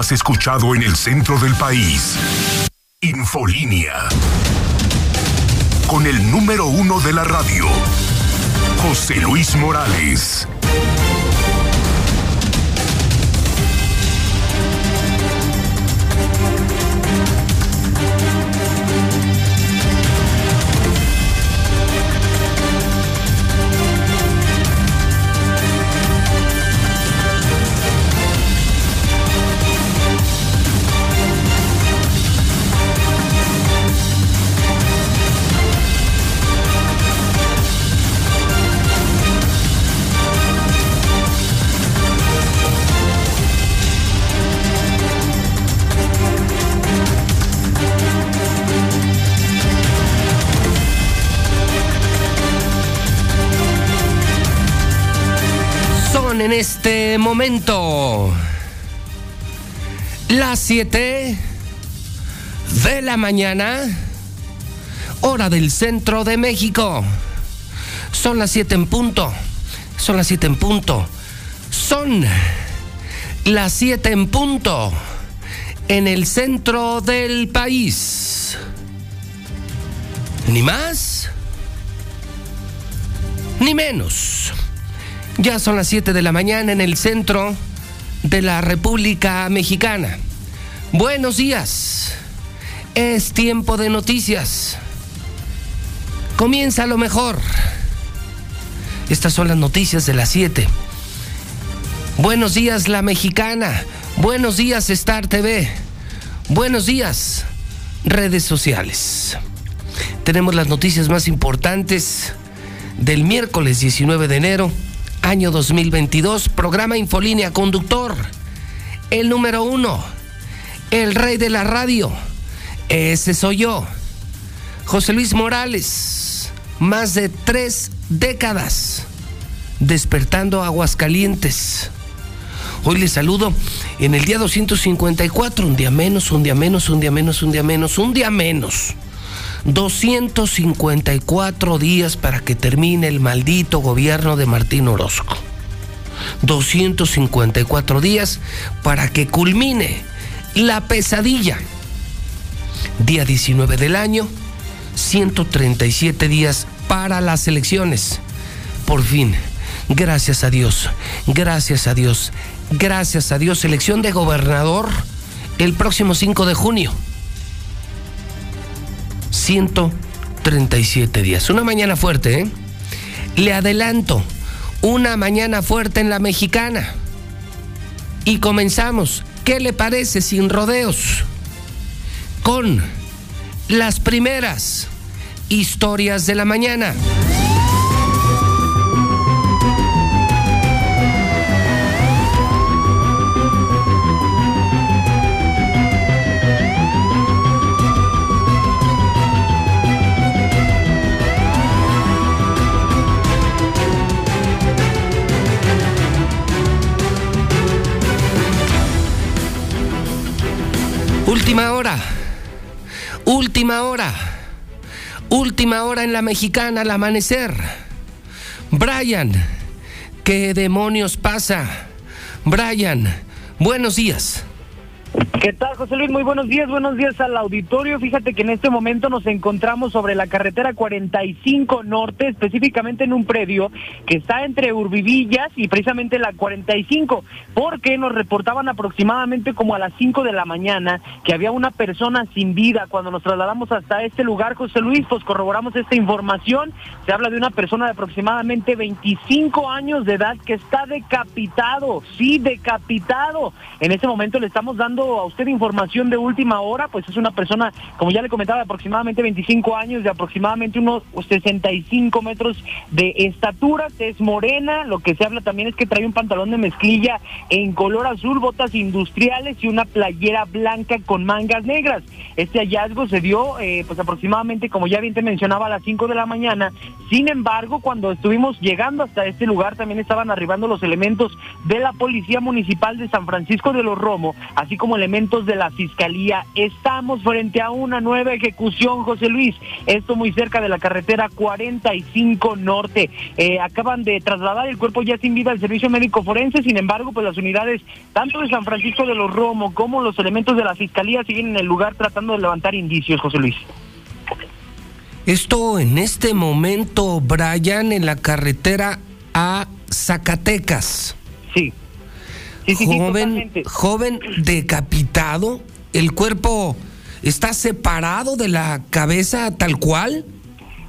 Has escuchado en el centro del país. Infolínea. Con el número uno de la radio, José Luis Morales. Este momento las 7 de la mañana, hora del centro de México. Son las 7 en punto. Son las 7 en punto. Son las 7 en punto en el centro del país. Ni más, ni menos. Ya son las 7 de la mañana en el centro de la República Mexicana. Buenos días. Es tiempo de noticias. Comienza lo mejor. Estas son las noticias de las 7. Buenos días la mexicana. Buenos días Star TV. Buenos días redes sociales. Tenemos las noticias más importantes del miércoles 19 de enero año 2022, programa Infolínea, conductor, el número uno, el rey de la radio, ese soy yo, José Luis Morales, más de tres décadas, despertando Aguascalientes. Hoy les saludo en el día 254, un día menos, un día menos, un día menos, un día menos, un día menos. 254 días para que termine el maldito gobierno de Martín Orozco. 254 días para que culmine la pesadilla. Día 19 del año, 137 días para las elecciones. Por fin, gracias a Dios, gracias a Dios, gracias a Dios, elección de gobernador el próximo 5 de junio. 137 días. Una mañana fuerte, ¿eh? Le adelanto, una mañana fuerte en la mexicana. Y comenzamos. ¿Qué le parece sin rodeos? Con las primeras historias de la mañana. Última hora. Última hora. Última hora en la mexicana al amanecer. Brian, ¿qué demonios pasa? Brian, buenos días. ¿Qué tal, José Luis? Muy buenos días, buenos días al auditorio. Fíjate que en este momento nos encontramos sobre la carretera 45 Norte, específicamente en un predio que está entre Urbivillas y precisamente la 45, porque nos reportaban aproximadamente como a las 5 de la mañana que había una persona sin vida. Cuando nos trasladamos hasta este lugar, José Luis, pues corroboramos esta información. Se habla de una persona de aproximadamente 25 años de edad que está decapitado, sí, decapitado. En este momento le estamos dando a usted información de última hora, pues es una persona, como ya le comentaba, de aproximadamente 25 años, de aproximadamente unos 65 metros de estatura, es morena, lo que se habla también es que trae un pantalón de mezclilla en color azul, botas industriales y una playera blanca con mangas negras. Este hallazgo se dio eh, pues aproximadamente, como ya bien te mencionaba, a las 5 de la mañana. Sin embargo, cuando estuvimos llegando hasta este lugar, también estaban arribando los elementos de la Policía Municipal de San Francisco de los Romo, así como elementos elementos de la Fiscalía. Estamos frente a una nueva ejecución, José Luis. Esto muy cerca de la carretera 45 Norte. Eh, acaban de trasladar el cuerpo ya sin vida al servicio médico forense, sin embargo, pues las unidades tanto de San Francisco de los Romo como los elementos de la Fiscalía siguen en el lugar tratando de levantar indicios, José Luis. Esto en este momento, Brian, en la carretera a Zacatecas. Sí. Joven, joven decapitado, el cuerpo está separado de la cabeza tal cual.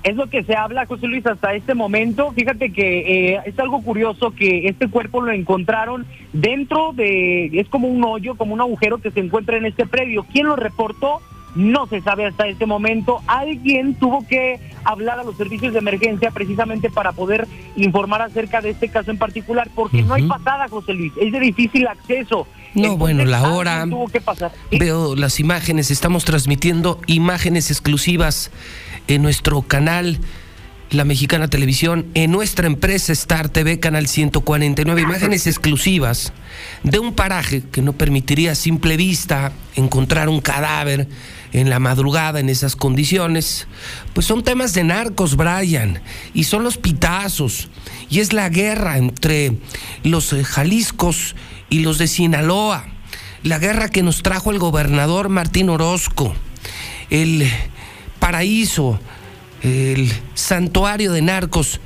Es lo que se habla, José Luis, hasta este momento. Fíjate que eh, es algo curioso que este cuerpo lo encontraron dentro de, es como un hoyo, como un agujero que se encuentra en este predio. ¿Quién lo reportó? No se sabe hasta este momento. Alguien tuvo que hablar a los servicios de emergencia precisamente para poder informar acerca de este caso en particular, porque no hay pasada, José Luis. Es de difícil acceso. No, bueno, la hora. Tuvo que pasar. Veo las imágenes, estamos transmitiendo imágenes exclusivas en nuestro canal La Mexicana Televisión, en nuestra empresa Star TV, canal 149, imágenes exclusivas de un paraje que no permitiría a simple vista encontrar un cadáver en la madrugada en esas condiciones, pues son temas de narcos, Brian, y son los pitazos, y es la guerra entre los eh, Jaliscos y los de Sinaloa, la guerra que nos trajo el gobernador Martín Orozco, el paraíso, el santuario de narcos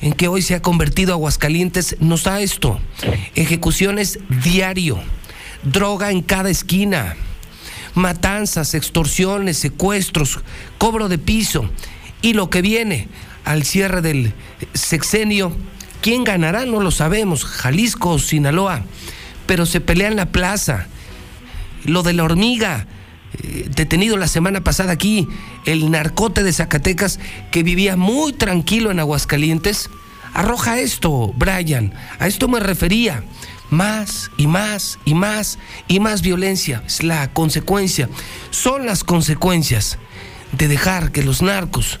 en que hoy se ha convertido Aguascalientes, nos da esto, ejecuciones diario, droga en cada esquina matanzas, extorsiones, secuestros, cobro de piso y lo que viene al cierre del sexenio. ¿Quién ganará? No lo sabemos, Jalisco o Sinaloa, pero se pelea en la plaza. Lo de la hormiga, detenido la semana pasada aquí, el narcote de Zacatecas que vivía muy tranquilo en Aguascalientes, arroja esto, Brian, a esto me refería. Más y más y más y más violencia. Es la consecuencia, son las consecuencias de dejar que los narcos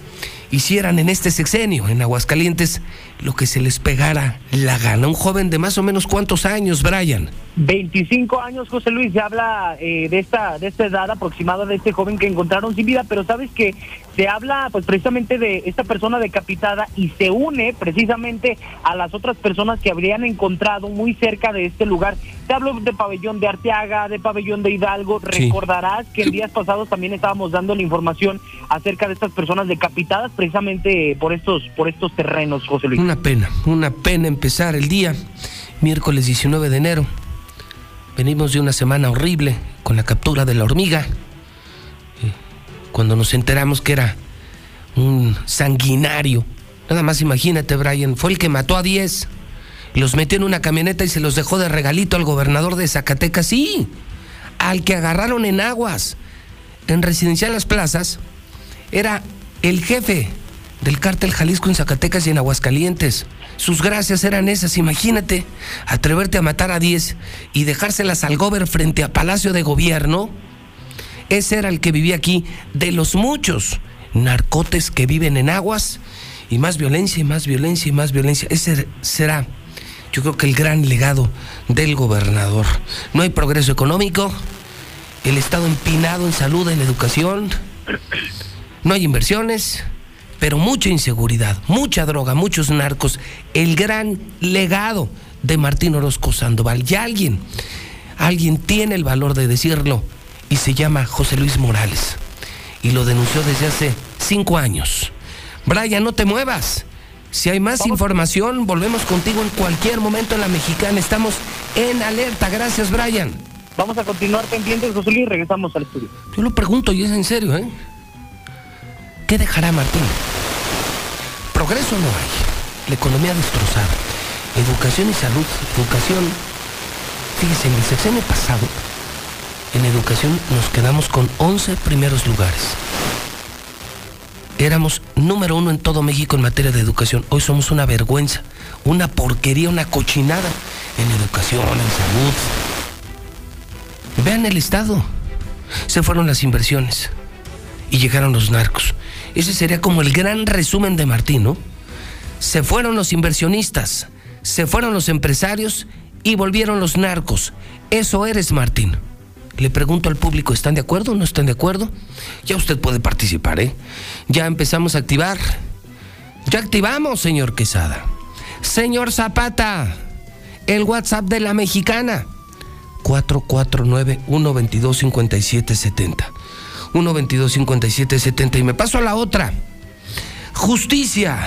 hicieran en este sexenio, en Aguascalientes, lo que se les pegara la gana. Un joven de más o menos cuántos años, Brian. 25 años, José Luis, se habla eh, de esta de esta edad aproximada de este joven que encontraron sin vida, pero sabes que se habla pues precisamente de esta persona decapitada y se une precisamente a las otras personas que habrían encontrado muy cerca de este lugar. Te hablo de pabellón de Arteaga, de pabellón de Hidalgo. Recordarás que en días pasados también estábamos dando la información acerca de estas personas decapitadas precisamente por estos por estos terrenos, José Luis. Una pena, una pena empezar el día miércoles 19 de enero Venimos de una semana horrible con la captura de la hormiga. Cuando nos enteramos que era un sanguinario. Nada más imagínate, Brian, fue el que mató a 10. Los metió en una camioneta y se los dejó de regalito al gobernador de Zacatecas. Sí, al que agarraron en aguas, en Residencial Las Plazas, era el jefe del cártel Jalisco en Zacatecas y en Aguascalientes. Sus gracias eran esas, imagínate, atreverte a matar a 10 y dejárselas al gober frente a Palacio de Gobierno. Ese era el que vivía aquí, de los muchos narcotes que viven en aguas, y más violencia y más violencia y más violencia. Ese será, yo creo que el gran legado del gobernador. No hay progreso económico, el Estado empinado en salud, en educación, no hay inversiones pero mucha inseguridad, mucha droga, muchos narcos, el gran legado de Martín Orozco Sandoval. Y alguien, alguien tiene el valor de decirlo y se llama José Luis Morales. Y lo denunció desde hace cinco años. Brian, no te muevas. Si hay más información, volvemos contigo en cualquier momento en la mexicana. Estamos en alerta. Gracias, Brian. Vamos a continuar pendientes, José Luis, y regresamos al estudio. Yo lo pregunto y es en serio, ¿eh? ¿Qué dejará Martín? Progreso no hay. La economía destrozada. Educación y salud. Educación. Fíjese, en el sexenio pasado, en educación nos quedamos con 11 primeros lugares. Éramos número uno en todo México en materia de educación. Hoy somos una vergüenza, una porquería, una cochinada en educación, en salud. Vean el Estado. Se fueron las inversiones y llegaron los narcos. Ese sería como el gran resumen de Martín, ¿no? Se fueron los inversionistas, se fueron los empresarios y volvieron los narcos. Eso eres, Martín. Le pregunto al público, ¿están de acuerdo o no están de acuerdo? Ya usted puede participar, ¿eh? Ya empezamos a activar. Ya activamos, señor Quesada. Señor Zapata, el WhatsApp de la mexicana. 449-122-5770. 122-5770. Y me paso a la otra. Justicia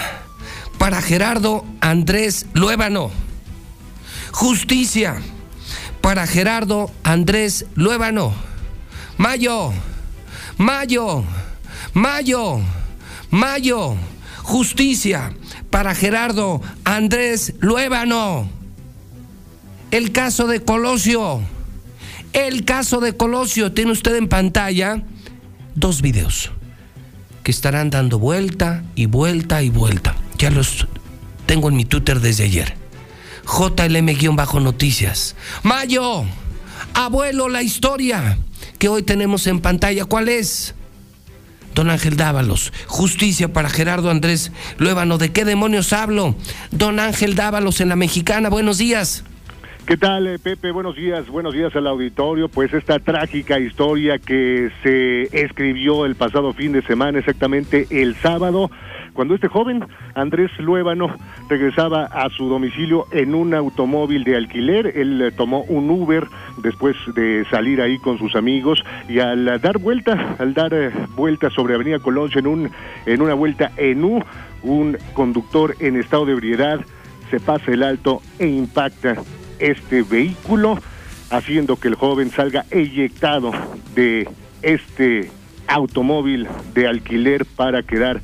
para Gerardo Andrés Luébano. Justicia para Gerardo Andrés Luébano. Mayo, Mayo, Mayo, Mayo. Justicia para Gerardo Andrés Luébano. El caso de Colosio. El caso de Colosio. Tiene usted en pantalla dos videos que estarán dando vuelta y vuelta y vuelta. Ya los tengo en mi Twitter desde ayer. JLM-noticias. Mayo, abuelo, la historia que hoy tenemos en pantalla, ¿cuál es? Don Ángel Dávalos, justicia para Gerardo Andrés Luébano. ¿De qué demonios hablo? Don Ángel Dávalos en la mexicana, buenos días. ¿Qué tal, eh, Pepe? Buenos días, buenos días al auditorio. Pues esta trágica historia que se escribió el pasado fin de semana, exactamente el sábado, cuando este joven, Andrés Luébano, regresaba a su domicilio en un automóvil de alquiler. Él eh, tomó un Uber después de salir ahí con sus amigos y al dar vuelta, al dar eh, vuelta sobre Avenida Colón en, un, en una vuelta en U, un conductor en estado de ebriedad se pasa el alto e impacta este vehículo, haciendo que el joven salga eyectado de este automóvil de alquiler para quedar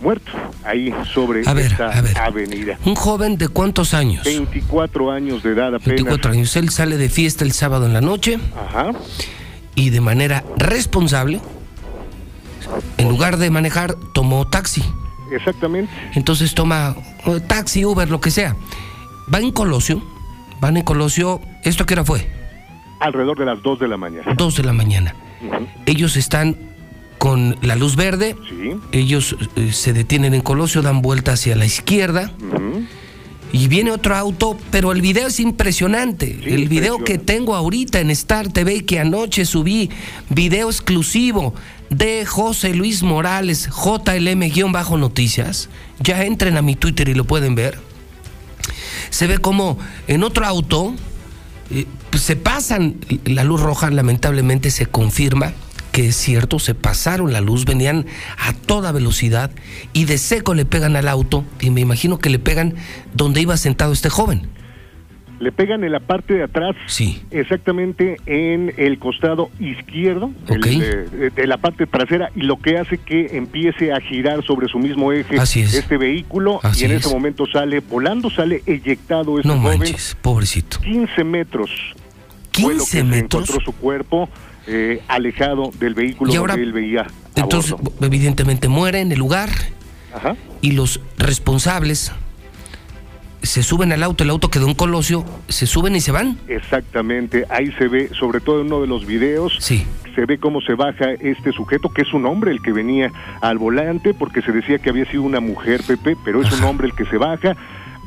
muerto ahí sobre esta avenida. ¿Un joven de cuántos años? 24 años de edad apenas. 24 años. Él sale de fiesta el sábado en la noche. Ajá. Y de manera responsable, en lugar de manejar, tomó taxi. Exactamente. Entonces toma eh, taxi, Uber, lo que sea. Va en Colosio, van en Colosio, ¿esto qué hora fue? Alrededor de las 2 de la mañana. 2 de la mañana. Ellos están con la luz verde, sí. ellos eh, se detienen en Colosio, dan vuelta hacia la izquierda. Y viene otro auto, pero el video es impresionante. el video que tengo ahorita en Star TV, que anoche subí, video exclusivo de José Luis Morales, JLM-noticias. Ya entren a mi Twitter y lo pueden ver se ve como en otro auto eh, pues, se pasan la luz roja, lamentablemente se confirma que es cierto, se pasaron la luz, venían a toda velocidad y de seco le pegan al auto y me imagino que le pegan donde iba sentado este joven le pegan en la parte de atrás, sí. exactamente en el costado izquierdo de, la parte trasera y lo que hace que empiece a girar sobre su mismo eje este vehículo y en ese momento sale volando, sale eyectado este no joven. Manches, pobrecito. 15 metros. 15 metros. encontró su cuerpo eh, alejado del vehículo que él veía. entonces, evidentemente muere en el lugar Ajá. y los responsables se suben al auto, el auto quedó en Colosio, se suben y se van. Exactamente, ahí se ve, sobre todo en uno de los videos, sí. se ve cómo se baja este sujeto, que es un hombre el que venía al volante, porque se decía que había sido una mujer, Pepe, pero es un hombre el que se baja,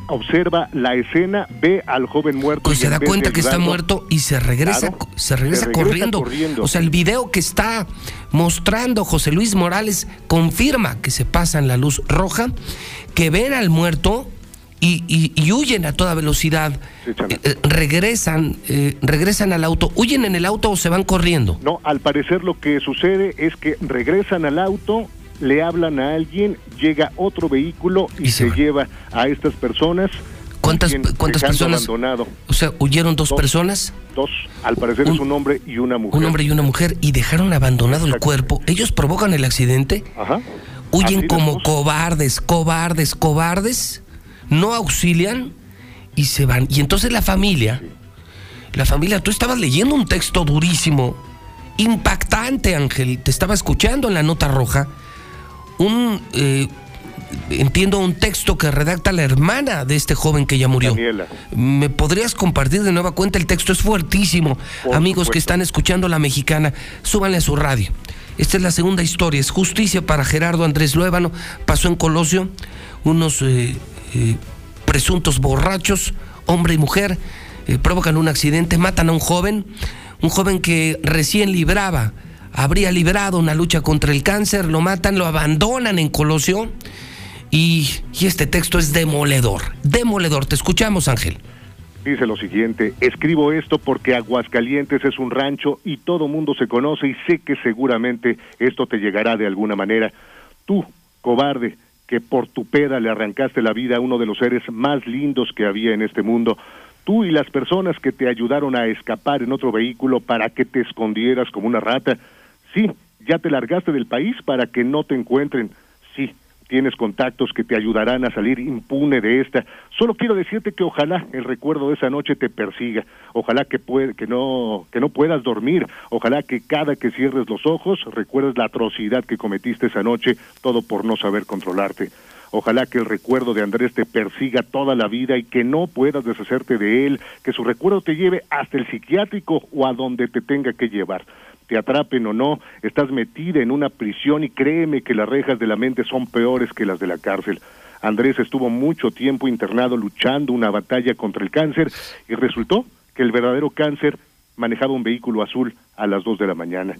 observa la escena, ve al joven muerto. Pues se da cuenta que está muerto y se regresa, se, regresa corriendo. O sea, el video que está mostrando José Luis Morales confirma que se pasa en la luz roja, que ven al muerto y, huyen a toda velocidad, eh, eh, regresan, eh, regresan al auto, huyen en el auto o se van corriendo. No, al parecer lo que sucede es que regresan al auto, le hablan a alguien, llega otro vehículo y, se, lleva a estas personas. ¿Cuántas, cuántas personas? Abandonado. O sea, huyeron dos, personas. Dos, al parecer es un hombre y una mujer. Un hombre y una mujer y dejaron abandonado el cuerpo. Ellos provocan el accidente. Ajá. Huyen como cobardes, cobardes, cobardes no auxilian y se van. Y entonces la familia, la familia, tú estabas leyendo un texto durísimo, impactante, Ángel, te estaba escuchando en la nota roja, un, eh, entiendo, un texto que redacta la hermana de este joven que ya murió. ¿Me podrías compartir de nueva cuenta? El texto es fuertísimo. Amigos que están escuchando la mexicana, súbanle a su radio. Esta es la segunda historia, es justicia para Gerardo Andrés Luébano. Pasó en Colosio, unos eh, eh, presuntos borrachos, hombre y mujer, eh, provocan un accidente, matan a un joven, un joven que recién libraba, habría librado una lucha contra el cáncer, lo matan, lo abandonan en Colosio. Y, este texto es demoledor, demoledor. Te escuchamos, Ángel. Dice lo siguiente, escribo esto porque Aguascalientes es un rancho y todo mundo se conoce y sé que seguramente esto te llegará de alguna manera. Tú, cobarde, que por tu peda le arrancaste la vida a uno de los seres más lindos que había en este mundo, tú y las personas que te ayudaron a escapar en otro vehículo para que te escondieras como una rata, sí, ya te largaste del país para que no te encuentren, sí, tienes contactos que te ayudarán a salir impune de esta. Solo quiero decirte que ojalá el recuerdo de esa noche te persiga, ojalá que, que, no, que no puedas dormir, ojalá que cada que cierres los ojos recuerdes la atrocidad que cometiste esa noche, todo por no saber controlarte. Ojalá que el recuerdo de Andrés te persiga toda la vida y que no puedas deshacerte de él, que su recuerdo te lleve hasta el psiquiátrico o a donde te tenga que llevar te atrapen o no, estás metida en una prisión y créeme que las rejas de la mente son peores que las de la cárcel. Andrés estuvo mucho tiempo internado luchando una batalla contra el cáncer y resultó que el verdadero cáncer manejaba un vehículo azul a las dos de la mañana.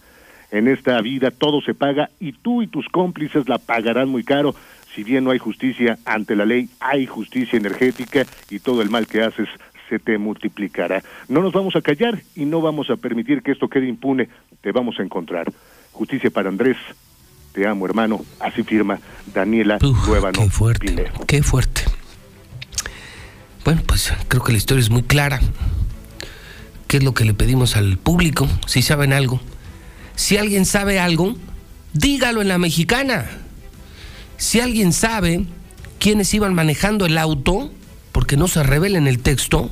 En esta vida todo se paga y tú y tus cómplices la pagarán muy caro. Si bien no hay justicia ante la ley, hay justicia energética y todo el mal que haces se te multiplicará. No nos vamos a callar y no vamos a permitir que esto quede impune. Te vamos a encontrar. Justicia para Andrés. Te amo, hermano. Así firma Daniela Cuevano. Qué fuerte. Qué fuerte. Bueno, pues creo que la historia es muy clara. ¿Qué es lo que le pedimos al público? Si saben algo. Si alguien sabe algo, dígalo en la mexicana. Si alguien sabe quiénes iban manejando el auto, porque no se revela en el texto,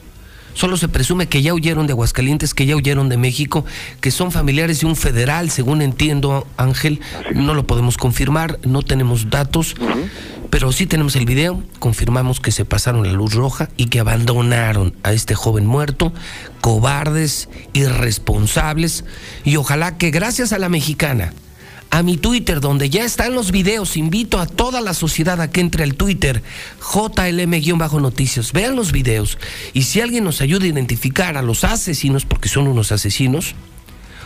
Solo se presume que ya huyeron de Aguascalientes, que ya huyeron de México, que son familiares de un federal, según entiendo, Ángel. No lo podemos confirmar, no tenemos datos, pero sí tenemos el video. Confirmamos que se pasaron la luz roja y que abandonaron a este joven muerto, cobardes, irresponsables, y ojalá que gracias a la mexicana, a mi Twitter, donde ya están los videos. Invito a toda la sociedad a que entre al Twitter, JLM-noticias. Vean los videos. Y si alguien nos ayuda a identificar a los asesinos, porque son unos asesinos,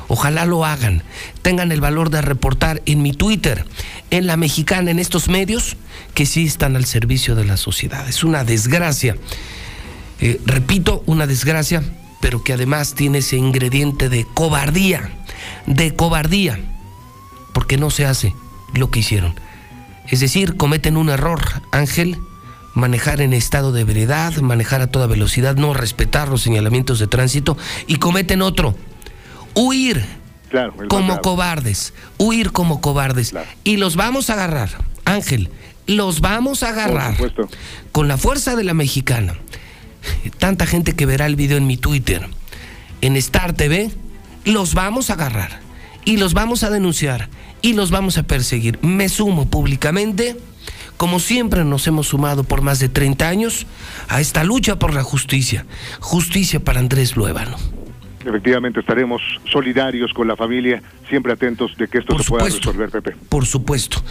ojalá lo hagan. Tengan el valor de reportar en mi Twitter, en la mexicana, en estos medios, que sí están al servicio de la sociedad. Es una desgracia. Eh, repito, una desgracia, pero que además tiene ese ingrediente de cobardía. De cobardía porque no se hace lo que hicieron. Es decir, cometen un error, Ángel, manejar en estado de veredad, manejar a toda velocidad, no respetar los señalamientos de tránsito y cometen otro, huir como cobardes, huir como cobardes. Y los vamos a agarrar, Ángel, los vamos a agarrar con la fuerza de la mexicana. Tanta gente que verá el video en mi Twitter, en Star TV, los vamos a agarrar y los vamos a denunciar y los vamos a perseguir. Me sumo públicamente, como siempre nos hemos sumado por más de 30 años, a esta lucha por la justicia. Justicia para Andrés Luevano. Efectivamente, estaremos solidarios con la familia, siempre atentos de que esto se pueda resolver, Pepe. Por supuesto.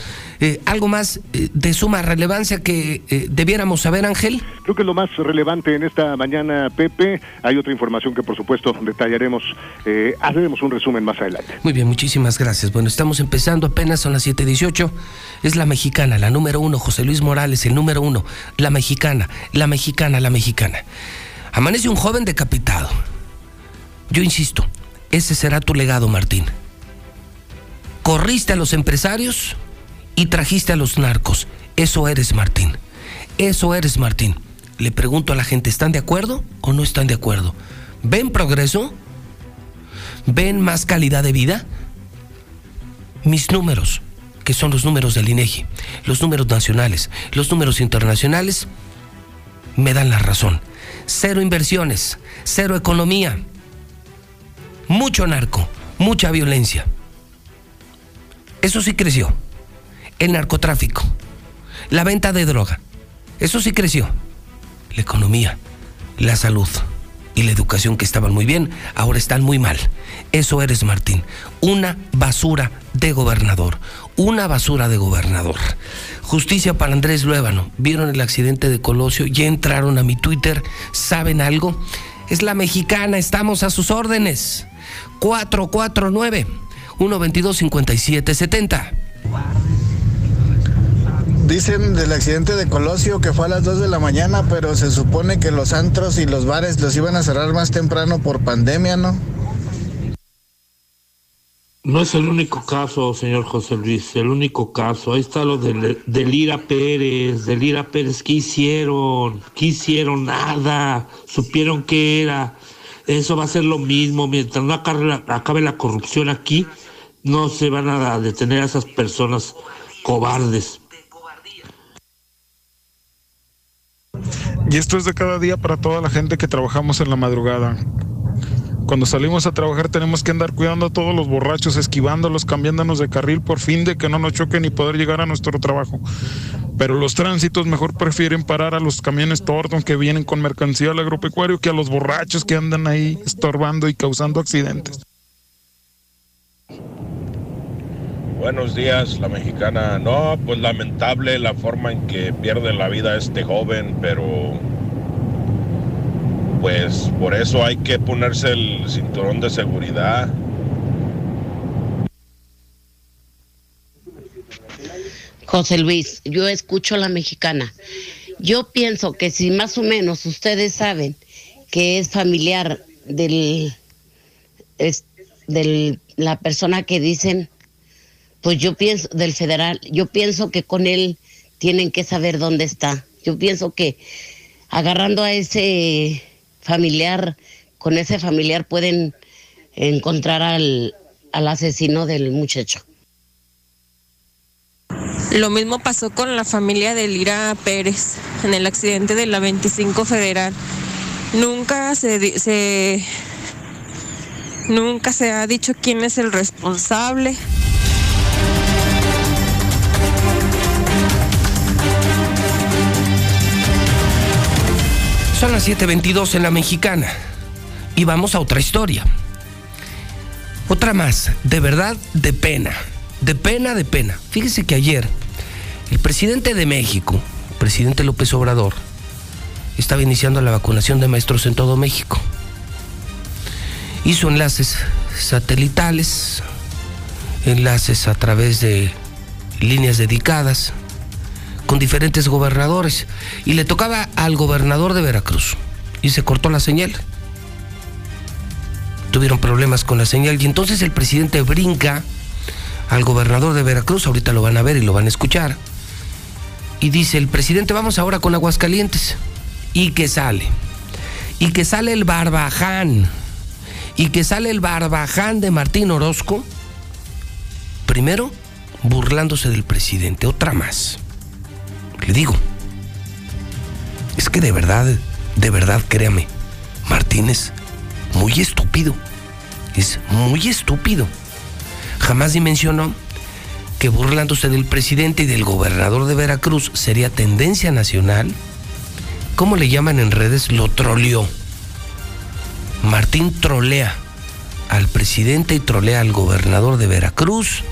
Eh, ¿Algo más eh, de suma relevancia que eh, debiéramos saber, Ángel? Creo que lo más relevante en esta mañana, Pepe. Hay otra información que, por supuesto, detallaremos. haremos un resumen más adelante. Muy bien, muchísimas gracias. Bueno, estamos empezando apenas, son las 7:18. Es la mexicana, la número uno, José Luis Morales, el número uno. La mexicana, la mexicana, la mexicana. Amanece un joven decapitado yo insisto, ese será tu legado, Martín. Corriste a los empresarios y trajiste a los narcos. Eso eres, Martín. Eso eres, Martín. Le pregunto a la gente, ¿están de acuerdo o no están de acuerdo? ¿Ven progreso? ¿Ven más calidad de vida? Mis números, que son los números del INEGI, los números nacionales, los números internacionales, me dan la razón. Cero inversiones, cero economía, mucho narco, mucha violencia. Eso sí creció. El narcotráfico, la venta de droga, eso sí creció. La economía, la salud y la educación que estaban muy bien, ahora están muy mal. Eso eres, Martín. Una basura de gobernador. Una basura de gobernador. Justicia para Andrés Luébano. ¿Vieron el accidente de Colosio? Ya entraron a mi Twitter. ¿Saben algo? Es la mexicana, estamos a sus órdenes. 449 122 5770. Dicen del accidente de Colosio que fue a las 2 de la mañana, pero se supone que los antros y los bares los iban a cerrar más temprano por pandemia, ¿no? No es el único caso, señor José Luis, el único caso. Ahí está lo de, de Lira Pérez, de Lira Pérez. ¿Qué hicieron? ¿Qué hicieron? Nada. Supieron qué era. Eso va a ser lo mismo. Mientras no acabe la, corrupción aquí, no se van a detener a esas personas cobardes. Y esto es de cada día para toda la gente que trabajamos en la madrugada. Cuando salimos a trabajar tenemos que andar cuidando a todos los borrachos, esquivándolos, cambiándonos de carril por fin de que no nos choquen y poder llegar a nuestro trabajo. Pero los tránsitos mejor prefieren parar a los camiones Torton que vienen con mercancía al agropecuario que a los borrachos que andan ahí estorbando y causando accidentes. Buenos días, la mexicana. No, pues lamentable la forma en que pierde la vida este joven, pero pues por eso hay que ponerse el cinturón de seguridad. José Luis, yo escucho a la mexicana. Yo pienso que si más o menos ustedes saben que es familiar del, es, del la persona que dicen pues yo pienso, del federal, yo pienso que con él tienen que saber dónde está. Yo pienso que agarrando a ese familiar, con ese familiar pueden encontrar al, al asesino del muchacho. Lo mismo pasó con la familia de Lira Pérez en el accidente de la 25 Federal. Nunca se, se nunca se ha dicho quién es el responsable. Son las 7:22 en la mexicana. Y vamos a otra historia. Otra más, de verdad, de pena. De pena, de pena. Fíjese que ayer el presidente de México, el presidente López Obrador, estaba iniciando la vacunación de maestros en todo México. Hizo enlaces satelitales, enlaces a través de líneas dedicadas, con diferentes gobernadores. Y le tocaba al gobernador de Veracruz. Y se cortó la señal. Tuvieron problemas con la señal. Y entonces el presidente brinca al gobernador de Veracruz, ahorita lo van a ver y lo van a escuchar, y dice el presidente vamos ahora con Aguascalientes y que sale, y que sale el barbaján, y que sale el barbaján de Martín Orozco, primero burlándose del presidente, otra más. Le digo, es que de verdad, de verdad, créame, Martínez, muy estúpido. Es muy estúpido. Jamás dimensionó que burlándose del presidente y del gobernador de Veracruz sería tendencia nacional. ¿Cómo le llaman en redes? Lo troleó. Martín trolea al presidente y trolea al gobernador de Veracruz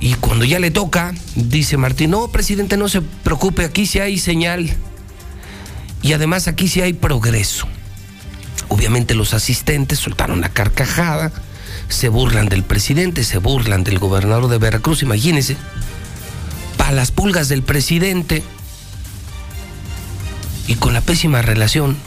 y cuando ya le toca, dice Martín, no, presidente, no se preocupe, aquí sí hay señal. Y además aquí sí hay progreso. Obviamente los asistentes soltaron la carcajada, se burlan del presidente, se burlan del gobernador de Veracruz, imagínense. Para las pulgas del presidente y con la pésima relación,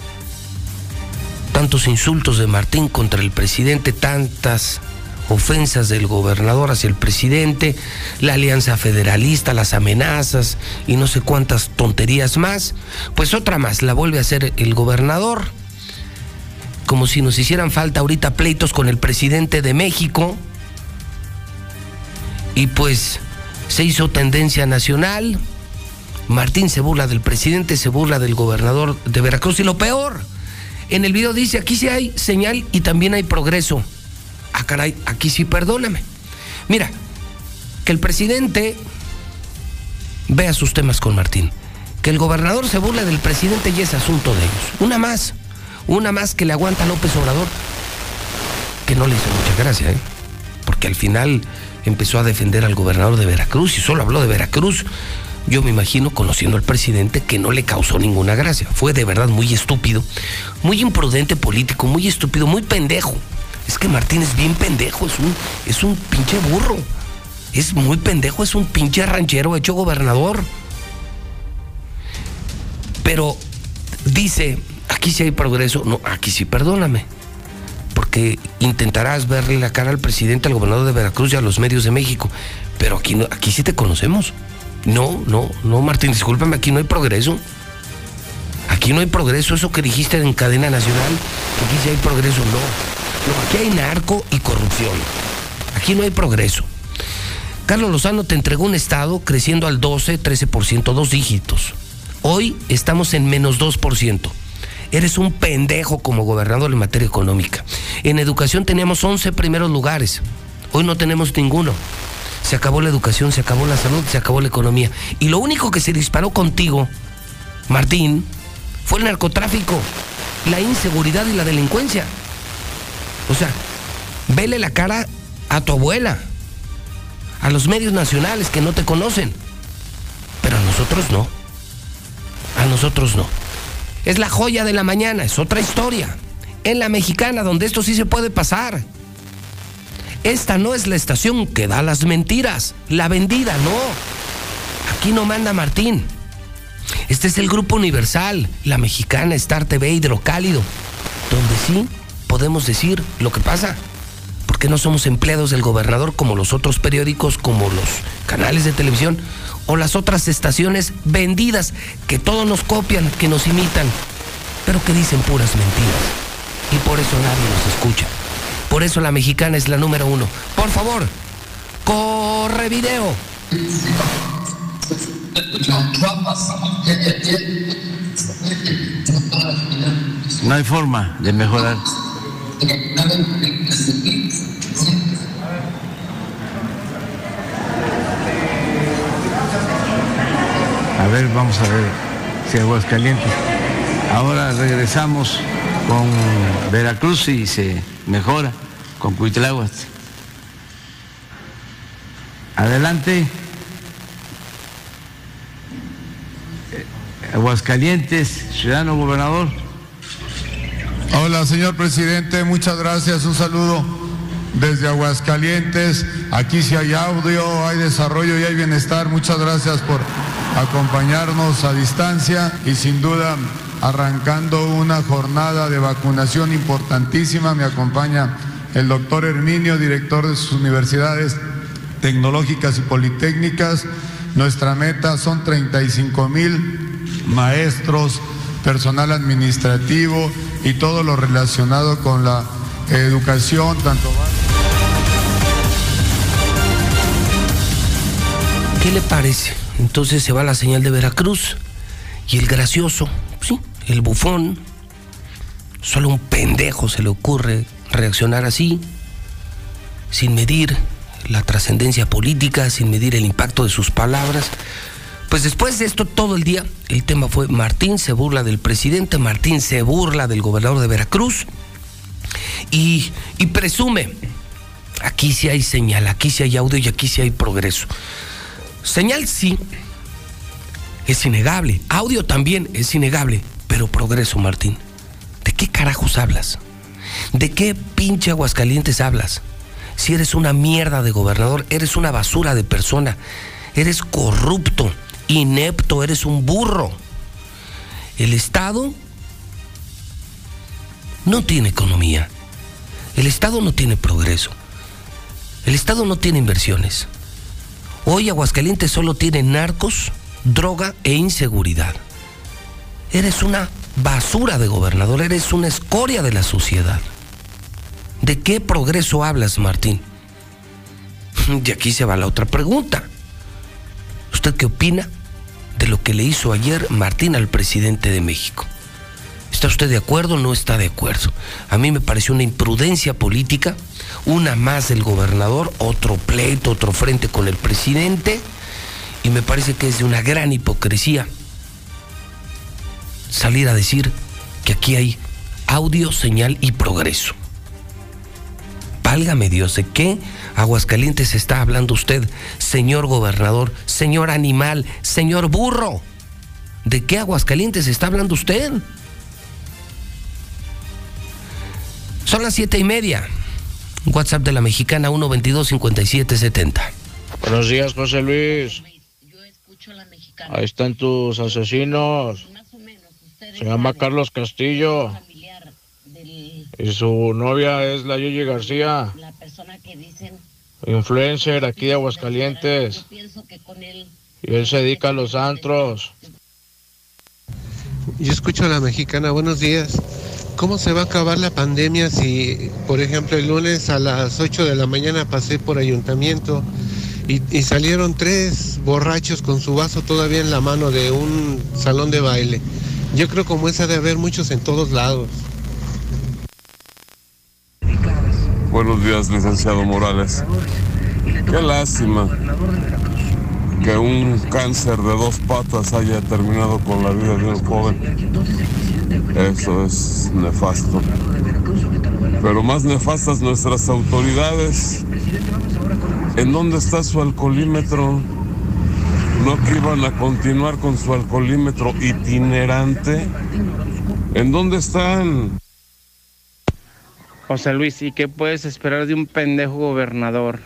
tantos insultos de Martín contra el presidente, tantas ofensas del gobernador hacia el presidente, la alianza federalista, las amenazas y no sé cuántas tonterías más, pues otra más la vuelve a hacer el gobernador, como si nos hicieran falta ahorita pleitos con el presidente de México, y pues se hizo tendencia nacional, Martín se burla del presidente, se burla del gobernador de Veracruz. Y lo peor, en el video dice, aquí sí hay señal y también hay progreso ah, caray, aquí sí perdóname. Mira, que el presidente vea sus temas con Martín. Que el gobernador se burle del presidente y es asunto de ellos. Una más, una más que le aguanta López Obrador, que no le hizo mucha gracia, ¿eh? porque al final empezó a defender al gobernador de Veracruz y solo habló de Veracruz. Yo me imagino, conociendo al presidente, que no le causó ninguna gracia. Fue de verdad muy estúpido, muy imprudente político, muy estúpido, muy pendejo Es que Martín es bien pendejo, es un, es un pinche burro. Es muy pendejo, es un pinche ranchero hecho gobernador. Pero dice, aquí sí hay progreso. No, aquí sí, perdóname. Porque intentarás verle la cara al presidente, al gobernador de Veracruz y a los medios de México. Pero aquí, aquí sí te conocemos. No, no, no, Martín, discúlpame, aquí no hay progreso. Aquí no hay progreso, eso que dijiste en cadena nacional, aquí sí hay progreso, no. No, aquí hay narco y corrupción. Aquí no hay progreso. Carlos Lozano te entregó un estado creciendo al 12, 13%, dos dígitos. Hoy estamos en menos 2%. Eres un pendejo como gobernador en materia económica. En educación teníamos 11 primeros lugares. Hoy no tenemos ninguno. Se acabó la educación, se acabó la salud, se acabó la economía. Y lo único que se disparó contigo, Martín, fue el narcotráfico, la inseguridad y la delincuencia. O sea, vele la cara a tu abuela, a los medios nacionales que no te conocen. Pero a nosotros no. A nosotros no. Es la joya de la mañana, es otra historia. En la mexicana, donde esto sí se puede pasar. Esta no es la estación que da las mentiras, la vendida, no. Aquí no manda Martín. Este es el Grupo Universal, la mexicana Star TV Hidrocálido, donde sí podemos decir lo que pasa. Porque no somos empleados del gobernador como los otros periódicos, como los canales de televisión o las otras estaciones vendidas que todos nos copian, que nos imitan, pero que dicen puras mentiras. Y por eso nadie nos escucha. Por eso la mexicana es la número uno. Por favor, corre video. No hay forma de mejorar. A ver, vamos a ver si Aguascalientes. Ahora regresamos con Veracruz y se mejora con Cuitláhuac. Adelante. Aguascalientes, ciudadano gobernador. Hola, señor presidente, muchas gracias. Un saludo desde Aguascalientes. Aquí sí hay audio, hay desarrollo y hay bienestar. Muchas gracias por acompañarnos a distancia y sin duda arrancando una jornada de vacunación importantísima. Me acompaña el doctor Herminio, director de sus universidades tecnológicas y politécnicas. Nuestra meta son 35 mil maestros, personal administrativo y todo lo relacionado con la educación, tanto ¿Qué le parece? Entonces se va la señal de Veracruz y el gracioso, sí, el bufón, solo un pendejo se le ocurre reaccionar así, sin medir la trascendencia política, sin medir el impacto de sus palabras. Pues después de esto todo el día, el tema fue Martín se burla del presidente, Martín se burla del gobernador de Veracruz y, y presume, aquí sí hay señal, aquí sí hay audio y aquí sí hay progreso. Señal sí, es innegable. Audio también es innegable. Pero progreso, Martín. ¿De qué carajos hablas? ¿De qué pinche Aguascalientes hablas? Si eres una mierda de gobernador, eres una basura de persona, eres corrupto, inepto, eres un burro. El Estado no tiene economía. El Estado no tiene progreso. El Estado no tiene inversiones. Hoy Aguascalientes solo tiene narcos, droga e inseguridad. Eres una basura de gobernador, eres una escoria de la sociedad. ¿De qué progreso hablas, Martín? Y aquí se va la otra pregunta. ¿Usted qué opina de lo que le hizo ayer Martín al presidente de México? ¿Está usted de acuerdo o no está de acuerdo? A mí me pareció una imprudencia política, una más del gobernador, otro pleito, otro frente con el presidente, y me parece que es de una gran hipocresía salir a decir que aquí hay audio, señal y progreso. Válgame Dios, ¿de qué Aguascalientes está hablando usted, señor gobernador, señor animal, señor burro? ¿De qué Aguascalientes está hablando usted? Son las siete y media. WhatsApp de la mexicana 122-5770. Buenos días, José Luis. Ahí están tus asesinos. Se llama Carlos Castillo. Y su novia es la Yuyi García. Influencer aquí de Aguascalientes. Y él se dedica a los antros. Yo escucho a la mexicana, buenos días. ¿Cómo se va a acabar la pandemia si, por ejemplo, el lunes a las 8 de la mañana pasé por ayuntamiento y, y salieron tres borrachos con su vaso todavía en la mano de un salón de baile? Yo creo como esa de haber muchos en todos lados. Buenos días, licenciado Morales. Qué lástima que un cáncer de dos patas haya terminado con la vida de un joven. Eso es nefasto. Pero más nefastas nuestras autoridades. ¿En dónde está su alcoholímetro? ¿No que iban a continuar con su alcoholímetro itinerante? ¿En dónde están? José Luis, ¿y qué puedes esperar de un pendejo gobernador?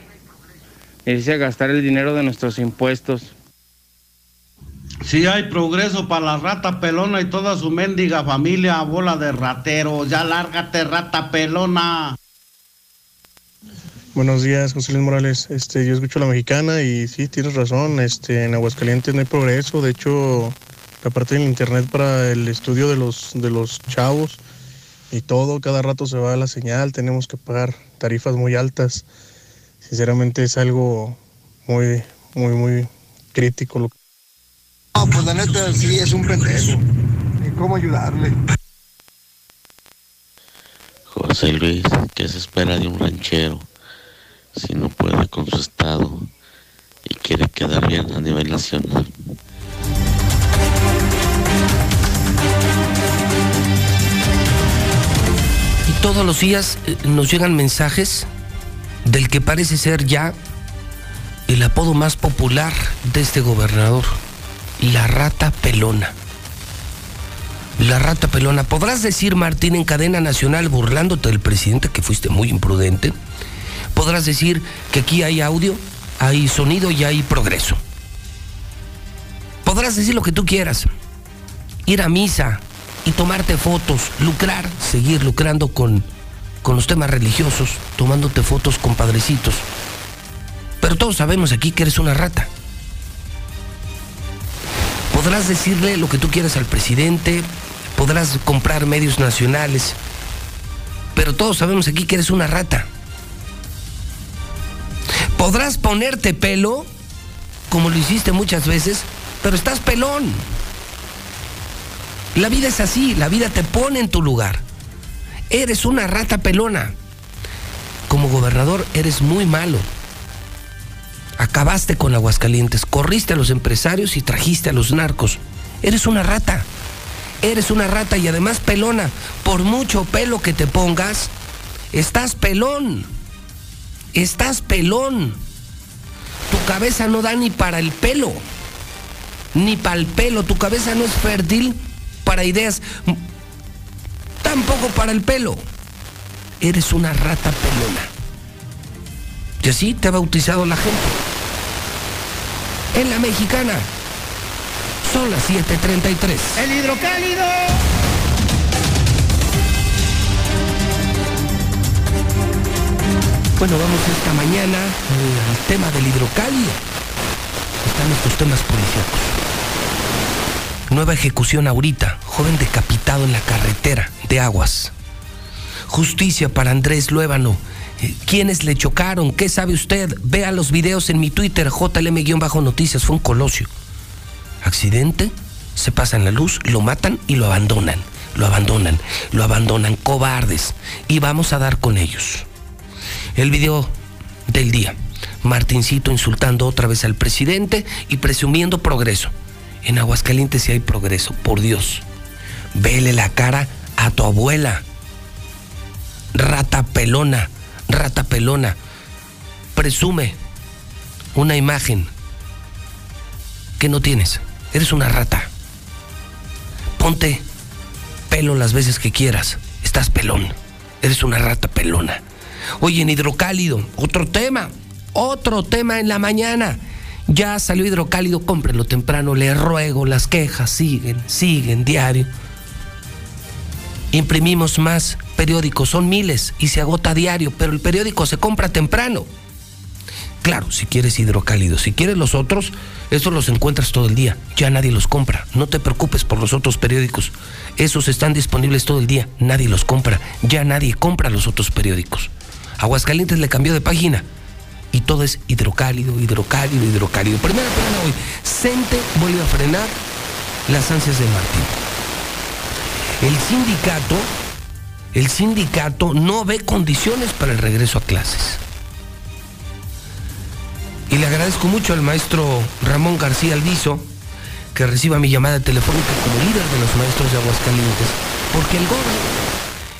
Dice gastar el dinero de nuestros impuestos. Si hay progreso para la rata pelona y toda su mendiga familia, bola de rateros. Ya lárgate, rata pelona. Buenos días, José Luis Morales. Este, yo escucho a la mexicana y sí, tienes razón. Este, en Aguascalientes no hay progreso. De hecho, aparte del internet para el estudio de los, de los chavos y todo, cada rato se va la señal. Tenemos que pagar tarifas muy altas. Sinceramente es algo muy, muy, muy crítico. Lo... No, pues la neta sí es un pendejo. Ni cómo ayudarle. José Luis, ¿qué se espera de un ranchero si no puede con su estado y quiere quedar bien a nivel nacional? Todos los días eh, nos llegan mensajes del que parece ser ya el apodo más popular de este gobernador, la rata pelona. La rata pelona. Podrás decir, Martín, en cadena nacional, burlándote del presidente, que fuiste muy imprudente. Podrás decir que aquí hay audio, hay sonido y hay progreso. Podrás decir lo que tú quieras. Ir a misa y tomarte fotos, lucrar, seguir lucrando con, con los temas religiosos, tomándote fotos con padrecitos. Pero todos sabemos aquí que eres una rata. Podrás decirle lo que tú quieras al presidente, podrás comprar medios nacionales, pero todos sabemos aquí que eres una rata. Podrás ponerte pelo, como lo hiciste muchas veces, pero estás pelón. La vida es así, la vida te pone en tu lugar. Eres una rata pelona. Como gobernador eres muy malo. Acabaste con Aguascalientes, corriste a los empresarios y trajiste a los narcos. Eres una rata. Eres una rata y además pelona. Por mucho pelo que te pongas, estás pelón. Estás pelón. Tu cabeza no da ni para el pelo. Ni para el pelo. Tu cabeza no es fértil para ideas. Tampoco para el pelo. Eres una rata pelona. Y así te ha bautizado la gente. En la mexicana. Son las 7:33. El hidrocálido. Bueno, vamos esta mañana al tema del hidrocálido. Están estos temas policíacos. Nueva ejecución ahorita. Joven decapitado en la carretera de Aguas. Justicia para Andrés Luébano. Eh, ¿Quiénes le chocaron? ¿Qué sabe usted? Vea los videos en mi Twitter, JLM-Noticias. Fue un colosio. Accidente, se pasan la luz, lo matan y lo abandonan. Lo abandonan, lo abandonan, cobardes. Y vamos a dar con ellos. El video del día. Martincito insultando otra vez al presidente y presumiendo progreso. En Aguascalientes sí hay progreso, por Dios. Vele la cara a tu abuela. Rata pelona, rata pelona. Presume una imagen que no tienes. Eres una rata. Ponte pelo las veces que quieras. Estás pelón. Eres una rata pelona. Oye, en hidrocálido, otro tema, otro tema en la mañana. Ya salió hidrocálido, cómprenlo temprano, le ruego, las quejas siguen, siguen diario. Imprimimos más periódicos, son miles y se agota diario, pero el periódico se compra temprano. Claro, si quieres hidrocálido, si quieres los otros, esos los encuentras todo el día, ya nadie los compra. No te preocupes por los otros periódicos, esos están disponibles todo el día, nadie los compra, ya nadie compra los otros periódicos. Aguascalientes le cambió de página y todo es hidrocálido, hidrocálido, hidrocálido. Primera plana hoy, Cente vuelve a frenar las ansias de Martín. El sindicato, el sindicato no ve condiciones para el regreso a clases. Y le agradezco mucho al maestro Ramón García Alviso que reciba mi llamada telefónica como líder de los maestros de Aguascalientes, porque el gobierno,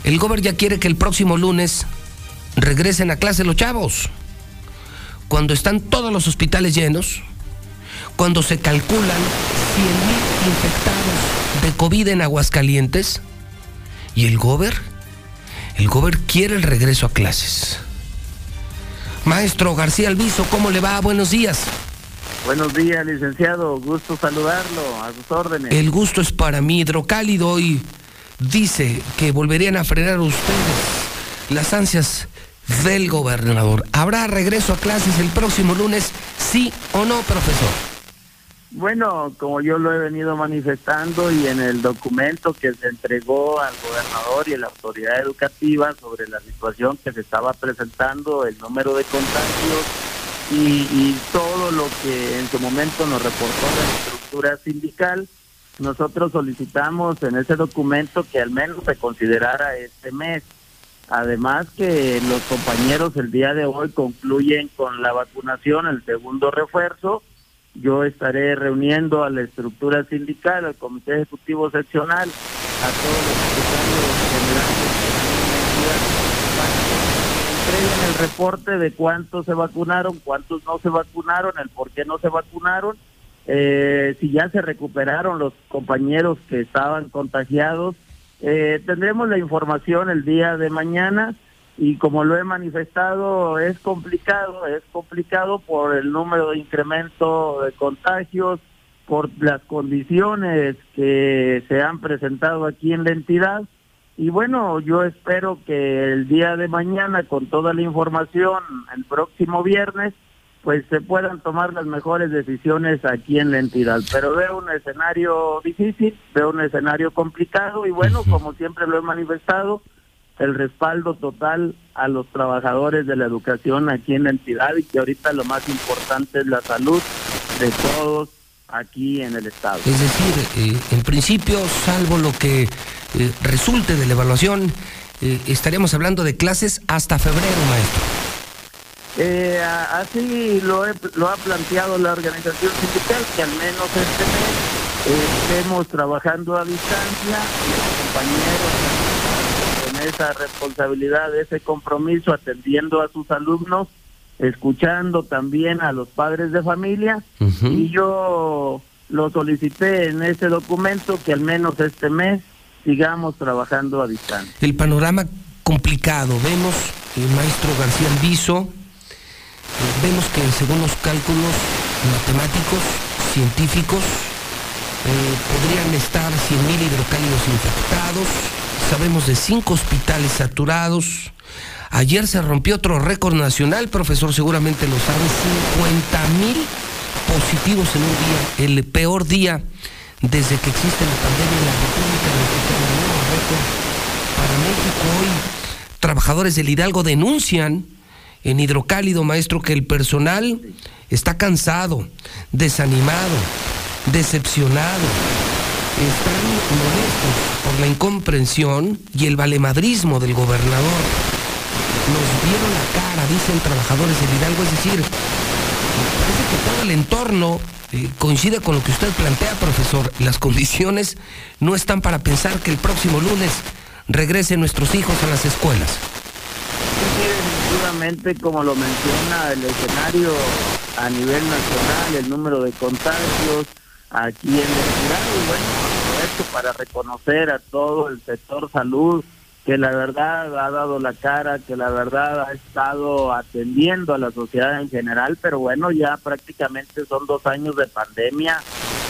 el gobierno ya quiere que el próximo lunes regresen a clase los chavos. Cuando están todos los hospitales llenos, cuando se calculan 100.000 infectados de COVID en Aguascalientes, y el gober, el gober quiere el regreso a clases. Maestro García Alviso, ¿cómo le va? Buenos días. Buenos días, licenciado. Gusto saludarlo. A sus órdenes. El gusto es para mí, hidrocálido, y dice que volverían a frenar ustedes las ansias del gobernador. ¿Habrá regreso a clases el próximo lunes, sí o no, profesor? Bueno, como yo lo he venido manifestando y en el documento que se entregó al gobernador y a la autoridad educativa sobre la situación que se estaba presentando, el número de contagios y, todo lo que en su momento nos reportó la estructura sindical, nosotros solicitamos en ese documento que al menos se considerara este mes. Además que los compañeros el día de hoy concluyen con la vacunación, el segundo refuerzo. Yo estaré reuniendo a la estructura sindical, al comité ejecutivo seccional, a todos los secretarios generales para que entreguen el reporte de cuántos se vacunaron, cuántos no se vacunaron, el por qué no se vacunaron, eh, si ya se recuperaron los compañeros que estaban contagiados eh, tendremos la información el día de mañana y como lo he manifestado es complicado, es complicado por el número de incremento de contagios, por las condiciones que se han presentado aquí en la entidad. Y bueno, yo espero que el día de mañana, con toda la información, el próximo viernes, pues se puedan tomar las mejores decisiones aquí en la entidad. Pero veo un escenario difícil, veo un escenario complicado y bueno, como siempre lo he manifestado, el respaldo total a los trabajadores de la educación aquí en la entidad y que ahorita lo más importante es la salud de todos aquí en el estado. Es decir, eh, en principio, salvo lo que eh, resulte de la evaluación, eh, estaríamos hablando de clases hasta febrero, maestro. Eh, así lo, lo ha planteado la organización sindical, que al menos este mes estemos trabajando a distancia y los compañeros con esa responsabilidad, ese compromiso, atendiendo a sus alumnos, escuchando también a los padres de familia. Y yo lo solicité en ese documento que al menos este mes sigamos trabajando a distancia. El panorama complicado, vemos el maestro García Alviso vemos que según los cálculos matemáticos, científicos, eh, podrían estar 100.000 hidrocálidos infectados, sabemos de cinco hospitales saturados. Ayer se rompió otro récord nacional, profesor, seguramente lo sabe, 50.000 positivos en un día, el peor día desde que existe la pandemia en la República Mexicana, nuevo récord para México hoy. Trabajadores del Hidalgo denuncian en hidrocálido, maestro, que el personal está cansado, desanimado, decepcionado. Están molestos por la incomprensión y el valemadrismo del gobernador. Nos vieron la cara, dicen trabajadores del Hidalgo, es decir, parece que todo el entorno eh, coincide con lo que usted plantea, profesor. Las condiciones no están para pensar que el próximo lunes regresen nuestros hijos a las escuelas como lo menciona, el escenario a nivel nacional, el número de contagios aquí en el ciudad, y bueno, esto para reconocer a todo el sector salud, que la verdad ha dado la cara, que la verdad ha estado atendiendo a la sociedad en general, pero bueno, ya prácticamente son dos años de pandemia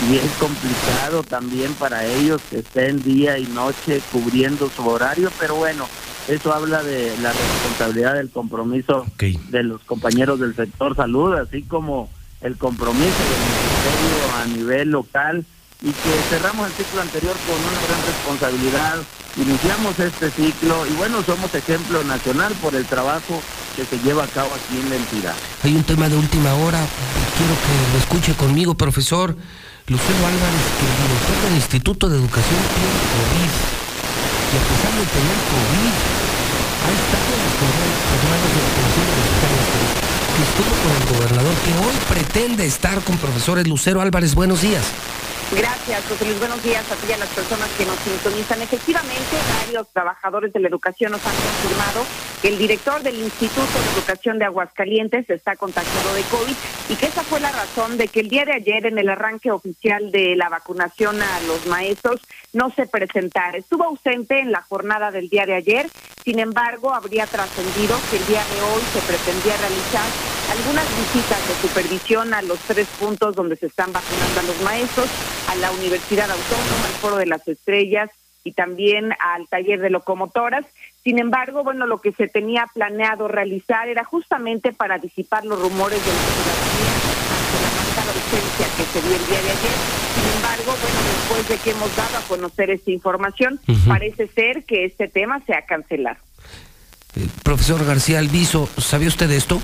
y es complicado también para ellos que estén día y noche cubriendo su horario, pero bueno, eso habla de la responsabilidad del compromiso de los compañeros del sector salud, así como el compromiso del ministerio a nivel local y que cerramos el ciclo anterior con una gran responsabilidad, iniciamos este ciclo y bueno, somos ejemplo nacional por el trabajo que se lleva a cabo aquí en la entidad. Hay un tema de última hora, quiero que lo escuche conmigo, profesor Lucero Álvarez, que el director del Instituto de Educación tiene COVID. Y a pesar de tener COVID, ha estado en los manos de la Comisión de los que estuvo con el gobernador, que hoy pretende estar con profesores Lucero Álvarez. Buenos días. Gracias, José Luis. Buenos días a ti y a las personas que nos sintonizan. Efectivamente, varios trabajadores de la educación nos han confirmado que el director del Instituto de Educación de Aguascalientes está contagiado de COVID y que esa fue la razón de que el día de ayer, en el arranque oficial de la vacunación a los maestros, no se presentara. Estuvo ausente en la jornada del día de ayer, sin embargo, habría trascendido que el día de hoy se pretendía realizar algunas visitas de supervisión a los tres puntos donde se están vacunando a los maestros a la Universidad Autónoma, al Foro de las Estrellas y también al taller de locomotoras. Sin embargo, bueno, lo que se tenía planeado realizar era justamente para disipar los rumores de la ciudadanía urgencia que se dio el día de ayer. Sin embargo, bueno, después de que hemos dado a conocer esta información, parece ser que este tema se ha cancelado. Eh, profesor García Alviso, ¿sabía usted esto?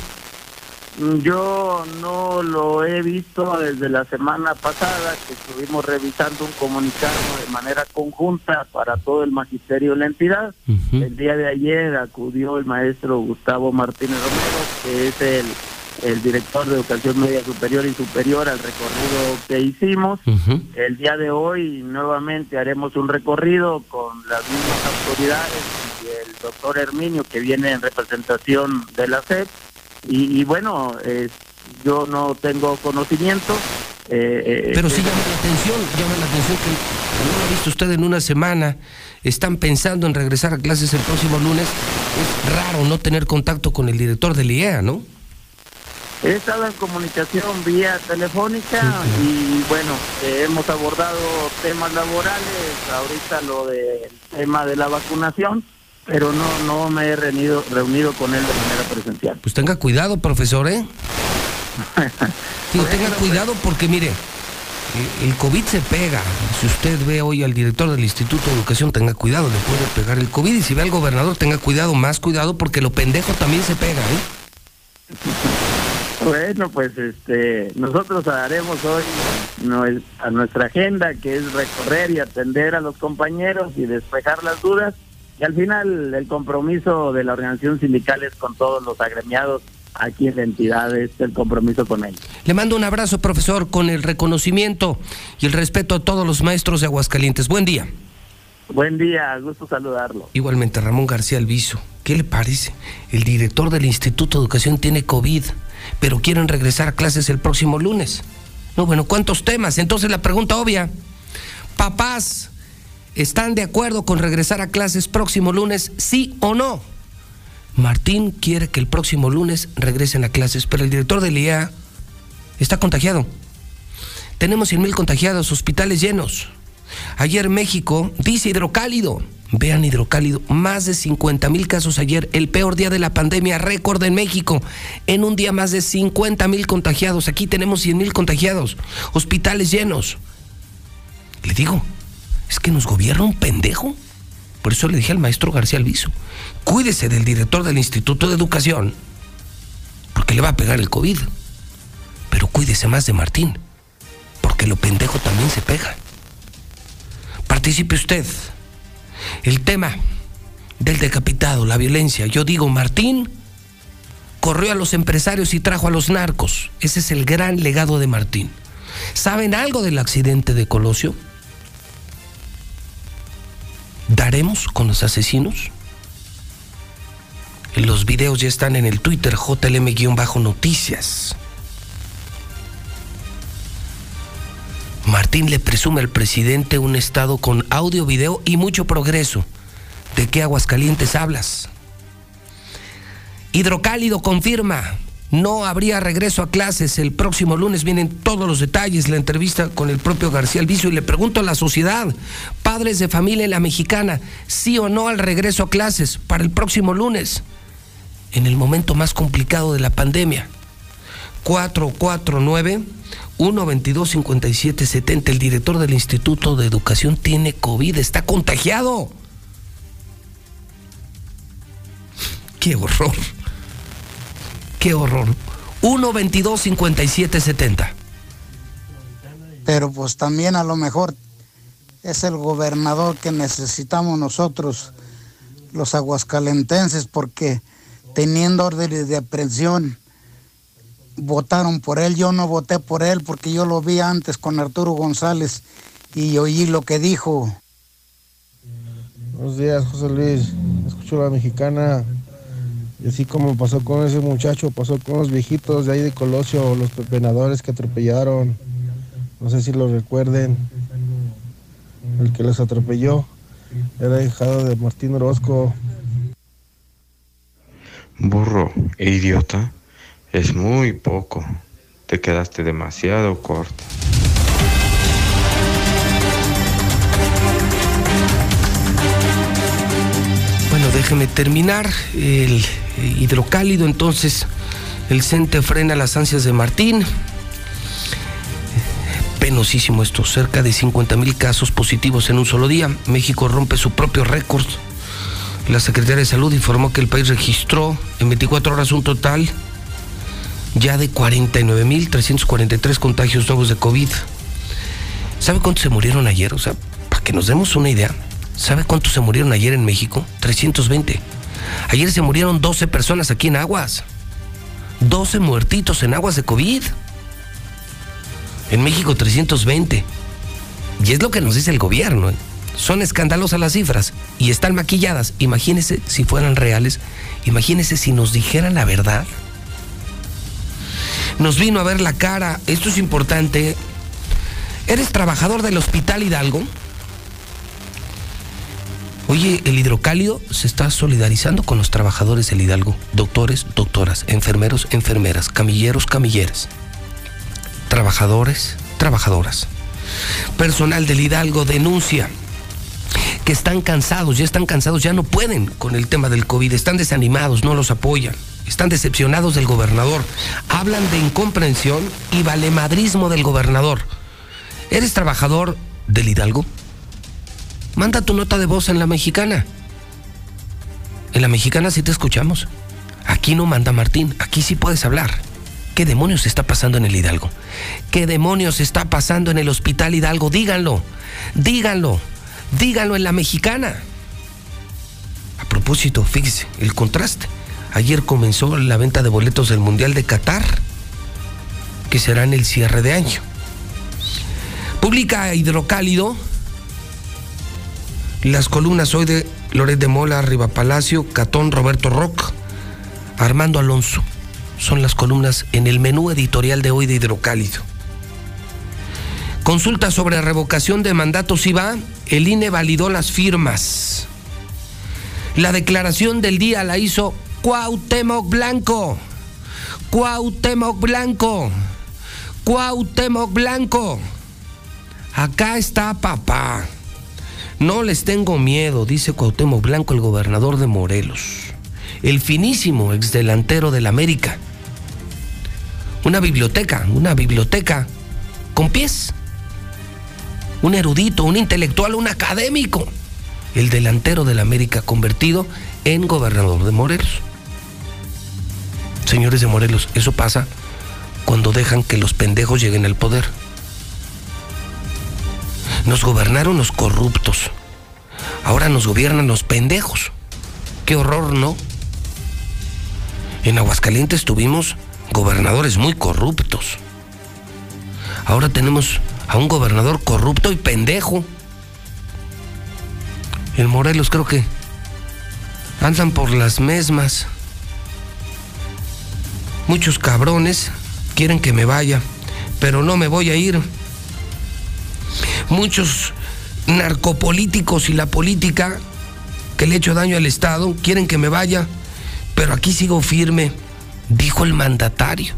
Yo no lo he visto desde la semana pasada, que estuvimos revisando un comunicado de manera conjunta para todo el magisterio de la entidad. El día de ayer acudió el maestro Gustavo Martínez Romero, que es el, el director de Educación Media Superior y Superior al recorrido que hicimos. El día de hoy nuevamente haremos un recorrido con las mismas autoridades y el doctor Herminio, que viene en representación de la SEP y, bueno, eh, yo no tengo conocimiento. Eh, eh, Pero sí llama la atención, llama la atención que no lo ha visto usted en una semana, están pensando en regresar a clases el próximo lunes. Es raro no tener contacto con el director del IEA, ¿no? He estado en comunicación vía telefónica y bueno, hemos abordado temas laborales, ahorita lo del tema de la vacunación pero no no me he reunido, reunido con él de manera presencial. Pues tenga cuidado, profesor, ¿eh? tenga pues, cuidado porque mire, el COVID se pega. Si usted ve hoy al director del Instituto de Educación, tenga cuidado, le puede pegar el COVID. Y si ve al gobernador, tenga cuidado, más cuidado, porque lo pendejo también se pega, ¿eh? Bueno, pues este, nosotros haremos hoy a nuestra agenda, que es recorrer y atender a los compañeros y despejar las dudas y al final el compromiso de la organización sindical es con todos los agremiados aquí en la entidad, es el compromiso con ellos. Le mando un abrazo, profesor, con el reconocimiento y el respeto a todos los maestros de Aguascalientes. Buen día. Buen día, gusto saludarlo. Igualmente, Ramón García Alviso. ¿Qué le parece? El director del Instituto de Educación tiene COVID, pero quieren regresar a clases el próximo lunes. No, bueno, ¿cuántos temas? Entonces la pregunta obvia. Papás, ¿Están de acuerdo con regresar a clases próximo lunes, sí o no? Martín quiere que el próximo lunes regresen a clases, pero el director del IEA está contagiado. Tenemos 100 mil contagiados, hospitales llenos. Ayer México dice hidrocálido. Vean hidrocálido, más de 50 mil casos ayer, el peor día de la pandemia, récord en México. En un día más de 50 mil contagiados. Aquí tenemos 100 mil contagiados, hospitales llenos. Le digo, es que nos gobierna un pendejo. Por eso le dije al maestro García Alviso, cuídese del director del Instituto de Educación, porque le va a pegar el COVID. Pero cuídese más de Martín, porque lo pendejo también se pega. Participe usted. El tema del decapitado, la violencia. Yo digo, Martín corrió a los empresarios y trajo a los narcos. Ese es el gran legado de Martín. ¿Saben algo del accidente de Colosio? ¿Daremos con los asesinos? Los videos ya están en el Twitter JLM-noticias. Martín le presume al presidente un estado con audio, video y mucho progreso. ¿De qué Aguascalientes hablas? Hidrocálido confirma, no habría regreso a clases. El próximo lunes vienen todos los detalles, la entrevista con el propio García Alviso y le pregunto a la sociedad, padres de familia en la mexicana, sí o no al regreso a clases para el próximo lunes, en el momento más complicado de la pandemia. 449 122 5770 El director del Instituto de Educación tiene COVID, está contagiado. Qué horror. Qué horror. 122 5770 Pero pues también a lo mejor es el gobernador que necesitamos nosotros, los aguascalentenses, porque teniendo órdenes de aprehensión, votaron por él. Yo no voté por él porque yo lo vi antes con Arturo González y oí lo que dijo. Buenos días, José Luis. Escucho la mexicana. Y así como pasó con ese muchacho, pasó con los viejitos de ahí de Colosio, los pepenadores que atropellaron. No sé si lo recuerden. El que los atropelló era dejado de Martín Orozco. Burro e idiota es muy poco. Te quedaste demasiado corto. Bueno, déjeme terminar. El hidrocálido, entonces el CENTE frena las ansias de Martín. Penosísimo esto, cerca de 50 mil casos positivos en un solo día. México rompe su propio récord. La Secretaría de Salud informó que el país registró en 24 horas un total ya de 49.343 contagios nuevos de COVID. ¿Sabe cuántos se murieron ayer? O sea, para que nos demos una idea, ¿sabe cuántos se murieron ayer en México? 320. Ayer se murieron 12 personas aquí en Aguas. 12 muertitos en aguas de COVID. En México 320. Y es lo que nos dice el gobierno. ¿eh? Son escandalosas las cifras y están maquilladas. Imagínese si fueran reales. Imagínese si nos dijeran la verdad. Nos vino a ver la cara. Esto es importante. ¿Eres trabajador del Hospital Hidalgo? Oye, el hidrocálido se está solidarizando con los trabajadores del Hidalgo, doctores, doctoras, enfermeros, enfermeras, camilleros, camilleras, trabajadores, trabajadoras. Personal del Hidalgo denuncia que están cansados, ya están cansados, ya no pueden con el tema del COVID, están desanimados, no los apoyan, están decepcionados del gobernador, hablan de incomprensión y valemadrismo del gobernador. ¿Eres trabajador del Hidalgo? Manda tu nota de voz en la mexicana. En la mexicana sí te escuchamos. Aquí no manda Martín, aquí sí puedes hablar. ¿Qué demonios está pasando en el Hidalgo? ¿Qué demonios está pasando en el Hospital Hidalgo? Díganlo, díganlo, díganlo en la mexicana. A propósito, fíjese, el contraste. Ayer comenzó la venta de boletos del Mundial de Qatar, que será en el cierre de año. Publica Hidrocálido las columnas hoy de Loret de Mola, Riva Palacio, Catón, Roberto Rock, Armando Alonso. Son las columnas en el menú editorial de hoy de Hidrocálido. Consulta sobre revocación de mandatos IVA. El INE validó las firmas. La declaración del día la hizo Cuauhtémoc Blanco. Cuauhtémoc Blanco. Cuauhtémoc Blanco. Acá está papá. No les tengo miedo, dice Cuauhtémoc Blanco, el gobernador de Morelos. El finísimo exdelantero del América. Una biblioteca, una biblioteca con pies. Un erudito, un intelectual, un académico. El delantero del América convertido en gobernador de Morelos. Señores de Morelos, eso pasa cuando dejan que los pendejos lleguen al poder. Nos gobernaron los corruptos. Ahora nos gobiernan los pendejos. Qué horror, ¿no? En Aguascalientes tuvimos gobernadores muy corruptos. Ahora tenemos a un gobernador corrupto y pendejo. En Morelos creo que andan por las mismas. Muchos cabrones quieren que me vaya, pero no me voy a ir. Muchos narcopolíticos y la política que le he hecho daño al Estado, quieren que me vaya, pero aquí sigo firme, dijo el mandatario.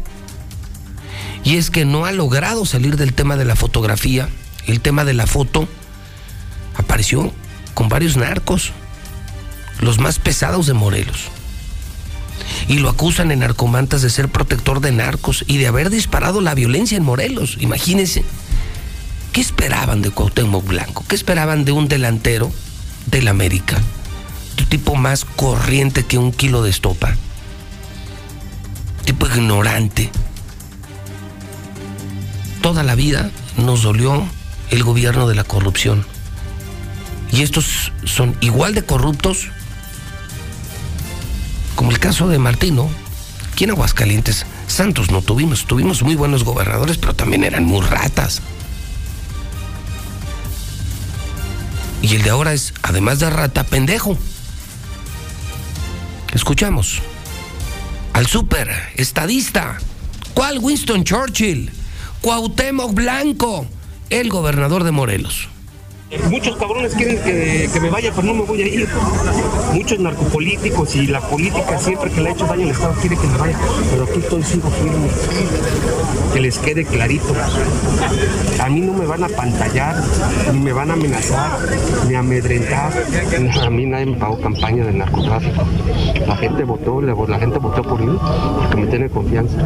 Y es que no ha logrado salir del tema de la fotografía, el tema de la foto apareció con varios narcos, los más pesados de Morelos. Y lo acusan en narcomantas de ser protector de narcos y de haber disparado la violencia en Morelos. Imagínense, ¿qué esperaban de Cuauhtémoc Blanco? ¿Qué esperaban de un delantero del América? Un tipo más corriente que un kilo de estopa. Tipo ignorante. Toda la vida nos dolió el gobierno de la corrupción. Y estos son igual de corruptos como el caso de Martino. Aquí en Aguascalientes, Santos no tuvimos, tuvimos muy buenos gobernadores, pero también eran muy ratas. Y el de ahora es, además de rata, pendejo. Escuchamos al super estadista. ¿Cuál Winston Churchill? Cuauhtémoc Blanco, el gobernador de Morelos. Muchos cabrones quieren que, me vaya, pero no me voy a ir. Muchos narcopolíticos y la política siempre que le ha hecho daño al Estado quiere que me vaya. Pero aquí estoy sigo firme. Que les quede clarito. A mí no me van a pantallar, ni me van a amenazar, ni amedrentar. A mí nadie me pagó campaña de narcotráfico. La gente votó, la gente votó por mí porque me tiene confianza.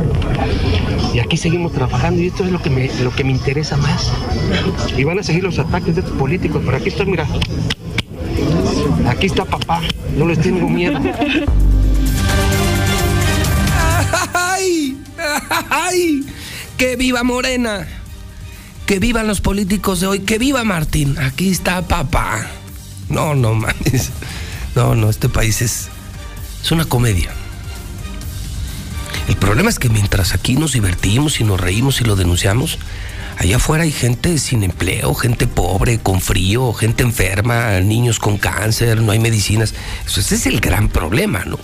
Y aquí seguimos trabajando y esto es lo que me, lo que me interesa más. Y van a seguir los ataques de estos políticos, pero aquí estoy, mira. Aquí está papá, no les tengo miedo. ¡Ay! ¡Ay! ¡Que viva Morena! ¡Que vivan los políticos de hoy! ¡Que viva Martín! Aquí está papá. No, no mames. No, no, este país es, es una comedia. El problema es que mientras aquí nos divertimos y nos reímos y lo denunciamos, Allá afuera hay gente sin empleo, gente pobre, con frío, gente enferma, niños con cáncer, no hay medicinas. Eso, ese es el gran problema, ¿no?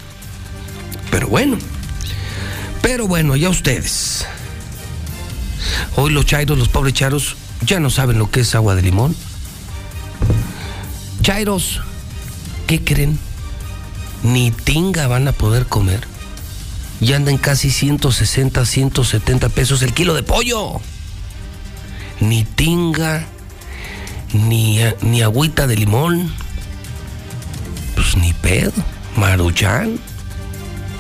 Pero bueno, pero bueno, ya ustedes. Hoy los chairos, los pobres chairos, ya no saben lo que es agua de limón. Chairos, ¿qué creen? Ni tinga van a poder comer. Ya andan casi 160, 170 pesos el kilo de pollo ni tinga, ni, ni agüita de limón, pues ni pedo, maruchan,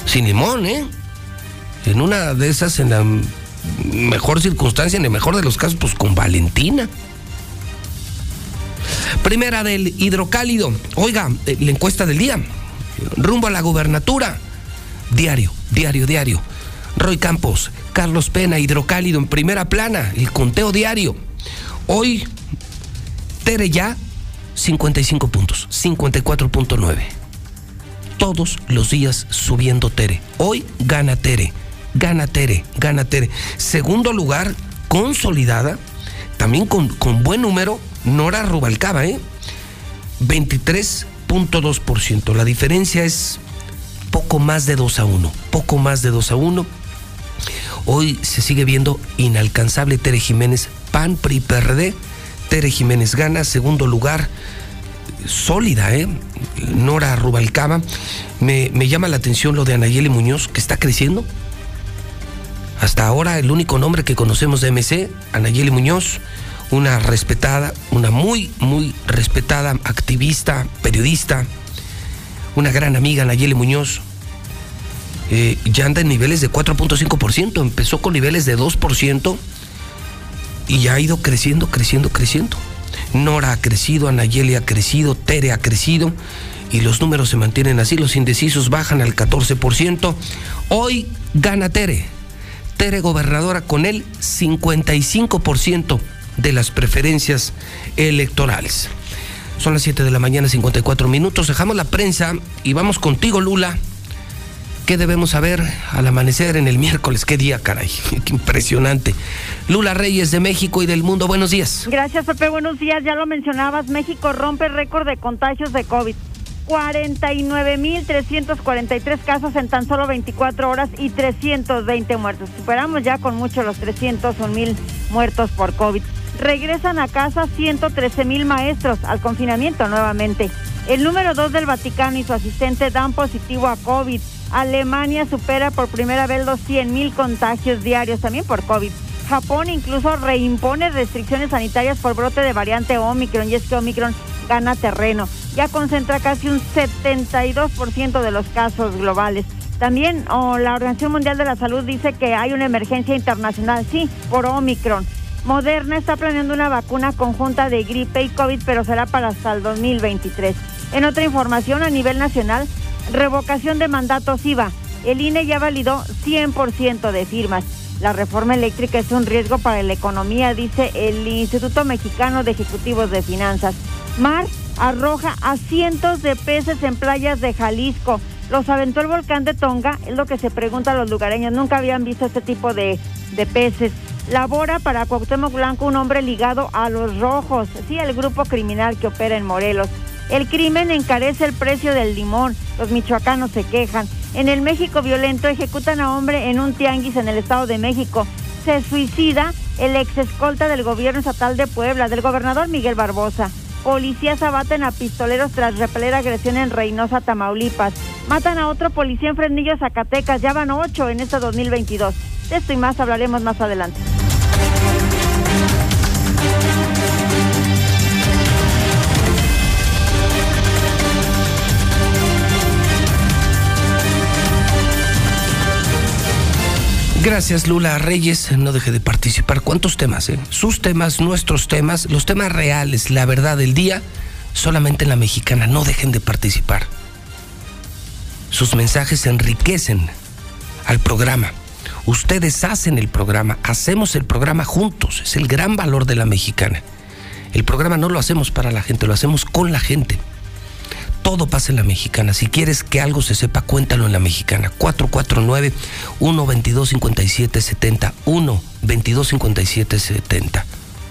sin limón, ¿eh? En una de esas, en la mejor circunstancia, en el mejor de los casos, pues con Valentina. Primera del hidrocálido. Oiga, eh, la encuesta del día. Rumbo a la gubernatura. Diario, diario, diario. Roy Campos, Carlos Pena, Hidrocálido en primera plana, el conteo diario. Hoy, Tere ya, 55 puntos, 54.9. Todos los días subiendo Tere. Hoy gana Tere, gana Tere, gana Tere. Segundo lugar, consolidada, también con, con buen número, Nora Rubalcaba, ¿eh? 23.2%. La diferencia es poco más de 2 a 1, poco más de 2 a 1 Hoy se sigue viendo inalcanzable Tere Jiménez, PAN, PRI, PRD. Tere Jiménez gana, segundo lugar, sólida, ¿eh? Nora Rubalcaba. Me, me llama la atención lo de Anayeli Muñoz, que está creciendo. Hasta ahora el único nombre que conocemos de MC, Anayeli Muñoz, una respetada, una muy, muy respetada activista, periodista, una gran amiga, Anayeli Muñoz, eh, ya anda en niveles de 4.5%, empezó con niveles de 2% y ya ha ido creciendo, creciendo, creciendo. Nora ha crecido, Anayeli ha crecido, Tere ha crecido y los números se mantienen así, los indecisos bajan al 14%. Hoy gana Tere, Tere gobernadora con el 55% de las preferencias electorales. Son las 7 de la mañana, 54 minutos. Dejamos la prensa y vamos contigo, Lula. ¿Qué debemos saber al amanecer en el miércoles? ¿Qué día, caray? Qué impresionante. Lula Reyes de México y del mundo, buenos días. Gracias, Pepe, buenos días. Ya lo mencionabas, México rompe récord de contagios de COVID. 49.343 casos en tan solo 24 horas y 320 muertos. Superamos ya con mucho los 301.000 muertos por COVID. Regresan a casa 113.000 maestros al confinamiento nuevamente. El número dos del Vaticano y su asistente dan positivo a COVID. Alemania supera por primera vez los 100 mil contagios diarios también por COVID. Japón incluso reimpone restricciones sanitarias por brote de variante Omicron y es que Omicron gana terreno. Ya concentra casi un 72% de los casos globales. También oh, la Organización Mundial de la Salud dice que hay una emergencia internacional, sí, por Omicron. Moderna está planeando una vacuna conjunta de gripe y COVID, pero será para hasta el 2023. En otra información a nivel nacional, revocación de mandatos IVA. El INE ya validó 100% de firmas. La reforma eléctrica es un riesgo para la economía, dice el Instituto Mexicano de Ejecutivos de Finanzas. Mar arroja a cientos de peces en playas de Jalisco. Los aventó el volcán de Tonga, es lo que se pregunta a los lugareños. Nunca habían visto este tipo de, de peces. Labora para Cuauhtémoc Blanco un hombre ligado a los rojos, sí, el grupo criminal que opera en Morelos. El crimen encarece el precio del limón. Los michoacanos se quejan. En el México violento ejecutan a hombre en un tianguis en el Estado de México. Se suicida el ex escolta del gobierno estatal de Puebla, del gobernador Miguel Barbosa. Policías abaten a pistoleros tras repeler agresión en Reynosa, Tamaulipas. Matan a otro policía en Fresnillo, Zacatecas. Ya van ocho en este 2022. De esto y más hablaremos más adelante. Gracias Lula Reyes, no deje de participar. ¿Cuántos temas? Eh? Sus temas, nuestros temas, los temas reales, la verdad del día, solamente en la mexicana. No dejen de participar. Sus mensajes enriquecen al programa. Ustedes hacen el programa, hacemos el programa juntos. Es el gran valor de la mexicana. El programa no lo hacemos para la gente, lo hacemos con la gente. Todo pasa en la mexicana. Si quieres que algo se sepa, cuéntalo en la mexicana. 449-122-5770. 1-22-5770.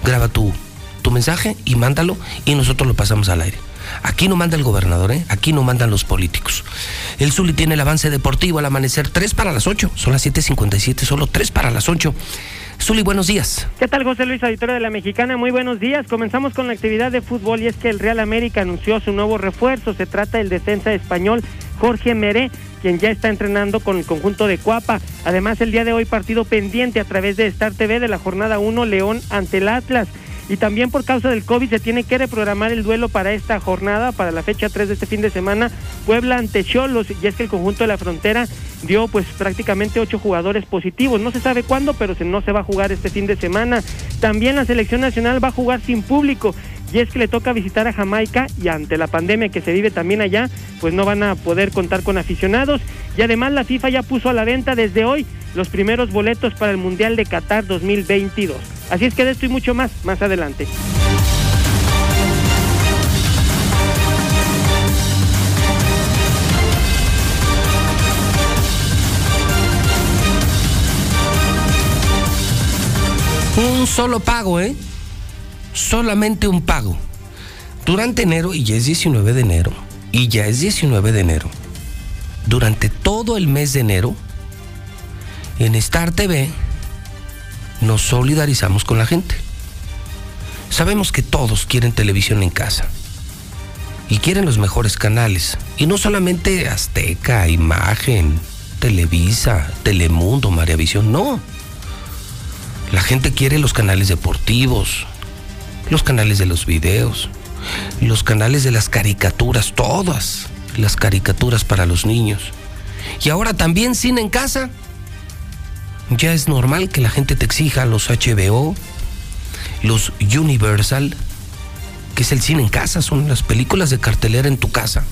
Graba tu, tu mensaje y mándalo y nosotros lo pasamos al aire. Aquí no manda el gobernador, ¿eh? aquí no mandan los políticos. El Zuli tiene el avance deportivo al amanecer 3 para las 8. Son las 7.57, solo 3 para las 8. Zuli, buenos días. ¿Qué tal, José Luis, auditorio de la Mexicana? Muy buenos días. Comenzamos con la actividad de fútbol y es que el Real América anunció su nuevo refuerzo. Se trata del defensa español Jorge Meré, quien ya está entrenando con el conjunto de Cuapa. Además, el día de hoy partido pendiente a través de Star TV de la jornada 1 León ante el Atlas y también por causa del COVID se tiene que reprogramar el duelo para esta jornada, para la fecha 3 de este fin de semana, Puebla ante Cholos, y es que el conjunto de la frontera dio pues prácticamente ocho jugadores positivos, no se sabe cuándo, pero no se va a jugar este fin de semana. También la selección nacional va a jugar sin público, y es que le toca visitar a Jamaica y ante la pandemia que se vive también allá, pues no van a poder contar con aficionados y además la FIFA ya puso a la venta desde hoy los primeros boletos para el Mundial de Qatar 2022. Así es que de esto y mucho más, más adelante. Un solo pago, ¿eh? Solamente un pago. Durante enero, y ya es 19 de enero, y ya es 19 de enero, durante todo el mes de enero, en Star TV, nos solidarizamos con la gente. Sabemos que todos quieren televisión en casa y quieren los mejores canales. Y no solamente Azteca, Imagen, Televisa, Telemundo, Visión, no. La gente quiere los canales deportivos, los canales de los videos, los canales de las caricaturas, todas las caricaturas para los niños. Y ahora también cine en casa ya es normal que la gente te exija los HBO, los Universal, que es el cine en casa, son las películas de cartelera en tu casa.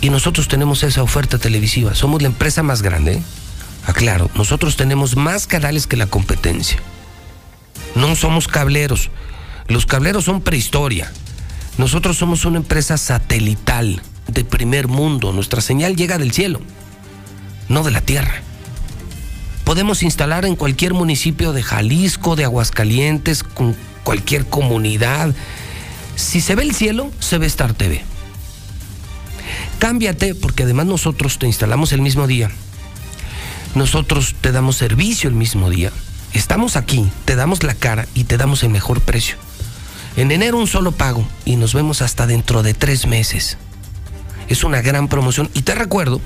Y nosotros tenemos esa oferta televisiva, somos la empresa más grande. ¿eh? Aclaro, nosotros tenemos más canales que la competencia. No somos cableros. Los cableros son prehistoria. Nosotros somos una empresa satelital de primer mundo. Nuestra señal llega del cielo, no de la tierra podemos instalar en cualquier municipio de Jalisco, de Aguascalientes, con cualquier comunidad. Si se ve el cielo, se ve Star TV. Cámbiate, porque además nosotros te instalamos el mismo día. Nosotros te damos servicio el mismo día. Estamos aquí, te damos la cara y te damos el mejor precio. En enero un solo pago y nos vemos hasta dentro de tres meses. Es una gran promoción y te recuerdo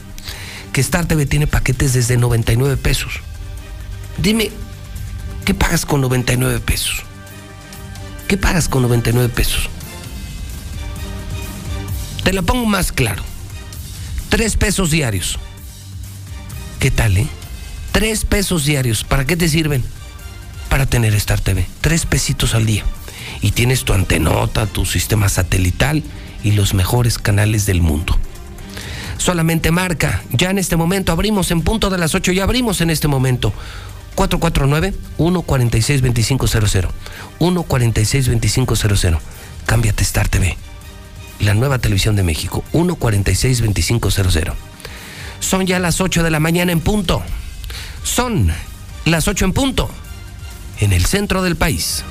que Star TV tiene paquetes desde 99 pesos. Dime, ¿qué pagas con 99 pesos? ¿Qué pagas con 99 pesos? Te la pongo más claro. Tres pesos diarios. ¿Qué tal, eh? Tres pesos diarios. ¿Para qué te sirven? Para tener Star TV. Tres pesitos al día. Y tienes tu antenota, tu sistema satelital y los mejores canales del mundo. Solamente marca. Ya en este momento abrimos en punto de las 8. Ya abrimos en este momento. 449-146-2500. 146-2500. Cámbiate Star TV. La nueva televisión de México. 146-2500. Son ya las 8 de la mañana en punto. Son las 8 en punto. En el centro del país.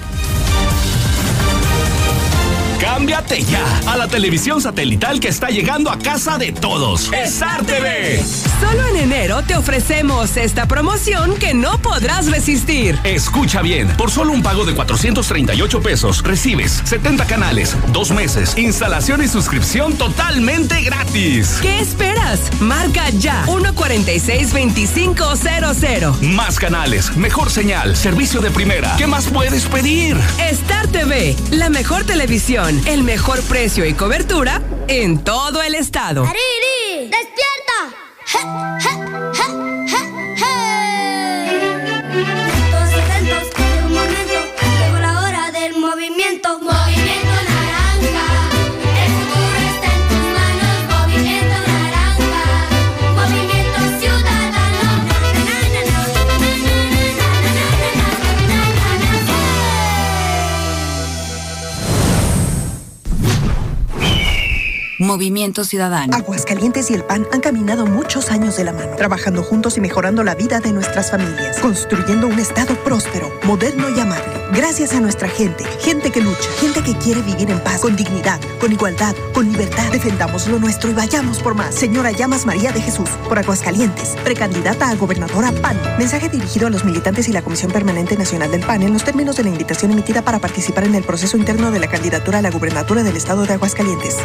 Cámbiate ya a la televisión satelital que está llegando a casa de todos. Star TV. Solo en enero te ofrecemos esta promoción que no podrás resistir. Escucha bien, por solo un pago de 438 pesos recibes 70 canales, dos meses, instalación y suscripción totalmente gratis. ¿Qué esperas? Marca ya 146-2500. Más canales, mejor señal, servicio de primera. ¿Qué más puedes pedir? Star TV, la mejor televisión el mejor precio y cobertura en todo el estado. ¡Ariri! ¡Despierta! Movimiento Ciudadano. Aguascalientes y el PAN han caminado muchos años de la mano, trabajando juntos y mejorando la vida de nuestras familias, construyendo un Estado próspero, moderno y amable. Gracias a nuestra gente, gente que lucha, gente que quiere vivir en paz, con dignidad, con igualdad, con libertad. Defendamos lo nuestro y vayamos por más. Señora Llamas María de Jesús, por Aguascalientes, precandidata a gobernadora PAN. Mensaje dirigido a los militantes y la Comisión Permanente Nacional del PAN en los términos de la invitación emitida para participar en el proceso interno de la candidatura a la gubernatura del Estado de Aguascalientes.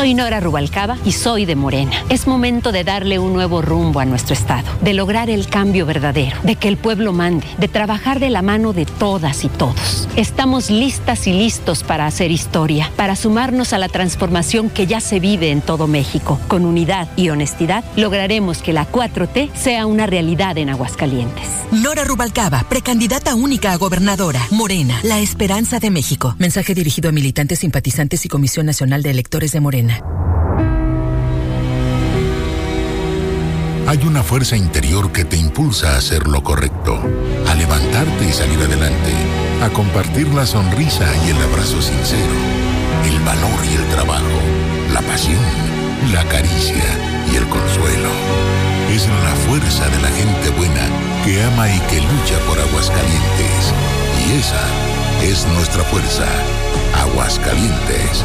Soy Nora Rubalcaba y soy de Morena. Es momento de darle un nuevo rumbo a nuestro Estado, de lograr el cambio verdadero, de que el pueblo mande, de trabajar de la mano de todas y todos. Estamos listas y listos para hacer historia, para sumarnos a la transformación que ya se vive en todo México. Con unidad y honestidad lograremos que la 4T sea una realidad en Aguascalientes. Nora Rubalcaba, precandidata única a gobernadora. Morena, la esperanza de México. Mensaje dirigido a militantes, simpatizantes y Comisión Nacional de Electores de Morena. Hay una fuerza interior que te impulsa a hacer lo correcto, a levantarte y salir adelante, a compartir la sonrisa y el abrazo sincero, el valor y el trabajo, la pasión, la caricia y el consuelo. Es la fuerza de la gente buena que ama y que lucha por Aguascalientes. Y esa es nuestra fuerza. Aguascalientes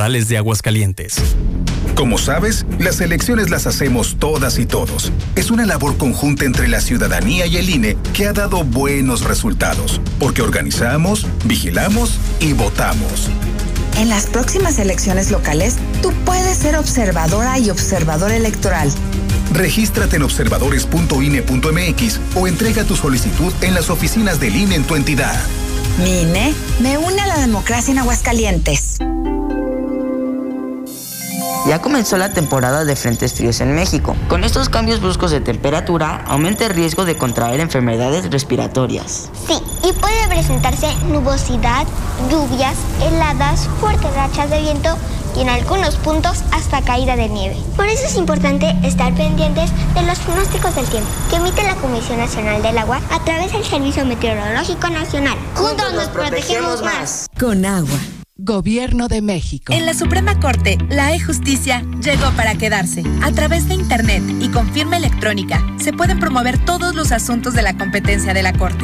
de Aguascalientes. Como sabes, las elecciones las hacemos todas y todos. Es una labor conjunta entre la ciudadanía y el INE que ha dado buenos resultados, porque organizamos, vigilamos y votamos. En las próximas elecciones locales, tú puedes ser observadora y observador electoral. Regístrate en observadores.ine.mx o entrega tu solicitud en las oficinas del INE en tu entidad. Mi INE me une a la democracia en Aguascalientes. Ya comenzó la temporada de frentes fríos en México. Con estos cambios bruscos de temperatura, aumenta el riesgo de contraer enfermedades respiratorias. Sí, y puede presentarse nubosidad, lluvias, heladas, fuertes rachas de viento y en algunos puntos hasta caída de nieve. Por eso es importante estar pendientes de los pronósticos del tiempo que emite la Comisión Nacional del Agua a través del Servicio Meteorológico Nacional. Juntos nos protegemos más. Con agua. Gobierno de México. En la Suprema Corte, la e-justicia llegó para quedarse. A través de Internet y con firma electrónica, se pueden promover todos los asuntos de la competencia de la Corte.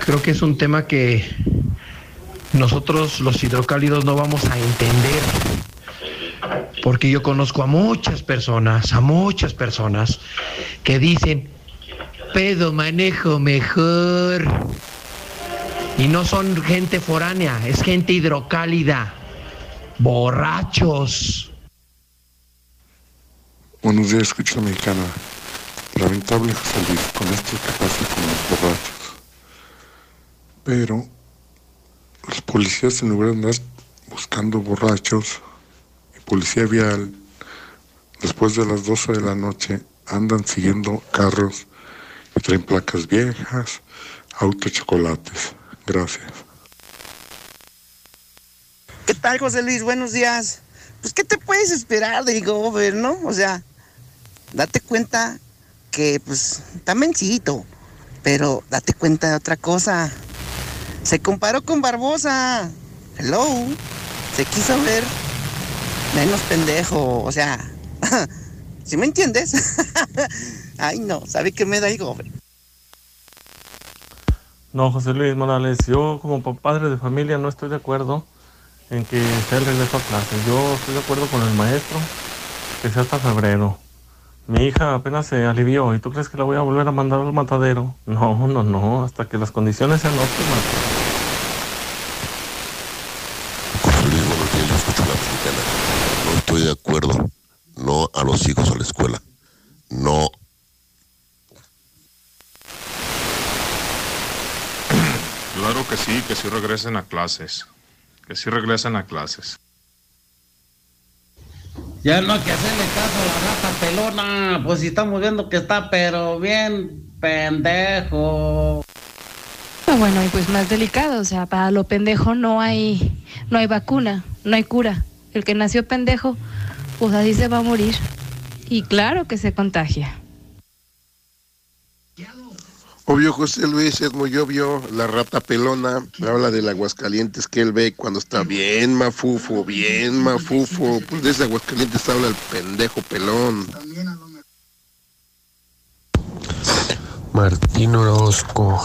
Creo que es un tema que nosotros los hidrocálidos no vamos a entender porque yo conozco a muchas personas, a muchas personas que dicen, pedo manejo mejor. Y no son gente foránea, es gente hidrocálida, borrachos. Buenos días, escucha mexicana. Lamentable, Luis, con esto que pasa con los borrachos. Pero los policías en lugar de andar buscando borrachos, policía vial, después de las 12 de la noche, andan siguiendo carros y traen placas viejas, autos chocolates. Gracias. ¿Qué tal, José Luis? Buenos días. Pues, ¿qué te puedes esperar de Gober, no? O sea, date cuenta que, pues, está mencito, pero date cuenta de otra cosa. Se comparó con Barbosa. Hello. Se quiso ver menos pendejo, o sea, ¿sí me entiendes? Ay, no, ¿sabe qué me da hijo? No, José Luis Morales, yo como padre de familia no estoy de acuerdo en que sea el regreso a clases. Yo estoy de acuerdo con el maestro que sea hasta febrero. Mi hija apenas se alivió y tú crees que la voy a volver a mandar al matadero. No, no, no, hasta que las condiciones sean óptimas. estoy de acuerdo. No a los hijos a la escuela. No. Claro que sí, regresen a clases. Que sí regresen a clases. Ya no hay que hacerle caso a la rata pelona, pues si estamos viendo que está pero bien pendejo. Ah, bueno, y pues más delicado, o sea, para lo pendejo no hay, no hay vacuna, no hay cura. El que nació pendejo, pues así se va a morir. Y claro que se contagia. Obvio, José Luis, es muy obvio. La rata pelona habla del Aguascalientes que él ve cuando está bien mafufo, bien mafufo. Pues de ese Aguascalientes habla el pendejo pelón. Martín Orozco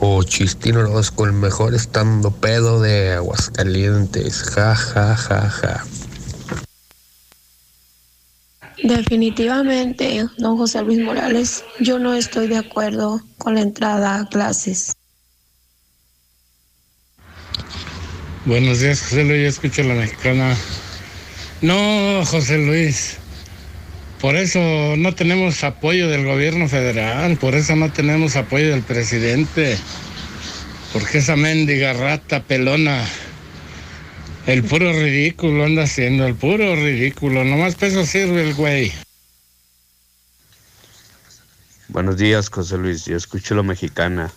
o Chistín Orozco, el mejor estando pedo de Aguascalientes. Ja, ja, ja, ja. Definitivamente, don José Luis Morales, yo no estoy de acuerdo con la entrada a clases. Buenos días, José Luis, escucho la mexicana. No, José Luis, por eso no tenemos apoyo del gobierno federal, por eso no tenemos apoyo del presidente, porque esa mendiga rata pelona, el puro ridículo anda haciendo, el puro ridículo, nomás peso sirve el güey. Buenos días, José Luis, yo escucho la mexicana.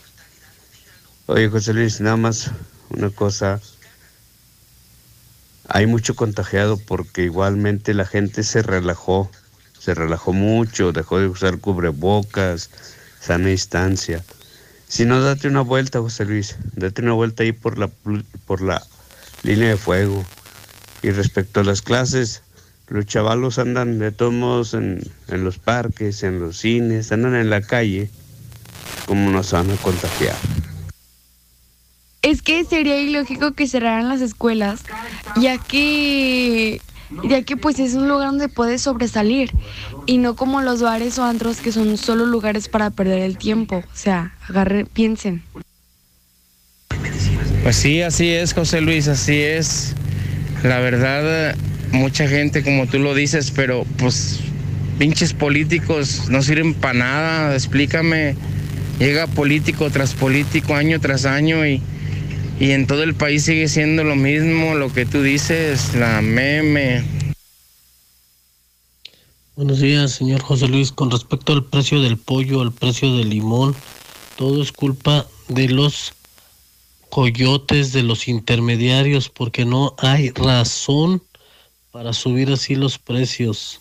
Oye, José Luis, nada más una cosa. Hay mucho contagiado porque igualmente la gente se relajó se relajó mucho, dejó de usar cubrebocas, sana distancia. Si no, date una vuelta, José Luis, date una vuelta ahí por la, por la línea de fuego. Y respecto a las clases, los chavalos andan de todos modos en, en los parques, en los cines, andan en la calle, ¿cómo nos van a contagiar? Es que sería ilógico que cerraran las escuelas, ya que ya que pues es un lugar donde puedes sobresalir y no como los bares o antros que son solo lugares para perder el tiempo. O sea, agarre, piensen. Pues sí, así es, José Luis, así es. La verdad, mucha gente, como tú lo dices, pero pues pinches políticos no sirven para nada. Explícame, llega político tras político, año tras año y, y en todo el país sigue siendo lo mismo, lo que tú dices, la meme. Buenos días, señor José Luis. Con respecto al precio del pollo, al precio del limón, todo es culpa de los coyotes, de los intermediarios, porque no hay razón para subir así los precios.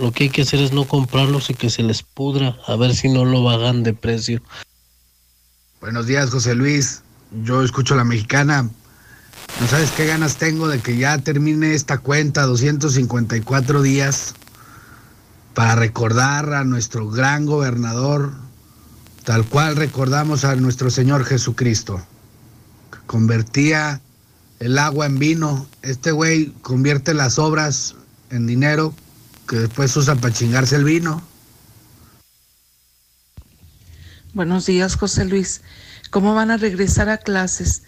Lo que hay que hacer es no comprarlos y que se les pudra, a ver si no lo bajan de precio. Buenos días, José Luis. Yo escucho la mexicana. No sabes qué ganas tengo de que ya termine esta cuenta, 254 días, para recordar a nuestro gran gobernador, tal cual recordamos a nuestro Señor Jesucristo. Convertía el agua en vino. Este güey convierte las obras en dinero que después usa para chingarse el vino. Buenos días, José Luis. ¿Cómo van a regresar a clases?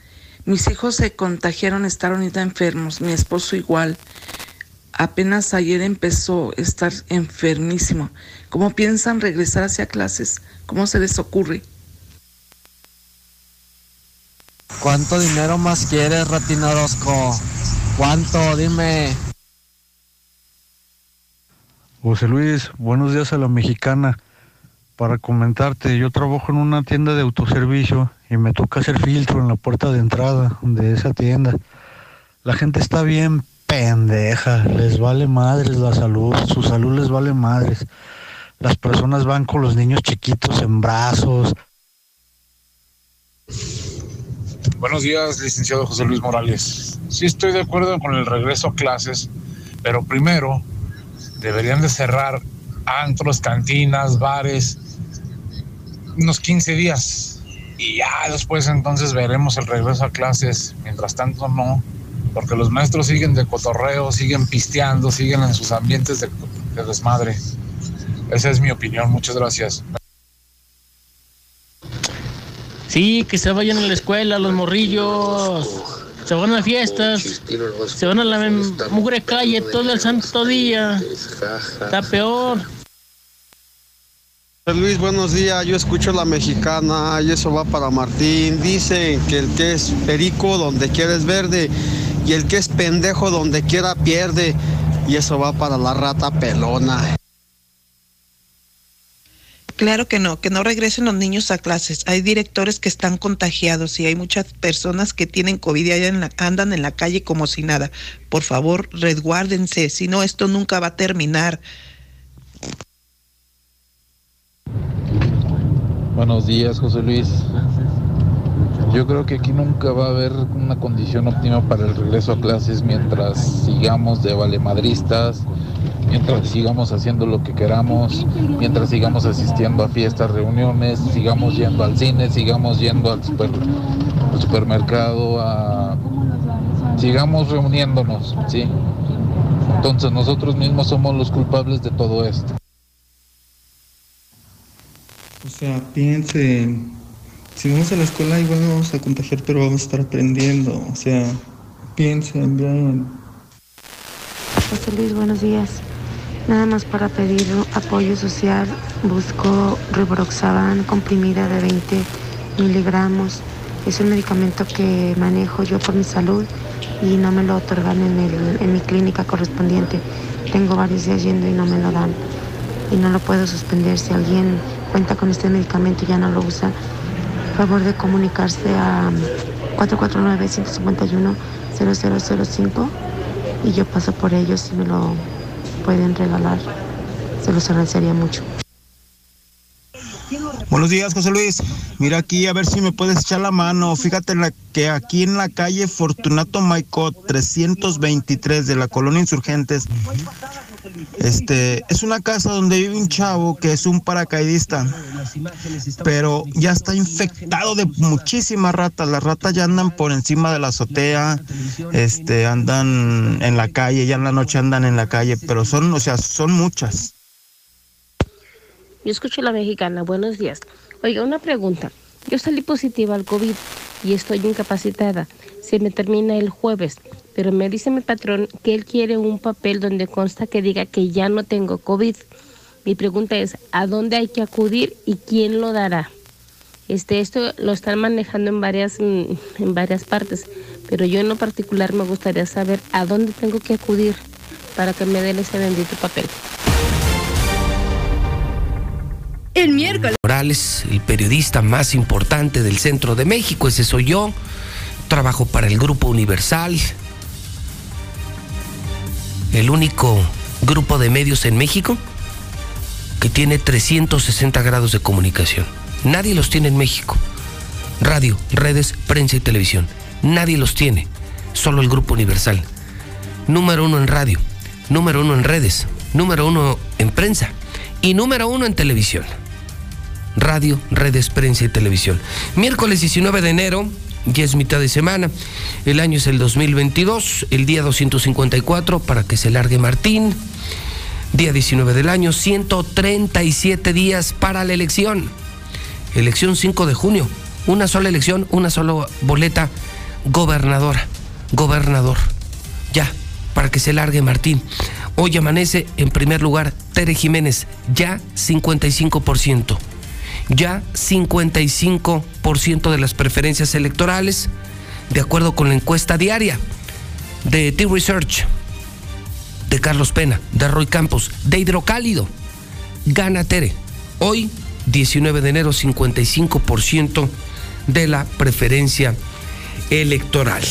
Mis hijos se contagiaron, estaban ahorita enfermos, mi esposo igual. Apenas ayer empezó a estar enfermísimo. ¿Cómo piensan regresar hacia clases? ¿Cómo se les ocurre? ¿Cuánto dinero más quieres, Ratino Orozco? ¿Cuánto? Dime. José Luis, buenos días a la mexicana. Para comentarte, yo trabajo en una tienda de autoservicio y me toca hacer filtro en la puerta de entrada de esa tienda. La gente está bien pendeja, les vale madres la salud, su salud les vale madres. Las personas van con los niños chiquitos en brazos. Buenos días, licenciado José Luis Morales. Sí estoy de acuerdo con el regreso a clases, pero primero deberían de cerrar antros, cantinas, bares, unos 15 días. Y ya después entonces veremos el regreso a clases. Mientras tanto no, porque los maestros siguen de cotorreo, siguen pisteando, siguen en sus ambientes de, de desmadre. Esa es mi opinión. Muchas gracias. Sí, que se vayan a la escuela los morrillos. Se van a fiestas. Se van a la mugre calle todo el santo día. Está peor. Luis, buenos días. Yo escucho la mexicana y eso va para Martín. Dicen que el que es perico donde quiera es verde y el que es pendejo donde quiera pierde. Y eso va para la rata pelona. Claro que no, que no regresen los niños a clases. Hay directores que están contagiados y hay muchas personas que tienen COVID y en la, andan en la calle como si nada. Por favor, resguárdense, si no, esto nunca va a terminar. Buenos días, José Luis. Yo creo que aquí nunca va a haber una condición óptima para el regreso a clases mientras sigamos de valemadristas, mientras sigamos haciendo lo que queramos, mientras sigamos asistiendo a fiestas, reuniones, sigamos yendo al cine, sigamos yendo al, super, al supermercado, a, sigamos reuniéndonos, ¿sí? Entonces nosotros mismos somos los culpables de todo esto. O sea, piensen, si vamos a la escuela igual no vamos a contagiar, pero vamos a estar aprendiendo. O sea, piensen bien. José Luis, buenos días. Nada más para pedir apoyo social, busco Rivaroxaban comprimida de 20 miligramos. Es un medicamento que manejo yo por mi salud y no me lo otorgan en, el, en mi clínica correspondiente. Tengo varios días yendo y no me lo dan. Y no lo puedo suspender. Si alguien cuenta con este medicamento y ya no lo usa, favor de comunicarse a 449-151-0005 y yo paso por ellos si me lo pueden regalar. Se los agradecería mucho. Buenos días, José Luis. Mira aquí a ver si me puedes echar la mano. Fíjate la, que aquí en la calle Fortunato Maicot 323 de la colonia Insurgentes, este es una casa donde vive un chavo que es un paracaidista, pero ya está infectado de muchísimas ratas. Las ratas ya andan por encima de la azotea, este andan en la calle, ya en la noche andan en la calle, pero son, o sea, son muchas. Yo escucho la mexicana, buenos días. Oiga, una pregunta. Yo salí positiva al COVID, y estoy incapacitada. Se me termina el jueves, pero me dice mi patrón que él quiere un papel donde consta que diga que ya no tengo COVID. Mi pregunta es, ¿a dónde hay que acudir y quién lo dará? Este, esto lo están manejando en varias, mm, en varias partes, pero yo en lo particular me gustaría saber a dónde tengo que acudir para que me den ese bendito papel. El miércoles. Morales, el periodista más importante del centro de México, ese soy yo. Trabajo para el Grupo Universal, el único grupo de medios en México que tiene 360 grados de comunicación. Nadie los tiene en México. Radio, redes, prensa y televisión. Nadie los tiene. Solo el Grupo Universal. Número uno en radio, número uno en redes, número uno en prensa y número uno en televisión radio, redes, prensa y televisión. Miércoles 19 de enero, ya es mitad de semana, el año es el 2022, el día 254 para que se largue Martín, día 19 del año, 137 días para la elección, elección 5 de junio, una sola elección, una sola boleta, gobernadora, gobernador, ya, para que se largue Martín. Hoy amanece en primer lugar Tere Jiménez, ya 55% ya 55% de las preferencias electorales, de acuerdo con la encuesta diaria de T-Research, de Carlos Pena, de Roy Campos, de Hidrocálido. Gana Tere. Hoy, 19 de enero, 55% de la preferencia electoral.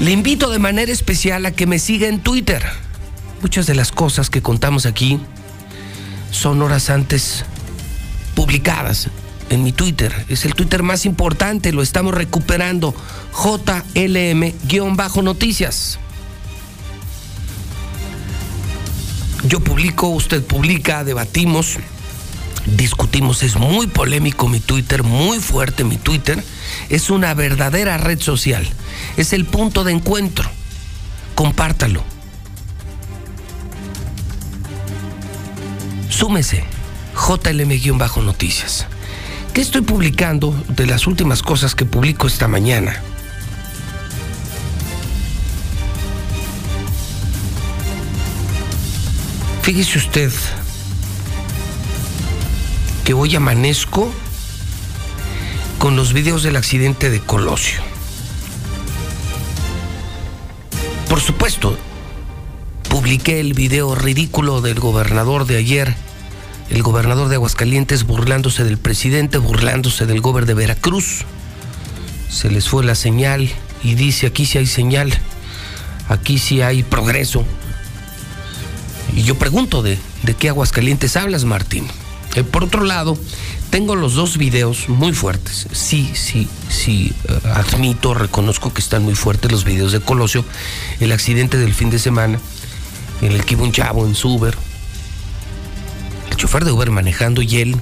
Le invito de manera especial a que me siga en Twitter. Muchas de las cosas que contamos aquí son horas antes publicadas en mi Twitter. Es el Twitter más importante, lo estamos recuperando. JLM-noticias. Yo publico, usted publica, debatimos, discutimos. Es muy polémico mi Twitter, muy fuerte mi Twitter. Es una verdadera red social. Es el punto de encuentro. Compártalo. Súmese. JLM-noticias. ¿Qué estoy publicando de las últimas cosas que publico esta mañana? Fíjese usted que hoy amanezco con los videos del accidente de Colosio. Por supuesto, publiqué el video ridículo del gobernador de ayer el gobernador de Aguascalientes burlándose del presidente, burlándose del gobernador de Veracruz. Se les fue la señal y dice, aquí sí hay señal, aquí sí hay progreso. Y yo pregunto, ¿de, de qué Aguascalientes hablas, Martín? Eh, por otro lado, tengo los dos videos muy fuertes. Sí, sí, sí, eh, admito, reconozco que están muy fuertes los videos de Colosio. El accidente del fin de semana, en el que iba un chavo en su Uber, chofer de Uber manejando y él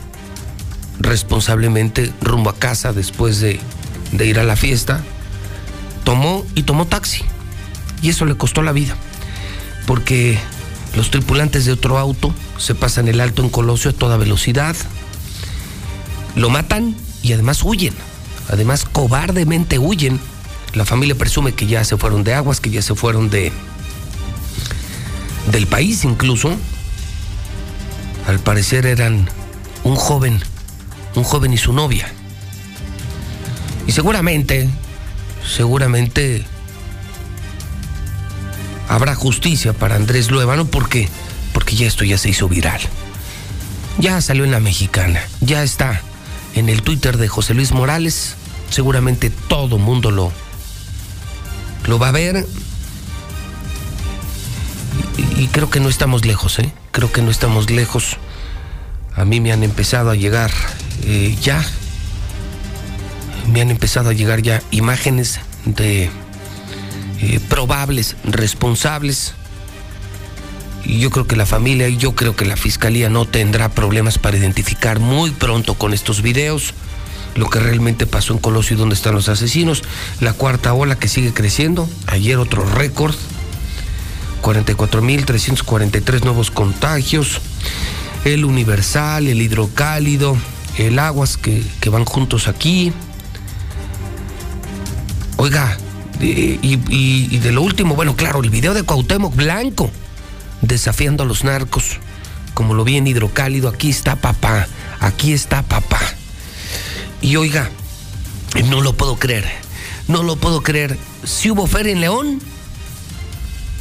responsablemente rumbo a casa después de, de ir a la fiesta, tomó y tomó taxi. Y eso le costó la vida. Porque los tripulantes de otro auto se pasan el alto en Colosio a toda velocidad, lo matan y además huyen. Además, cobardemente huyen. La familia presume que ya se fueron de aguas, que ya se fueron de del país incluso, al parecer eran un joven, un joven y su novia. Y seguramente, seguramente habrá justicia para Andrés Luevano porque porque ya esto ya se hizo viral. Ya salió en la mexicana, ya está en el Twitter de José Luis Morales. Seguramente todo mundo lo lo va a ver. Y, creo que no estamos lejos, ¿eh? creo que no estamos lejos. A mí me han empezado a llegar eh, ya, me han empezado a llegar ya imágenes de eh, probables responsables. Y yo creo que la familia y yo creo que la fiscalía no tendrá problemas para identificar muy pronto con estos videos lo que realmente pasó en Colosio y dónde están los asesinos. La cuarta ola que sigue creciendo. Ayer otro récord 44.343 nuevos contagios, el Universal, el Hidrocálido, el Aguas que, que van juntos aquí, Oiga, y, de lo último, bueno, claro, el video de Cuauhtémoc Blanco desafiando a los narcos, como lo vi en Hidrocálido, aquí está papá, aquí está papá. Y oiga, no lo puedo creer, no lo puedo creer. Si hubo feria en León,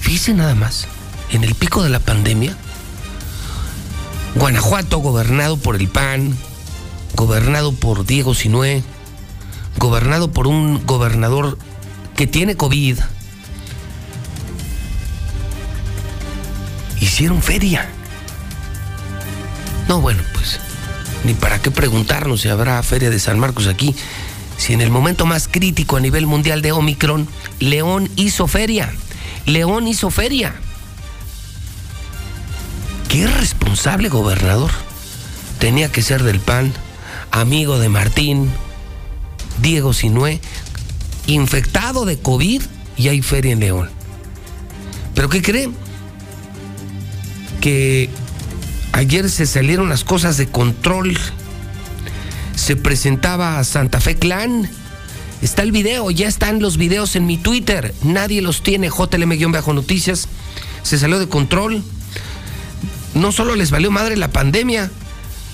fíjese nada más, en el pico de la pandemia, Guanajuato gobernado por el PAN, gobernado por Diego Sinué, gobernado por un gobernador que tiene COVID. Hicieron feria. No, bueno, pues ni para qué preguntarnos si habrá feria de San Marcos aquí. Si en el momento más crítico a nivel mundial de Omicron, León hizo feria. León hizo feria. Qué responsable gobernador. Tenía que ser del PAN, amigo de Martín, Diego Sinué, infectado de COVID y hay feria en León. ¿Pero qué creen? Que ayer se salieron las cosas de control. Se presentaba a Santa Fe Clan. Está el video, ya están los videos en mi Twitter. Nadie los tiene, JLM-Noticias. Se salió de control. No solo les valió madre la pandemia,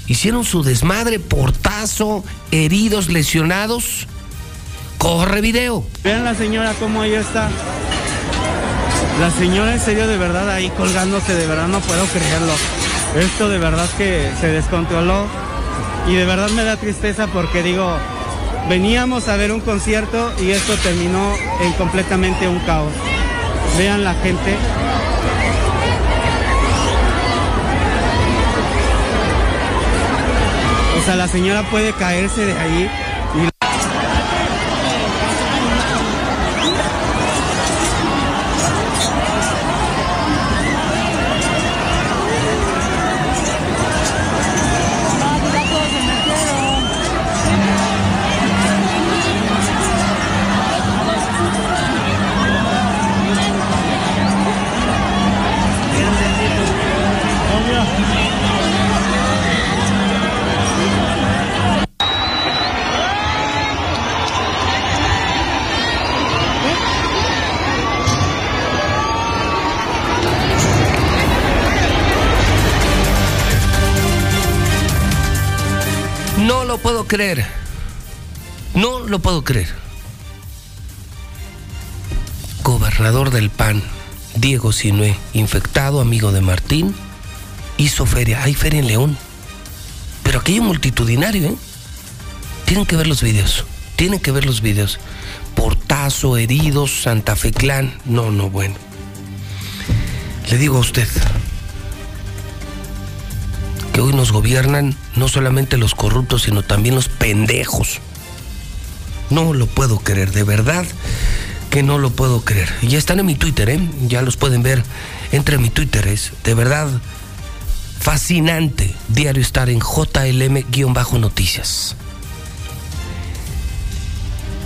hicieron su desmadre, portazo, heridos, lesionados. Corre video. Vean la señora cómo ella está. La señora en serio de verdad ahí colgándose, de verdad no puedo creerlo. Esto de verdad que se descontroló y de verdad me da tristeza porque digo, veníamos a ver un concierto y esto terminó en completamente un caos. Vean la gente. O sea, la señora puede caerse de ahí creer. No lo puedo creer. Gobernador del PAN, Diego Sinué, infectado, amigo de Martín, hizo feria. Hay feria en León. Pero aquello multitudinario, ¿eh? Tienen que ver los videos. Tienen que ver los videos. Portazo, heridos, Santa Fe Clan. No, no, bueno. Le digo a usted que hoy nos gobiernan no solamente los corruptos, sino también los pendejos. No lo puedo creer, de verdad que no lo puedo creer. Ya están en mi Twitter, ¿eh? Ya los pueden ver. Entre mi Twitter es de verdad fascinante. Diario estar en JLM-noticias.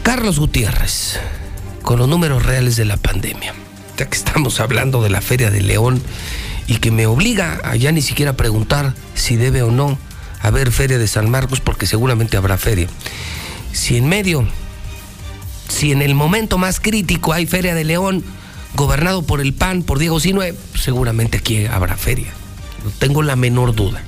Carlos Gutiérrez, con los números reales de la pandemia. Ya que estamos hablando de la Feria de León y que me obliga a ya ni siquiera preguntar si debe o no haber Feria de San Marcos, porque seguramente habrá feria. Si en medio, si en el momento más crítico hay Feria de León, gobernado por el PAN, por Diego Sinue, seguramente aquí habrá feria. Tengo la menor duda.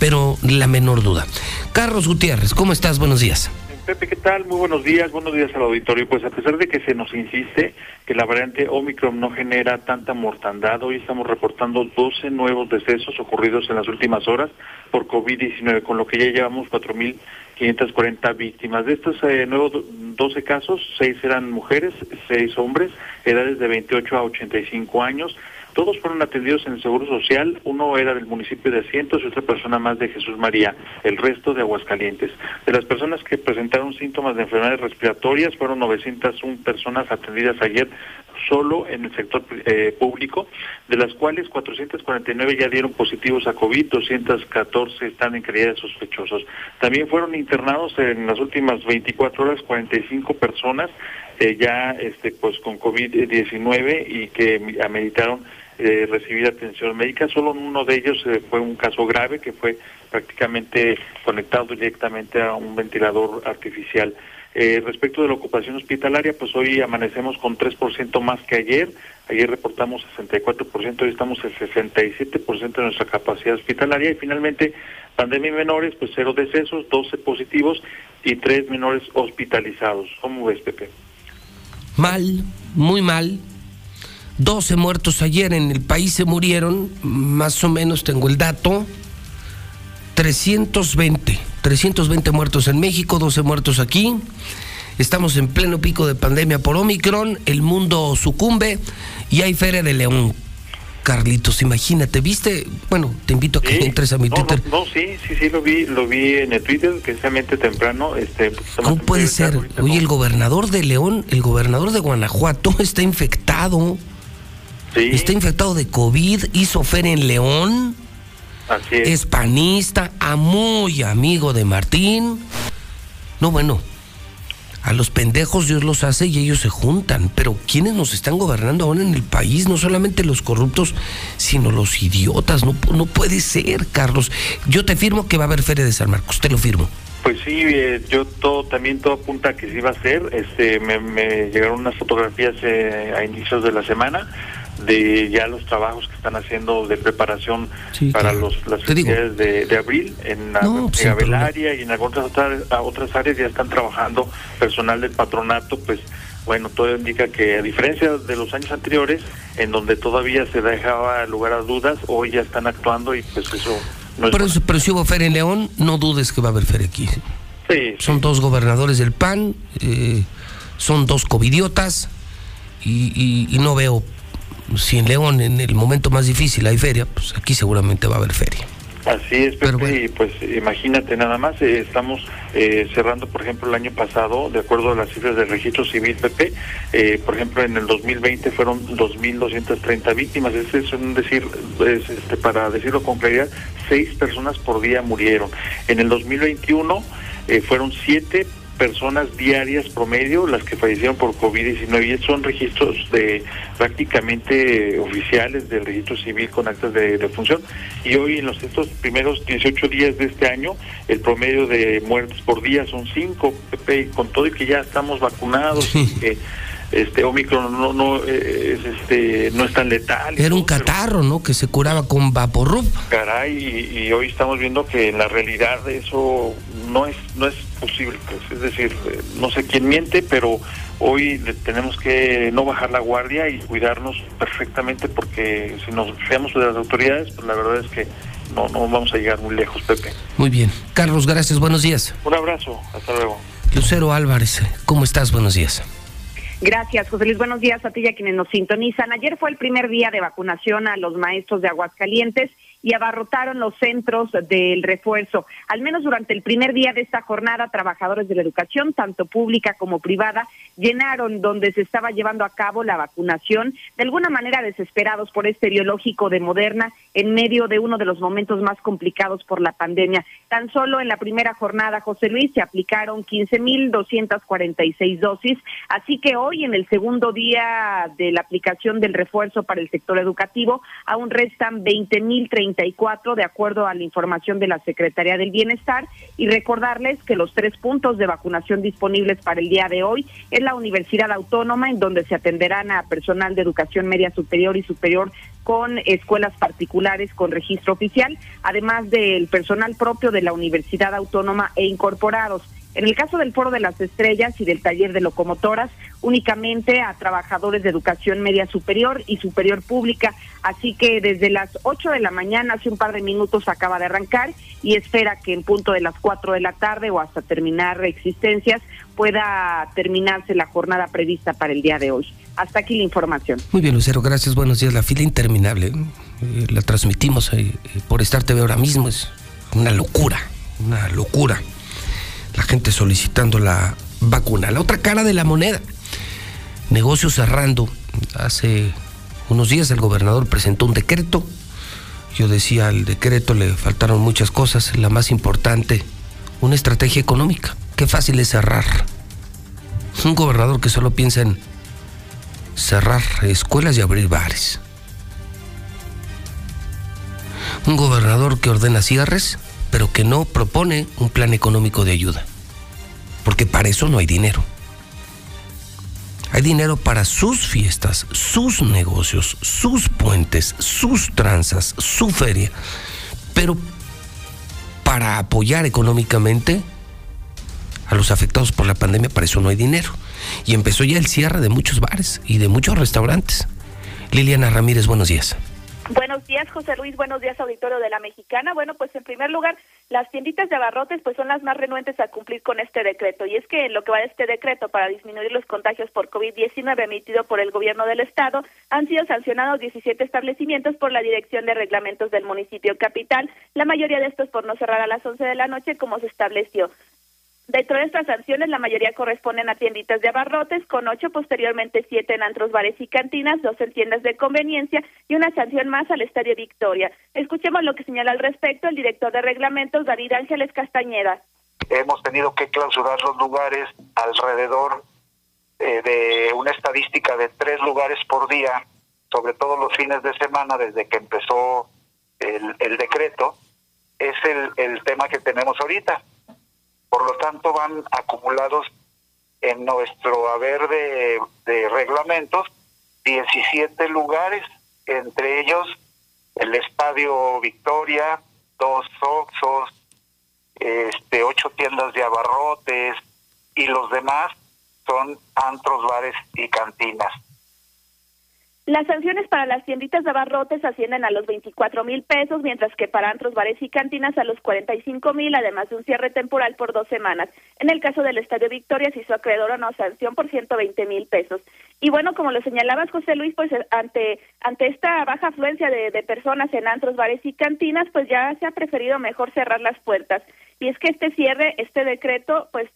Pero la menor duda. Carlos Gutiérrez, ¿cómo estás? Buenos días. Pepe, ¿qué tal? Muy buenos días, buenos días al auditorio. Pues a pesar de que se nos insiste que la variante Omicron no genera tanta mortandad, hoy estamos reportando 12 nuevos decesos ocurridos en las últimas horas por COVID-19, con lo que ya llevamos 4.540 víctimas. De estos eh, nuevos do- 12 casos, 6 eran mujeres, 6 hombres, edades de 28 a 85 años. Todos fueron atendidos en el Seguro Social, uno era del municipio de Asientos y otra persona más de Jesús María, el resto de Aguascalientes. De las personas que presentaron síntomas de enfermedades respiratorias, fueron 901 personas atendidas ayer solo en el sector eh, público, de las cuales 449 ya dieron positivos a COVID, 214 están en calidad de sospechosos. También fueron internados en las últimas 24 horas 45 personas eh, ya este pues con COVID-19 y que ameritaron eh, recibir atención médica. Solo en uno de ellos eh, fue un caso grave que fue prácticamente conectado directamente a un ventilador artificial. Eh, respecto de la ocupación hospitalaria, pues hoy amanecemos con 3% más que ayer. Ayer reportamos 64%, hoy estamos en 67% de nuestra capacidad hospitalaria. Y finalmente, pandemia menores, pues cero decesos, 12 positivos y tres menores hospitalizados. ¿Cómo ves, Pepe? Mal, muy mal. 12 muertos ayer en el país se murieron, más o menos tengo el dato. 320, 320 muertos en México, 12 muertos aquí. Estamos en pleno pico de pandemia por Omicron, el mundo sucumbe y hay Feria de León. Carlitos, imagínate, ¿viste? Bueno, te invito a que entres a mi no, Twitter. No, no, sí, sí, sí, lo vi, lo vi en el Twitter, precisamente temprano. Este, ¿Cómo puede ser? Oye, el gobernador de León, el gobernador de Guanajuato está infectado. Sí. Está infectado de COVID, hizo feria en León. Así es. Es panista, a muy amigo de Martín. No, bueno, a los pendejos Dios los hace y ellos se juntan. Pero ¿quiénes nos están gobernando ahora en el país? No solamente los corruptos, sino los idiotas. No, no puede ser, Carlos. Yo te firmo que va a haber Feria de San Marcos, te lo firmo. Pues sí, eh, yo todo, también todo apunta a que sí va a ser. Este, me, me llegaron unas fotografías eh, a inicios de la semana de ya los trabajos que están haciendo de preparación Sí, para claro. los, las festividades de, de abril en la No, Gabelaria y en algunas otras, otras áreas ya están trabajando personal del patronato, pues bueno, todo indica que a diferencia de los años anteriores, en donde todavía se dejaba lugar a dudas, hoy ya están actuando y pues eso no es Pero, eso- pero si hubo feria en León, no dudes que va a haber feria aquí. Sí, Son dos gobernadores del PAN, eh, son dos covidiotas y, y- y no veo si en León en el momento más difícil hay feria, pues aquí seguramente va a haber feria. Así es, Pepe, y pues imagínate nada más, eh, estamos eh, cerrando, por ejemplo, el año pasado, de acuerdo a las cifras del registro civil, Pepe, eh, por ejemplo, en el 2020 fueron 2.230 víctimas, es, es un decir, es, este, para decirlo con claridad, seis personas por día murieron. En el 2021 eh, fueron siete personas diarias promedio las que fallecieron por COVID-19 y son registros de prácticamente oficiales del registro civil con actas de, de función y hoy en los estos primeros 18 días de este año el promedio de muertes por día son 5 Pepe, y con todo y que ya estamos vacunados y que este Omicron no no eh, es este no es tan letal Era un catarro, ¿no? Que se curaba con Vaporub. caray y, y hoy estamos viendo que en la realidad eso no es no es posible pues es decir eh, no sé quién miente pero hoy tenemos que no bajar la guardia y cuidarnos perfectamente porque si nos fiamos de las autoridades pues la verdad es que no no vamos a llegar muy lejos Pepe Muy bien. Carlos, gracias, buenos días. un abrazo hasta luego Lucero Álvarez, ¿cómo estás? Buenos días. Gracias, José Luis. Buenos días a ti y a quienes nos sintonizan. Ayer fue el primer día de vacunación a los maestros de Aguascalientes y abarrotaron los centros del refuerzo. Al menos durante el primer día de esta jornada, trabajadores de la educación, tanto pública como privada, llenaron donde se estaba llevando a cabo la vacunación, de alguna manera desesperados por este biológico de Moderna en medio de uno de los momentos más complicados por la pandemia. Tan solo en la primera jornada, José Luis, se aplicaron 15.246 dosis, así que hoy en el segundo día de la aplicación del refuerzo para el sector educativo, aún restan 20.034 de acuerdo a la información de la Secretaría del Bienestar y recordarles que los tres puntos de vacunación disponibles para el día de hoy es la Universidad Autónoma, en donde se atenderán a personal de educación media superior y superior con escuelas particulares con registro oficial, además del personal propio de la Universidad Autónoma e incorporados. En el caso del Foro de las Estrellas y del taller de locomotoras, únicamente a trabajadores de educación media superior y superior pública. Así que desde las 8 de la mañana, hace un par de minutos, acaba de arrancar y espera que en punto de las 4 de la tarde o hasta terminar existencias pueda terminarse la jornada prevista para el día de hoy. Hasta aquí la información. Muy bien, Lucero, gracias. Buenos días. La fila interminable. eh, la transmitimos eh, eh, por Star TV ahora mismo. Es una locura, una locura. La gente solicitando la vacuna. La otra cara de la moneda. Negocios cerrando. Hace unos días el gobernador presentó un decreto. Yo decía, al decreto le faltaron muchas cosas. La más importante, una estrategia económica. Qué fácil es cerrar. Un gobernador que solo piensa en cerrar escuelas y abrir bares. Un gobernador que ordena cierres, pero que no propone un plan económico de ayuda. porque para eso no hay dinero. Hay dinero para sus fiestas, sus negocios, sus puentes, sus tranzas, su feria. Pero para apoyar económicamente a los afectados por la pandemia, para eso no hay dinero. Y empezó ya el cierre de muchos bares y de muchos restaurantes. Liliana Ramírez, buenos días. Buenos días, José Luis. Buenos días, auditorio de la Mexicana. Bueno, pues en primer lugar, las tienditas de abarrotes pues son las más renuentes a cumplir con este decreto. Y es que en lo que va de este decreto para disminuir los contagios por COVID-19 emitido por el gobierno del estado, han sido sancionados 17 establecimientos por la Dirección de Reglamentos del municipio capital, la mayoría de estos por no cerrar a las 11 de la noche como se estableció. Dentro de estas sanciones, la mayoría corresponden a tienditas de abarrotes, con ocho, posteriormente siete en antros, bares y cantinas, dos en tiendas de conveniencia y una sanción más al Estadio Victoria. Escuchemos lo que señala al respecto el director de reglamentos, David Ángeles Castañeda. Hemos tenido que clausurar los lugares alrededor eh, de una estadística de tres lugares por día, sobre todo los fines de semana, desde que empezó el, el decreto. Es el, el tema que tenemos ahorita por lo tanto, van acumulados en nuestro haber de, reglamentos 17 lugares, entre ellos el Estadio Victoria, dos Oxos, este, ocho tiendas de abarrotes y los demás son antros, bares y cantinas. Las sanciones para las tienditas de abarrotes ascienden a los 24 mil pesos, mientras que para antros, bares y cantinas a los 45 mil, además de un cierre temporal por dos semanas. En el caso del Estadio Victoria se hizo acreedor a una sanción por 120 mil pesos. Y bueno, como lo señalabas, José Luis, pues eh, ante, ante esta baja afluencia de, de personas en antros, bares y cantinas, pues ya se ha preferido mejor cerrar las puertas. Y es que este cierre, este decreto, pues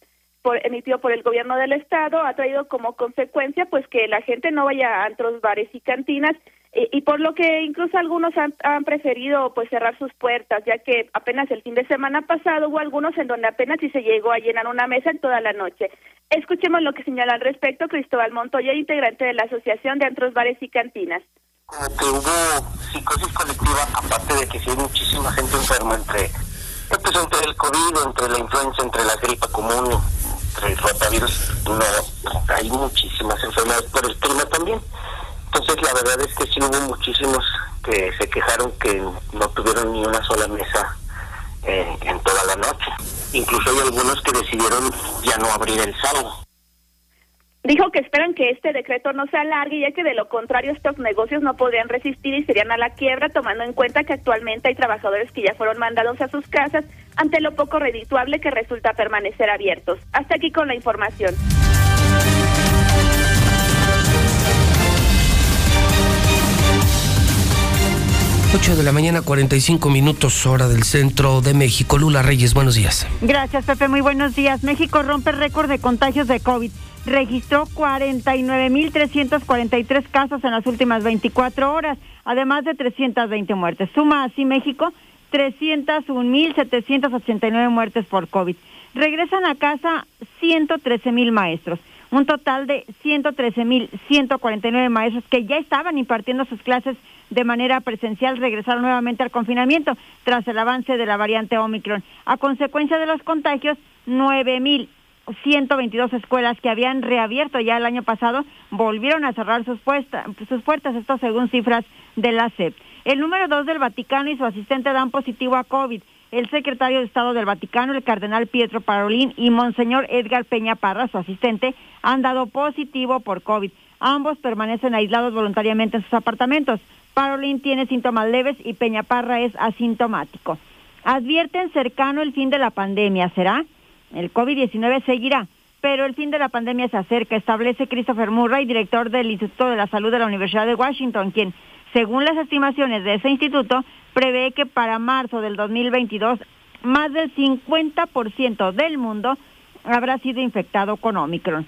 emitido por el gobierno del estado ha traído como consecuencia pues que la gente no vaya a antros, bares y cantinas eh, y por lo que incluso algunos han, han, preferido pues cerrar sus puertas ya que apenas el fin de semana pasado hubo algunos en donde apenas si se llegó a llenar una mesa en toda la noche. Escuchemos lo que señala al respecto Cristóbal Montoya, integrante de la Asociación de Antros, Bares y Cantinas. Como que hubo psicosis colectiva, aparte de que sí hay muchísima gente enferma entre, pues, entre el COVID, entre la influenza, entre la gripa común, el rotavirus, no, hay muchísimas enfermedades por el clima también. Entonces la verdad es que sí hubo muchísimos que se quejaron que no tuvieron ni una sola mesa eh, en toda la noche. Incluso hay algunos que decidieron ya no abrir el sábado. Dijo que esperan que este decreto no se alargue, ya que de lo contrario estos negocios no podrían resistir y serían a la quiebra, tomando en cuenta que actualmente hay trabajadores que ya fueron mandados a sus casas ante lo poco redituable que resulta permanecer abiertos. Hasta aquí con la información. Ocho de la mañana, 45 minutos, hora del centro de México. Lula Reyes, buenos días. Gracias, Pepe. Muy buenos días. México rompe récord de contagios de COVID registró 49.343 casos en las últimas 24 horas, además de 320 muertes. Suma así México 301.789 muertes por COVID. Regresan a casa 113.000 maestros, un total de 113.149 maestros que ya estaban impartiendo sus clases de manera presencial regresaron nuevamente al confinamiento tras el avance de la variante Omicron. A consecuencia de los contagios, 9.000 122 escuelas que habían reabierto ya el año pasado volvieron a cerrar sus, puertas, esto según cifras de la SEP. El número dos del Vaticano y su asistente dan positivo a COVID. El secretario de Estado del Vaticano, el cardenal Pietro Parolín, y Monseñor Edgar Peña Parra, su asistente, han dado positivo por COVID. Ambos permanecen aislados voluntariamente en sus apartamentos. Parolín tiene síntomas leves y Peña Parra es asintomático. Advierten cercano el fin de la pandemia. ¿Será? El COVID-19 seguirá, pero el fin de la pandemia se acerca, establece Christopher Murray, director del Instituto de la Salud de la Universidad de Washington, quien, según las estimaciones de ese instituto, prevé que para marzo del 2022 más del 50% del mundo habrá sido infectado con Omicron.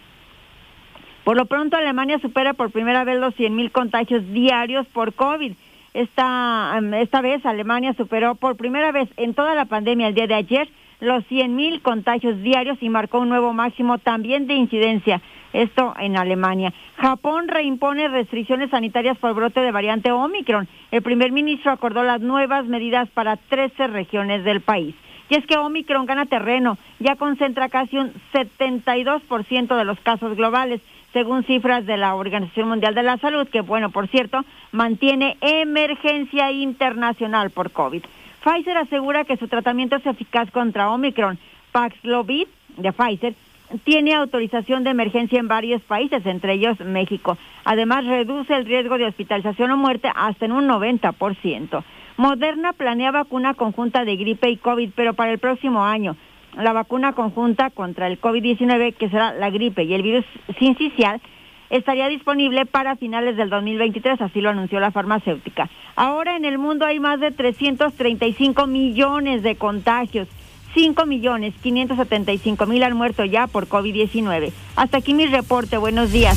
Por lo pronto, Alemania supera por primera vez los 100.000 contagios diarios por COVID. Esta, esta vez Alemania superó por primera vez en toda la pandemia el día de ayer los 100.000 contagios diarios y marcó un nuevo máximo también de incidencia. Esto en Alemania. Japón reimpone restricciones sanitarias por brote de variante Omicron. El primer ministro acordó las nuevas medidas para 13 regiones del país. Y es que Omicron gana terreno, ya concentra casi un 72% de los casos globales, según cifras de la Organización Mundial de la Salud, que bueno, por cierto, mantiene emergencia internacional por COVID. Pfizer asegura que su tratamiento es eficaz contra Omicron. Paxlovid de Pfizer tiene autorización de emergencia en varios países, entre ellos México. Además, reduce el riesgo de hospitalización o muerte hasta en un 90%. Moderna planea vacuna conjunta de gripe y COVID, pero para el próximo año. La vacuna conjunta contra el COVID-19, que será la gripe y el virus sincicial, estaría disponible para finales del 2023, así lo anunció la farmacéutica. Ahora en el mundo hay más de 335 millones de contagios 5 millones 575 mil han muerto ya por COVID-19. Hasta aquí mi reporte. Buenos días.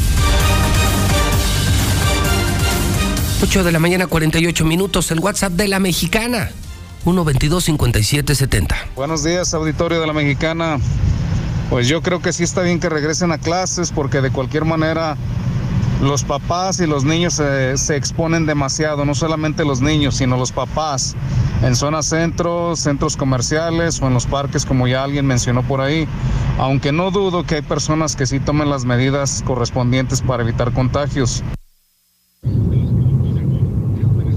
8 de la mañana, 48 minutos. El WhatsApp de la mexicana. 122-5770. Buenos días, auditorio de la mexicana. Pues yo creo que sí está bien que regresen a clases porque de cualquier manera los papás y los niños se, exponen demasiado, no solamente los niños, sino los papás, en zonas centros, centros comerciales o en los parques, como ya alguien mencionó por ahí. Aunque no dudo que hay personas que sí tomen las medidas correspondientes para evitar contagios.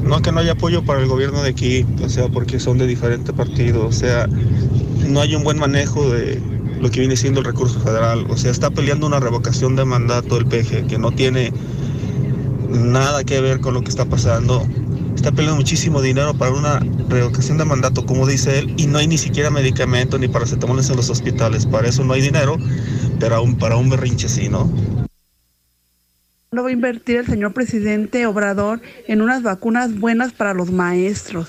No que no haya apoyo para el gobierno de aquí, o sea, porque son de diferentes partidos, o sea, no hay un buen manejo de, lo que viene siendo el recurso federal. O sea, está peleando una revocación de mandato del PG que no tiene nada que ver con lo que está pasando. Está peleando muchísimo dinero para una revocación de mandato, como dice él, y no hay ni siquiera medicamentos ni paracetamoles en los hospitales. Para eso no hay dinero, pero aún para un berrinche sí, ¿no? No va a invertir el señor presidente Obrador en unas vacunas buenas para los maestros.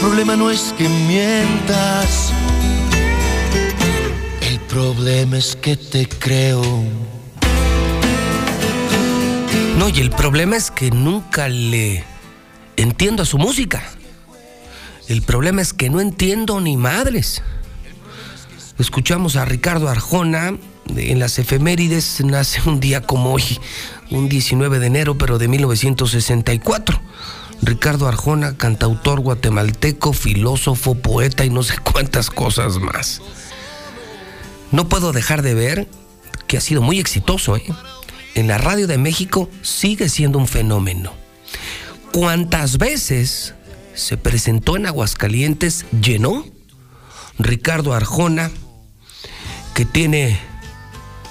problema no es que mientas, el problema es que te creo. No, y el problema es que nunca le entiendo a su música. El problema es que no entiendo ni madres. Escuchamos a Ricardo Arjona en las efemérides, nace un día como hoy, un 19 de enero, pero de 1964 Ricardo Arjona, cantautor guatemalteco, filósofo, poeta y no sé cuántas cosas más. No puedo dejar de ver que ha sido muy exitoso. ¿eh? En la radio de México sigue siendo un fenómeno. ¿Cuántas veces se presentó en Aguascalientes, llenó? Ricardo Arjona, que tiene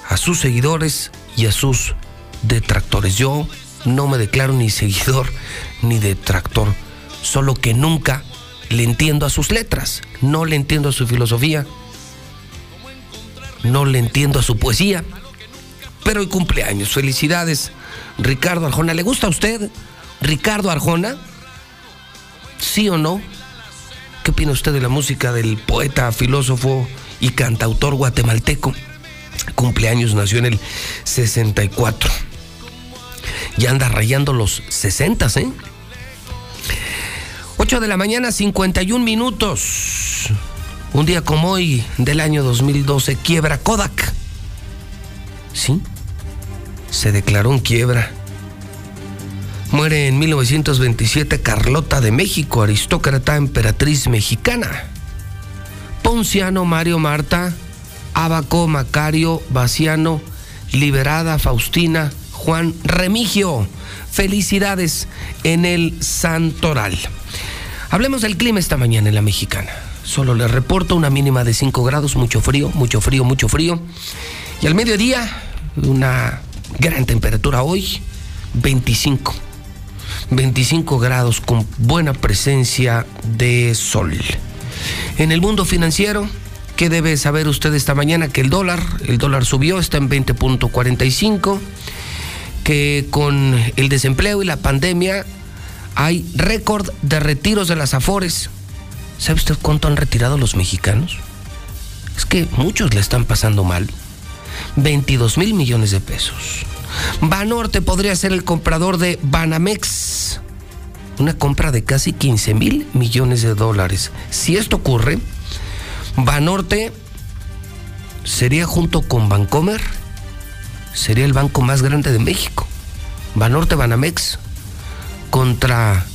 a sus seguidores y a sus detractores. Yo no me declaro ni seguidor ni detractor, solo que nunca le entiendo a sus letras, no le entiendo a su filosofía, no le entiendo a su poesía, pero hoy cumpleaños, felicidades, Ricardo Arjona. ¿Le gusta a usted, Ricardo Arjona? ¿Sí o no? ¿Qué opina usted de la música del poeta, filósofo y cantautor guatemalteco? Cumpleaños nació en el 64 ya anda rayando los 60, ¿eh? 8 de la mañana, 51 minutos. Un día como hoy del año 2012, quiebra Kodak. ¿Sí? Se declaró en quiebra. Muere en 1927 Carlota de México, aristócrata emperatriz mexicana. Ponciano, Mario Marta, Abaco, Macario, Baciano, Liberada, Faustina, Juan Remigio. Felicidades en el Santoral. Hablemos del clima esta mañana en la mexicana. Solo les reporto una mínima de 5 grados, mucho frío, mucho frío, mucho frío. Y al mediodía, una gran temperatura hoy, 25. 25 grados con buena presencia de sol. En el mundo financiero, ¿qué debe saber usted esta mañana? Que el dólar, el dólar subió, está en 20.45, que con el desempleo y la pandemia hay récord de retiros de las afores. ¿Sabe usted cuánto han retirado los mexicanos? Es que muchos le están pasando mal. 22 mil millones de pesos. Banorte podría ser el comprador de Banamex. Una compra de casi 15 mil millones de dólares. Si esto ocurre, Banorte sería junto con Bancomer, sería el banco más grande de México. Banorte Banamex contra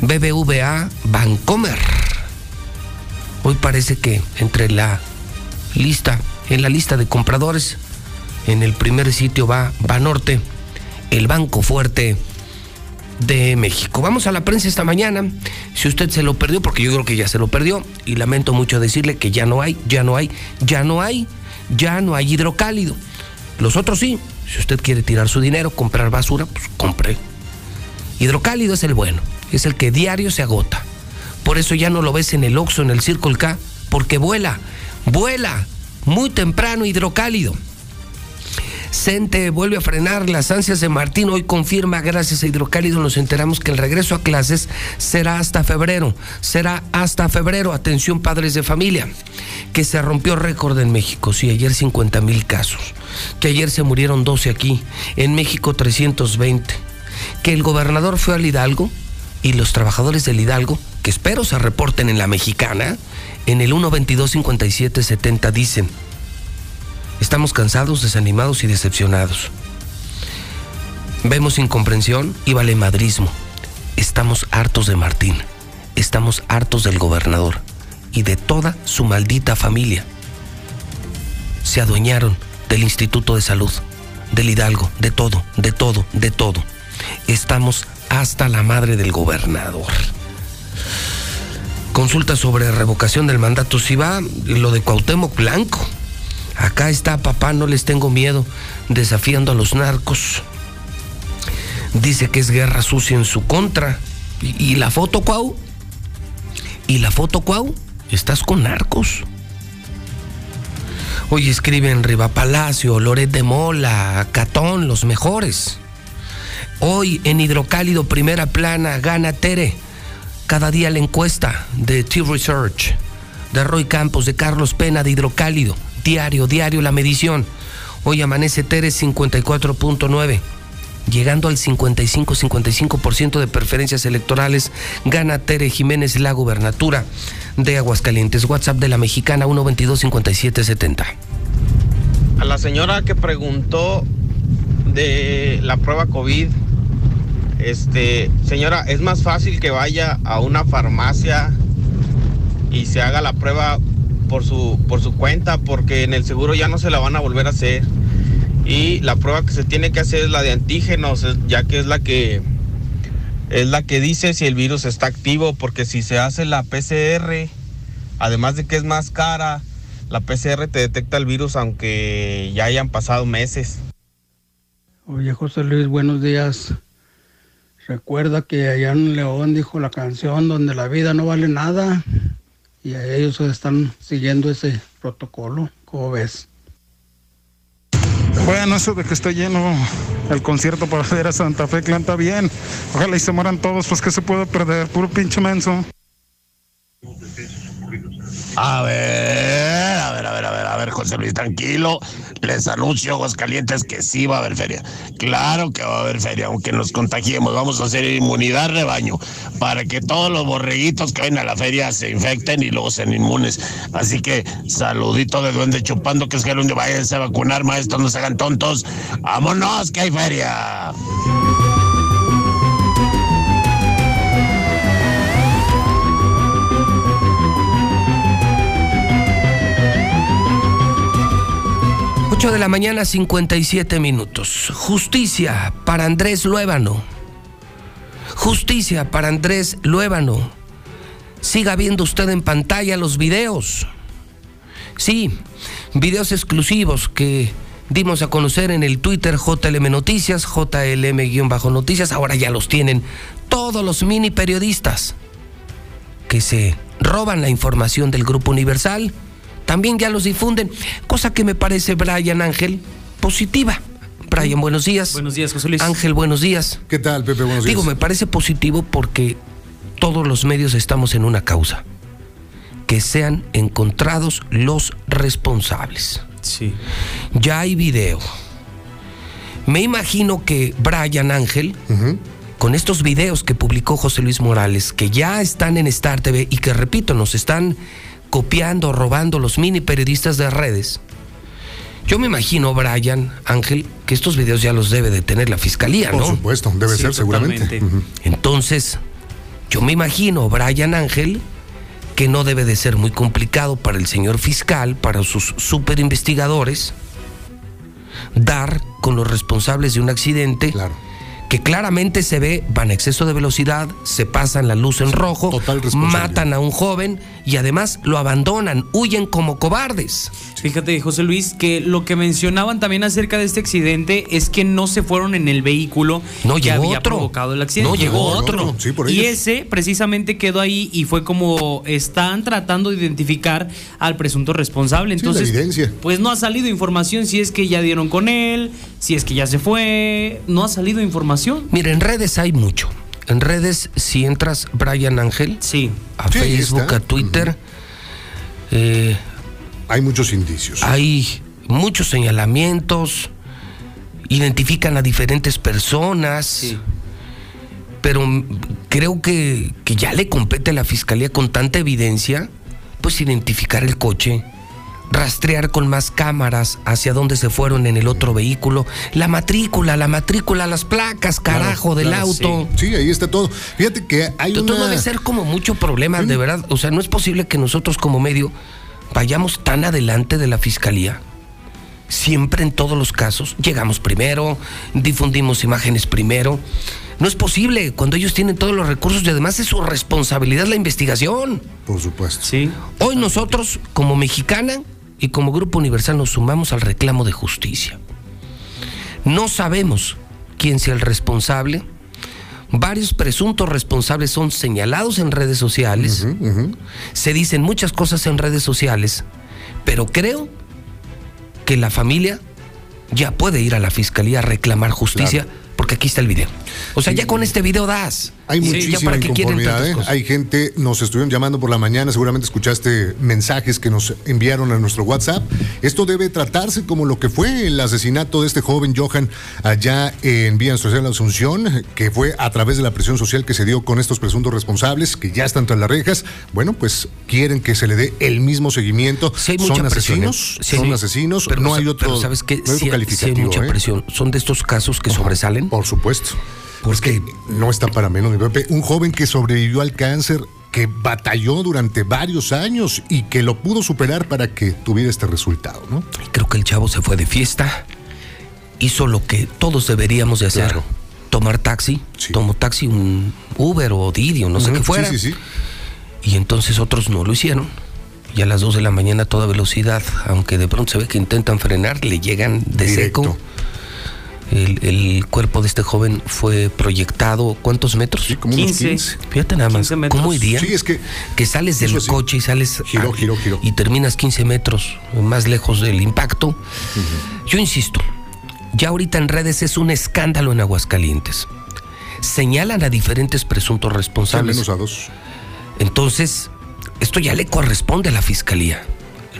BBVA Bancomer. Hoy parece que entre la lista, en la lista de compradores, en el primer sitio va Banorte, el banco fuerte de México. Vamos a la prensa esta mañana. Si usted se lo perdió, porque yo creo que ya se lo perdió, y lamento mucho decirle que ya no hay, ya no hay, ya no hay, ya no hay hidrocálido. Los otros sí. Si usted quiere tirar su dinero, comprar basura, pues compre. Hidrocálido es el bueno, es el que diario se agota. Por eso ya no lo ves en el Oxxo, en el Circle K, porque vuela, vuela, muy temprano hidrocálido. Cente vuelve a frenar las ansias de Martín. Hoy confirma, gracias a Hidrocálido, nos enteramos que el regreso a clases será hasta febrero. Será hasta febrero. Atención, padres de familia. Que se rompió récord en México. Sí, ayer 50 mil casos. Que ayer se murieron 12 aquí. En México 320. Que el gobernador fue al Hidalgo y los trabajadores del Hidalgo, que espero se reporten en la mexicana, en el 122 57 70 dicen Estamos cansados, desanimados y decepcionados. Vemos incomprensión y valemadrismo. Estamos hartos de Martín. Estamos hartos del gobernador y de toda su maldita familia. Se adueñaron del Instituto de Salud, del Hidalgo, de todo, de todo, de todo. Estamos hasta la madre del gobernador. Consulta sobre revocación del mandato si va lo de Cuauhtémoc Blanco. Acá está papá, no les tengo miedo, desafiando a los narcos. Dice que es guerra sucia en su contra. ¿Y, la foto, Cuau? ¿Y la foto, Cuau? Estás con narcos. Hoy escriben Riva Palacio, Loret de Mola, Catón, los mejores. Hoy en Hidrocálido, primera plana, gana Tere. Cada día la encuesta de T-Research, de Roy Campos, de Carlos Pena, de Hidrocálido. Diario, diario la medición. Hoy amanece Tere 54.9 llegando al 55-55% de preferencias electorales, gana Tere Jiménez la gubernatura de Aguascalientes. WhatsApp de la mexicana 122-5770. A la señora que preguntó de la prueba COVID, este, señora, es más fácil que vaya a una farmacia y se haga la prueba por su, por su cuenta porque en el seguro ya no se la van a volver a hacer. Y la prueba que se tiene que hacer es la de antígenos, ya que es la que es la que dice si el virus está activo, porque si se hace la PCR, además de que es más cara, la PCR te detecta el virus aunque ya hayan pasado meses. Oye, José Luis, buenos días. Recuerda que allá en León dijo la canción donde la vida no vale nada y a ellos están siguiendo ese protocolo. ¿Cómo ves? Bueno, eso de que esté lleno el concierto para ver a Santa Fe canta bien. Ojalá y se mueran todos, pues que se puede perder, puro pinche menso. A ver, a ver, a ver, a ver, a ver, José Luis, tranquilo. Les anuncio, Aguascalientes, que sí va a haber feria. Claro que va a haber feria, aunque nos contagiemos. Vamos a hacer inmunidad rebaño para que todos los borreguitos que vayan a la feria se infecten y luego sean inmunes. Así que saludito de duende chupando, que es que donde vayan a vacunar, maestros, no se hagan tontos. ¡Vámonos, que hay feria! 8 de la mañana, 57 minutos. Justicia para Andrés Luébano. Justicia para Andrés Luébano. Siga viendo usted en pantalla los videos. Sí, videos exclusivos que dimos a conocer en el Twitter JLM Noticias, JLM-Noticias, ahora ya los tienen todos los mini periodistas que se roban la información del Grupo Universal, también ya los difunden, cosa que me parece, Brian Ángel, positiva. Brian, buenos días. Buenos días, José Luis. Ángel, buenos días. ¿Qué tal, Pepe? Buenos días. Digo, me parece positivo porque todos los medios estamos en una causa. Que sean encontrados los responsables. Sí. Ya hay video. Me imagino que Brian Ángel, con estos videos que publicó José Luis Morales, que ya están en Star TV y que, repito, nos están copiando, robando los mini periodistas de redes. Yo me imagino, Brian Ángel, que estos videos ya los debe de tener la fiscalía, ¿no? Por supuesto, debe Sí, ser seguramente. Entonces, yo me imagino, Brian Ángel, que no debe de ser muy complicado para el señor fiscal, para sus super investigadores, dar con los responsables de un accidente que claramente se ve, van a exceso de velocidad, se pasan la luz en rojo, matan a un joven y además lo abandonan, huyen como cobardes. Fíjate, José Luis, que lo que mencionaban también acerca de este accidente es que no se fueron en el vehículo No, que llegó había otro. provocado el accidente. No, llegó otro. Sí, por y ese precisamente quedó ahí y fue como están tratando de identificar al presunto responsable. Sí, la Entonces, evidencia. pues no ha salido información si es que ya dieron con él, si es que ya se fue, no ha salido información. Mira, en redes hay mucho. En redes, si entras, Brian Ángel, sí. a Sí, Facebook, a Twitter, eh, Hay muchos indicios. hay muchos señalamientos, identifican a diferentes personas, pero creo que, que ya le compete a la fiscalía con tanta evidencia, pues identificar el coche, rastrear con más cámaras hacia dónde se fueron en el otro vehículo, la matrícula, la matrícula, las placas, carajo, del Claro, auto. Sí. Sí, ahí está todo. Fíjate que hay Esto una... debe ser como mucho problema, de verdad. O sea, no es posible que nosotros como medio vayamos tan adelante de la fiscalía. Siempre en todos los casos llegamos primero, difundimos imágenes primero. No es posible cuando ellos tienen todos los recursos y además es su responsabilidad la investigación. Por supuesto. Sí. Hoy nosotros, como mexicana y como Grupo Universal, nos sumamos al reclamo de justicia. No sabemos quién sea el responsable. Varios presuntos responsables son señalados en redes sociales. Se dicen muchas cosas en redes sociales, pero creo que la familia ya puede ir a la fiscalía a reclamar justicia, porque aquí está el video. O sea, ya con este video das. Hay Sí, muchísima quieren inconformidad. ¿eh? Hay gente, nos estuvieron llamando por la mañana, seguramente escuchaste mensajes que nos enviaron a nuestro WhatsApp. Esto debe tratarse como lo que fue el asesinato de este joven Johan allá en Vía Social Asunción, que fue a través de la presión social que se dio con estos presuntos responsables, que ya están tras las rejas. Bueno, pues quieren que se le dé el mismo seguimiento. Sí hay son presión, ¿eh? asesinos, Sí, son sí. asesinos, Pero no hay otro, pero ¿sabes qué? no hay otro Sí, sí hay calificativo. mucha ¿eh? presión. Son de estos casos que sobresalen. Por supuesto. Porque no está para menos, mi Pepe. Un joven que sobrevivió al cáncer, que batalló durante varios años y que lo pudo superar para que tuviera este resultado, ¿no? Creo que el chavo se fue de fiesta, hizo lo que todos deberíamos de hacer. Claro. Tomar taxi, tomó taxi, un Uber o Didi o no sé qué fuera. sí, sí, sí. Y entonces otros no lo hicieron. Y a las 2 de la mañana a toda velocidad, aunque de pronto se ve que intentan frenar, le llegan de Directo. seco. El, el cuerpo de este joven fue proyectado, ¿cuántos metros? Sí, como unos 15. Fíjate nada más, 15. ¿cómo iría? Sí, es que que sales del sí. coche y sales Giró, a- giró, giró. y terminas 15 metros más lejos del impacto. Yo insisto, ya ahorita en redes es un escándalo en Aguascalientes. Señalan a diferentes presuntos al responsables. menos a dos. Entonces, esto ya le corresponde a la fiscalía.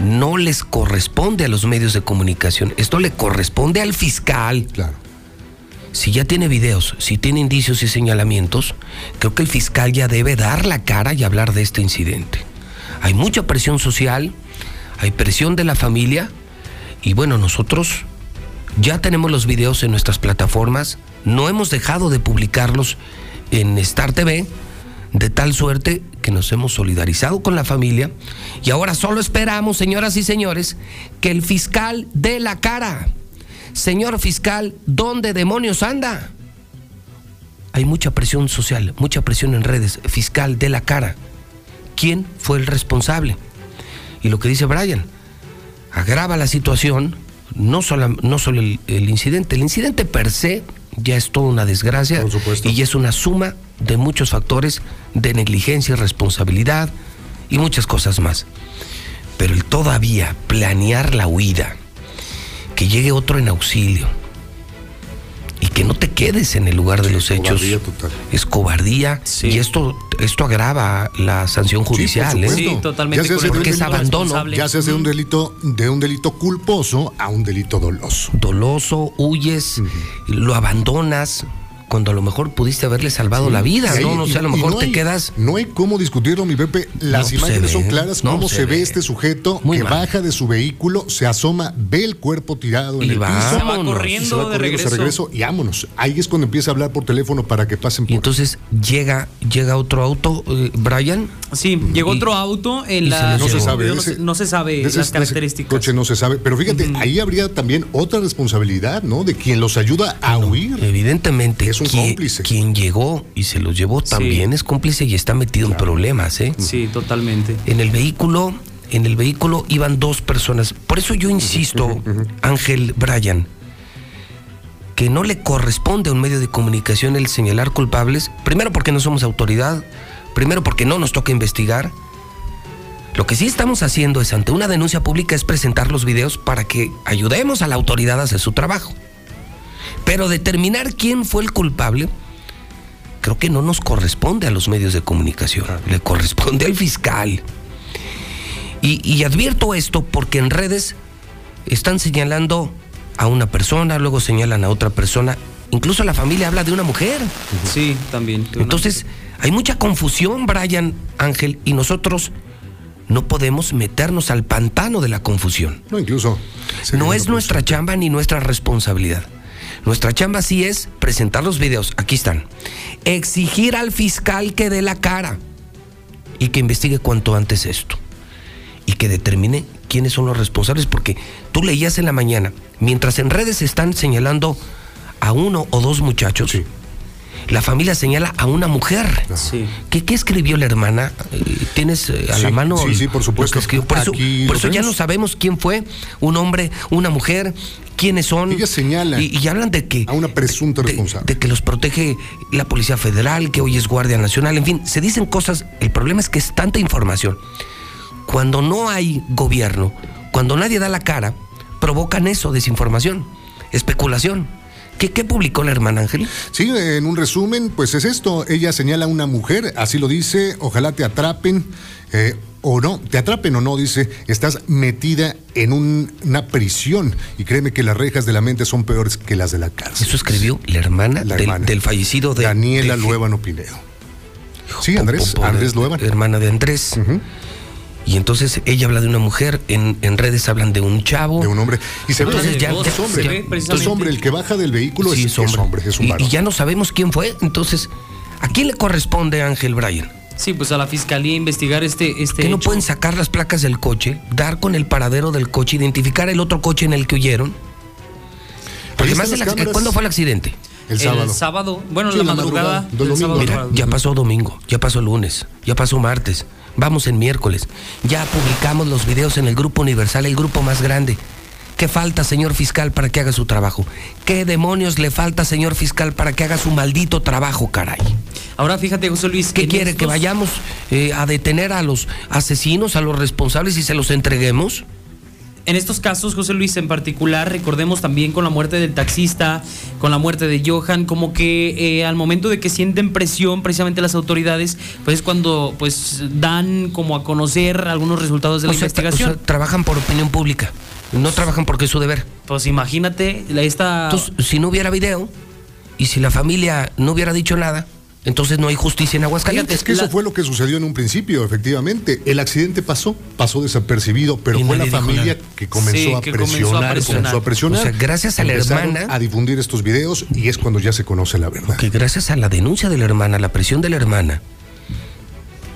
No les corresponde a los medios de comunicación. Esto le corresponde al fiscal. Claro. Si ya tiene videos, si tiene indicios y señalamientos, creo que el fiscal ya debe dar la cara y hablar de este incidente. Hay mucha presión social, hay presión de la familia y bueno, nosotros ya tenemos los videos en nuestras plataformas, no hemos dejado de publicarlos en Star TV, de tal suerte que nos hemos solidarizado con la familia y ahora solo esperamos, señoras y señores, que el fiscal dé la cara. Señor fiscal, ¿dónde demonios anda? Hay mucha presión social, mucha presión en redes. Fiscal, dé la cara. ¿Quién fue el responsable? Y lo que dice Brian, agrava la situación, no solo, no solo el, el incidente, el incidente per se ya es toda una desgracia y es una suma de muchos factores de negligencia, responsabilidad y muchas cosas más. Pero el todavía planear la huida, que llegue otro en auxilio y que no te quedes en el lugar de los hechos cobardía total. es cobardía y esto esto agrava la sanción judicial, por ¿eh? supuesto. Ya se hace porque es abandono. Ya se hace de un delito, de un delito culposo a un delito doloso. Doloso, huyes, lo abandonas cuando a lo mejor pudiste haberle salvado la vida, Sí, ¿no? No y- sé, a lo mejor no te hay- quedas. No hay cómo discutirlo, mi Pepe. Las No, se imágenes son claras. no, cómo se se, ve ve. este sujeto Muy que mal. baja de su vehículo, se asoma, ve el cuerpo tirado en Y el vámonos. piso. Se va corriendo se va de corriendo, se regreso. regreso y vámonos. Ahí es cuando empieza a hablar por teléfono para que pasen por. Y entonces llega, llega otro auto, eh, Brian. Sí, llegó otro auto en la. se no se sabe. No, de se, ese- no se sabe de ese- las de ese características. coche no se sabe. Pero fíjate, ahí habría también otra responsabilidad, ¿no? De quien los ayuda a huir. Evidentemente, Es un quien, cómplice. quien llegó y se los llevó también es cómplice y está metido en problemas, ¿eh? Sí, totalmente. En el vehículo, en el vehículo iban dos personas. Por eso yo insisto, Ángel Bryan, que no le corresponde a un medio de comunicación el señalar culpables, primero porque no somos autoridad, primero porque no nos toca investigar. Lo que sí estamos haciendo es, ante una denuncia pública, es presentar los videos para que ayudemos a la autoridad a hacer su trabajo. Pero determinar quién fue el culpable, creo que no nos corresponde a los medios de comunicación, le corresponde al fiscal. Y, y advierto esto porque en redes están señalando a una persona, luego señalan a otra persona, incluso la familia habla de una mujer. Sí, también. Entonces, hay mucha confusión, Brian Ángel, y nosotros no podemos meternos al pantano de la confusión. No, incluso. No es nuestra chamba ni nuestra responsabilidad. Nuestra chamba sí es presentar los videos, aquí están. Exigir al fiscal que dé la cara y que investigue cuanto antes esto. Y que determine quiénes son los responsables, porque tú leías en la mañana, mientras en redes están señalando a uno o dos muchachos, la familia señala a una mujer. ¿Qué, qué escribió la hermana? Eh, ¿Tienes eh, a Sí, la mano? sí, sí, por supuesto. que escribió? Por eso, por eso ya no sabemos quién fue, un hombre, una mujer, quiénes son. Ella señala Y, y hablan de que. A una presunta responsable. De que los protege la Policía Federal, que hoy es Guardia Nacional, en fin, se dicen cosas. El problema es que es tanta información. Cuando no hay gobierno, cuando nadie da la cara, provocan eso, desinformación, especulación. ¿Qué, qué publicó la hermana Ángel? Sí, en un resumen, pues es esto. Ella señala a una mujer, así lo dice, ojalá te atrapen eh, o no, te atrapen o no, dice, estás metida en un- una prisión y créeme que las rejas de la mente son peores que las de la cárcel. Eso escribió la hermana, La del, hermana. del fallecido de Daniela de- Luébano Pinedo. Sí, Andrés, Andrés Luébano. Hermana de Andrés. Y entonces ella habla de una mujer, en, en redes hablan de un chavo. De un hombre. Y se ve, Entonces ya, es ya- hombre. ya- es hombre, el que baja del vehículo Sí, es, es hombre. es un y, varón. y ya no sabemos quién fue. Entonces, ¿a quién le corresponde Ángel Bryan? Sí, pues a la fiscalía investigar este. este que no hecho. pueden sacar las placas del coche, dar con el paradero del coche, identificar el otro coche en el que huyeron. Porque el cámaras. ¿cuándo fue el accidente? El sábado. bueno, Sí, la en la madrugada. madrugada del del domingo. sábado Mira, ya pasó domingo, ya pasó lunes, ya pasó martes, vamos en miércoles, ya publicamos los videos en el Grupo Universal, el grupo más grande. ¿Qué falta, señor fiscal, para que haga su trabajo? ¿Qué demonios le falta, señor fiscal, para que haga su maldito trabajo, caray? Ahora fíjate, José Luis. ¿Qué quiere? ¿Que vayamos eh, a detener a los asesinos, a los responsables y se los entreguemos? En estos casos, José Luis, en particular, recordemos también con la muerte del taxista, con la muerte de Johan, como que eh, al momento de que sienten presión precisamente las autoridades, pues es cuando pues dan como a conocer algunos resultados de la sea, investigación. o sea, trabajan por opinión pública, no trabajan porque es su deber. pues imagínate, la- esta... Entonces, si no hubiera video y si la familia no hubiera dicho nada, entonces no hay justicia en Aguascalientes. Es que eso fue lo que sucedió en un principio, efectivamente. El accidente pasó, pasó desapercibido, pero Y fue la familia nada. que comenzó, Sí, a, que comenzó a presionar, comenzó a presionar. O sea, gracias a la hermana- A difundir estos videos y es cuando ya se conoce la verdad. Que gracias a la denuncia de la hermana, la presión de la hermana,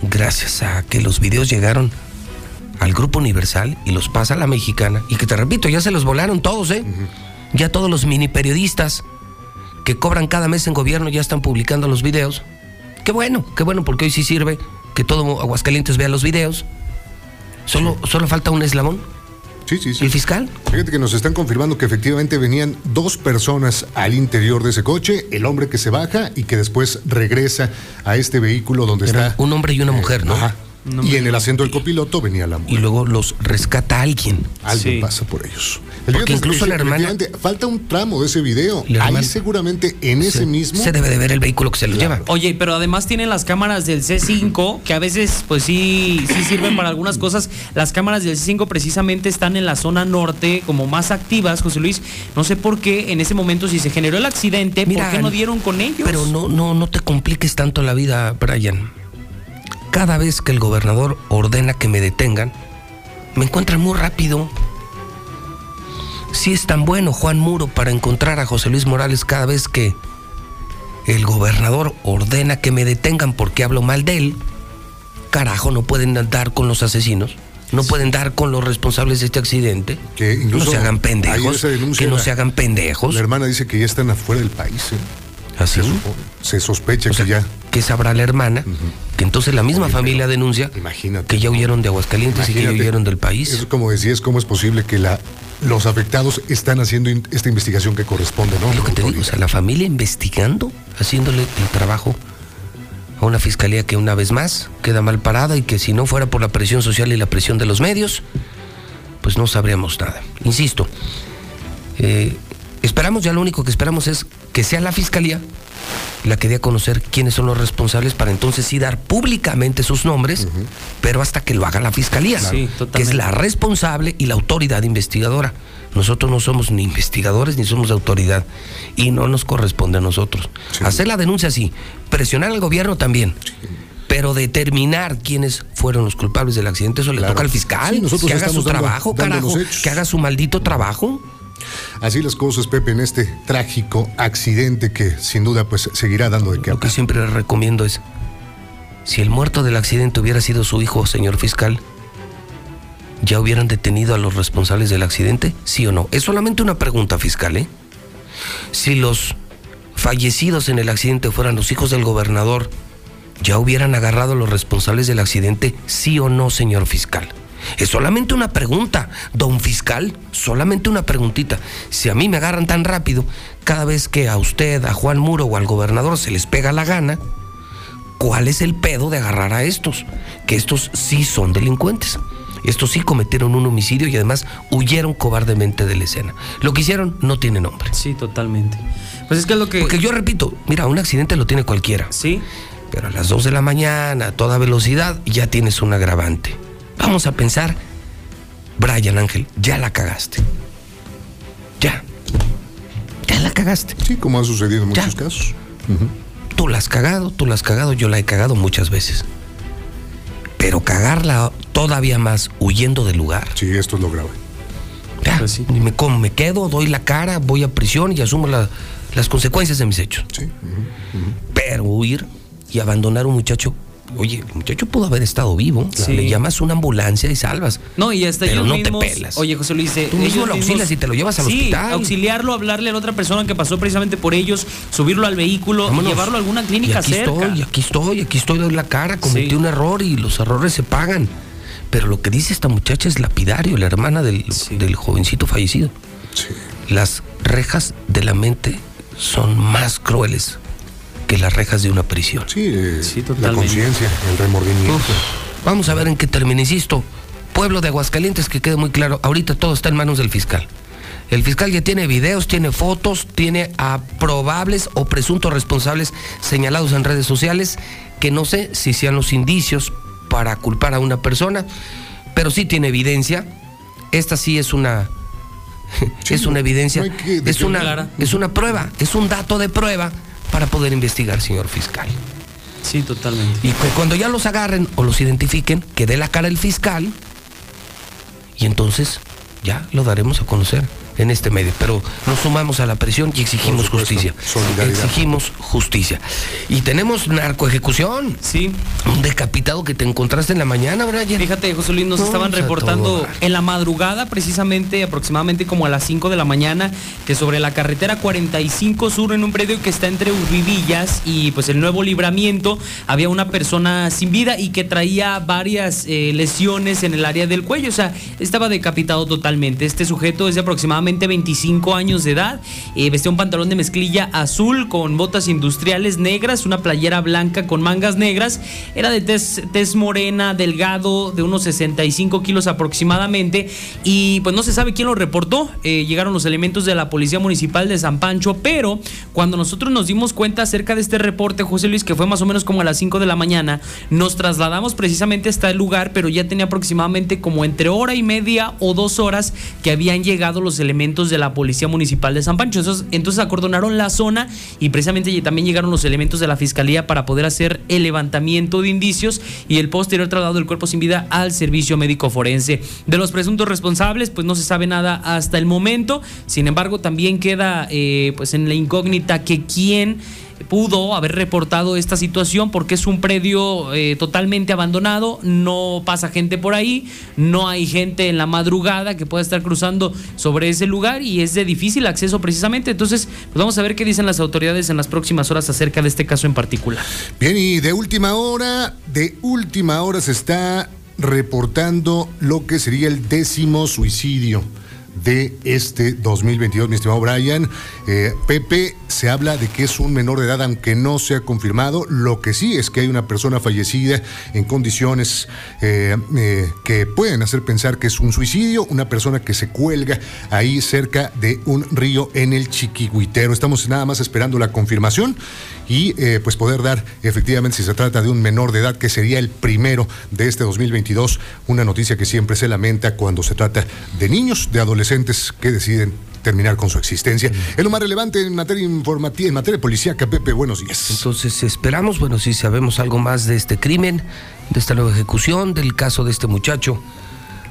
gracias a que los videos llegaron al Grupo Universal y los pasa a la mexicana, y que te repito, ya se los volaron todos, ¿eh? Ya todos los mini periodistas que cobran cada mes en gobierno ya están publicando los videos. Qué bueno, qué bueno, porque hoy sí sirve que todo Aguascalientes vea los videos. Solo, solo falta un eslabón Sí, sí, sí. ¿El fiscal? Fíjate que nos están confirmando que efectivamente venían dos personas al interior de ese coche, el hombre que se baja y que después regresa a este vehículo donde Era está. un hombre y una mujer, ¿no? Ajá. Y en el asiento del copiloto venía la mujer. Y luego los rescata alguien. Alguien pasa por ellos. El Porque video incluso la hermana- Falta un tramo de ese video. Ahí seguramente en ese mismo. Se debe de ver el vehículo que se lo lleva. Oye, pero además tienen las cámaras del C5, que a veces pues sí, sí sirven para algunas cosas. Las cámaras del C5 precisamente están en la zona norte como más activas, José Luis. No sé por qué en ese momento si se generó el accidente, Mira, ¿por qué no dieron con ellos? Pero no, no, no te compliques tanto la vida, Brian. Cada vez que el gobernador ordena que me detengan, me encuentran muy rápido. Si es tan bueno Juan Muro para encontrar a José Luis Morales cada vez que el gobernador ordena que me detengan porque hablo mal de él, carajo, no pueden dar con los asesinos. No pueden dar con los responsables de este accidente. Que incluso no se hagan pendejos. Que no se hagan pendejos. La hermana dice que ya están afuera del país. ¿eh? ¿Así? Se, supone- se sospecha que ya. ¿Qué sabrá la hermana? Que entonces la misma familia denuncia que ya huyeron de Aguascalientes y que ya huyeron del país. Es como decías, ¿cómo es posible que la, los afectados están haciendo in- esta investigación que corresponde, no? Lo que te digo, o sea, la familia investigando, haciéndole el trabajo a una fiscalía que una vez más queda mal parada y que si no fuera por la presión social y la presión de los medios, pues no sabríamos nada. Insisto, eh, esperamos, ya lo único que esperamos es que sea la fiscalía la que dé a conocer quiénes son los responsables para entonces sí dar públicamente sus nombres, pero hasta que lo haga la fiscalía, Sí, que totalmente. es la responsable y la autoridad investigadora. Nosotros no somos ni investigadores ni somos autoridad y no nos corresponde a nosotros. Hacer la denuncia sí, presionar al gobierno también. Pero determinar quiénes fueron los culpables del accidente, eso le Claro. toca al fiscal. Sí, nosotros que haga su dando- trabajo, dando carajo. Que haga su maldito trabajo. Así las cosas, Pepe, en este trágico accidente que sin duda pues seguirá dando de qué Lo que siempre recomiendo es, si el muerto del accidente hubiera sido su hijo, señor fiscal, ¿ya hubieran detenido a los responsables del accidente? ¿Sí o no? Es solamente una pregunta fiscal, ¿eh? Si los fallecidos en el accidente fueran los hijos del gobernador, ¿ya hubieran agarrado a los responsables del accidente? ¿Sí o no, señor fiscal? Es solamente una pregunta, don fiscal, solamente una preguntita. Si a mí me agarran tan rápido, cada vez que a usted, a Juan Muro o al gobernador se les pega la gana, ¿cuál es el pedo de agarrar a estos? Que estos sí son delincuentes. Estos sí cometieron un homicidio y además huyeron cobardemente de la escena. Lo que hicieron no tiene nombre. Sí, totalmente. Pues es que es lo que. Porque yo repito, mira, un accidente lo tiene cualquiera. Sí. Pero a las 2 de la mañana, a toda velocidad, ya tienes un agravante. Vamos a pensar, Brian Ángel, ya la cagaste. Ya. Ya la cagaste. Sí, como ha sucedido en muchos Ya. casos. Tú la has cagado, tú la has cagado, yo la he cagado muchas veces. Pero cagarla todavía más huyendo del lugar. Sí, esto es lo grave. Ya, Pues sí. y me, como me quedo, doy la cara, voy a prisión y asumo la- las consecuencias de mis hechos. Sí. Pero huir y abandonar a un muchacho. Oye, el muchacho pudo haber estado vivo. Sí. Le llamas una ambulancia y salvas. No, y hasta Pero ellos no te pelas. Oye, José Luis, Tú mismo lo mismos- auxilias y te lo llevas al sí, hospital. auxiliarlo, hablarle a la otra persona que pasó precisamente por ellos, subirlo al vehículo, Vámonos. llevarlo a alguna Y clínica aquí cerca. estoy, aquí estoy, aquí estoy, doy la cara, cometí Sí. un error y los errores se pagan. Pero lo que dice esta muchacha es lapidario, la hermana del, del jovencito fallecido. Las rejas de la mente son más crueles que las rejas de una prisión. Sí, eh, la totalmente. conciencia, el remordimiento. Vamos a ver en qué termina, insisto. Pueblo de Aguascalientes, que quede muy claro, ahorita todo está en manos del fiscal. El fiscal ya tiene videos, tiene fotos, tiene a probables o presuntos responsables señalados en redes sociales, que no sé si sean los indicios para culpar a una persona, pero sí tiene evidencia. Esta sí es una es una evidencia, no que- es una es una prueba, es un dato de prueba para poder investigar, señor fiscal. Sí, totalmente. Y cu- cuando ya los agarren o los identifiquen, que dé la cara el fiscal y entonces ya lo daremos a conocer en este medio, pero nos sumamos a la presión y exigimos supuesto, justicia. Exigimos justicia. Y tenemos narcoejecución. Sí. Un decapitado que te encontraste en la mañana, Brian. Fíjate, José Luis, nos No, estaban reportando en la madrugada, precisamente aproximadamente como a las 5 de la mañana, que sobre la carretera 45 Sur, en un predio que está entre Urbivillas y pues el nuevo libramiento, había una persona sin vida y que traía varias eh, lesiones en el área del cuello. O sea, estaba decapitado totalmente. Este sujeto es de aproximadamente 25 años de edad, eh, vestía un pantalón de mezclilla azul con botas industriales negras, una playera blanca con mangas negras, era de tez, tez morena, delgado, de unos 65 kilos aproximadamente, y pues no se sabe quién lo reportó. Eh, llegaron los elementos de la Policía Municipal de San Pancho, pero cuando nosotros nos dimos cuenta acerca de este reporte, José Luis, que fue más o menos como a las 5 de la mañana, nos trasladamos precisamente hasta el lugar, pero ya tenía aproximadamente como entre hora y media o dos horas que habían llegado los elementos de la Policía Municipal de San Pancho. Entonces, entonces acordonaron la zona y precisamente también llegaron los elementos de la Fiscalía para poder hacer el levantamiento de indicios y el posterior traslado del cuerpo sin vida al servicio médico forense. De los presuntos responsables, pues no se sabe nada hasta el momento. Sin embargo, también queda eh, pues en la incógnita que quién pudo haber reportado esta situación porque es un predio eh, totalmente abandonado, no pasa gente por ahí, no hay gente en la madrugada que pueda estar cruzando sobre ese lugar y es de difícil acceso precisamente. Entonces, pues vamos a ver qué dicen las autoridades en las próximas horas acerca de este caso en particular. Bien, y de última hora, de última hora se está reportando lo que sería el décimo suicidio de este 2022, mi estimado Brian. Eh, Pepe, se habla de que es un menor de edad, aunque no se ha confirmado. Lo que sí es que hay una persona fallecida en condiciones eh, eh, que pueden hacer pensar que es un suicidio, una persona que se cuelga ahí cerca de un río en el Chiquihuitero. Estamos nada más esperando la confirmación y eh, pues poder dar efectivamente si se trata de un menor de edad que sería el primero de este 2022, una noticia que siempre se lamenta cuando se trata de niños, de adolescentes que deciden terminar con su existencia. Es lo más relevante en materia informativa, en materia policíaca. Pepe, buenos días. Entonces esperamos, bueno, si sabemos algo más de este crimen, de esta nueva ejecución, del caso de este muchacho.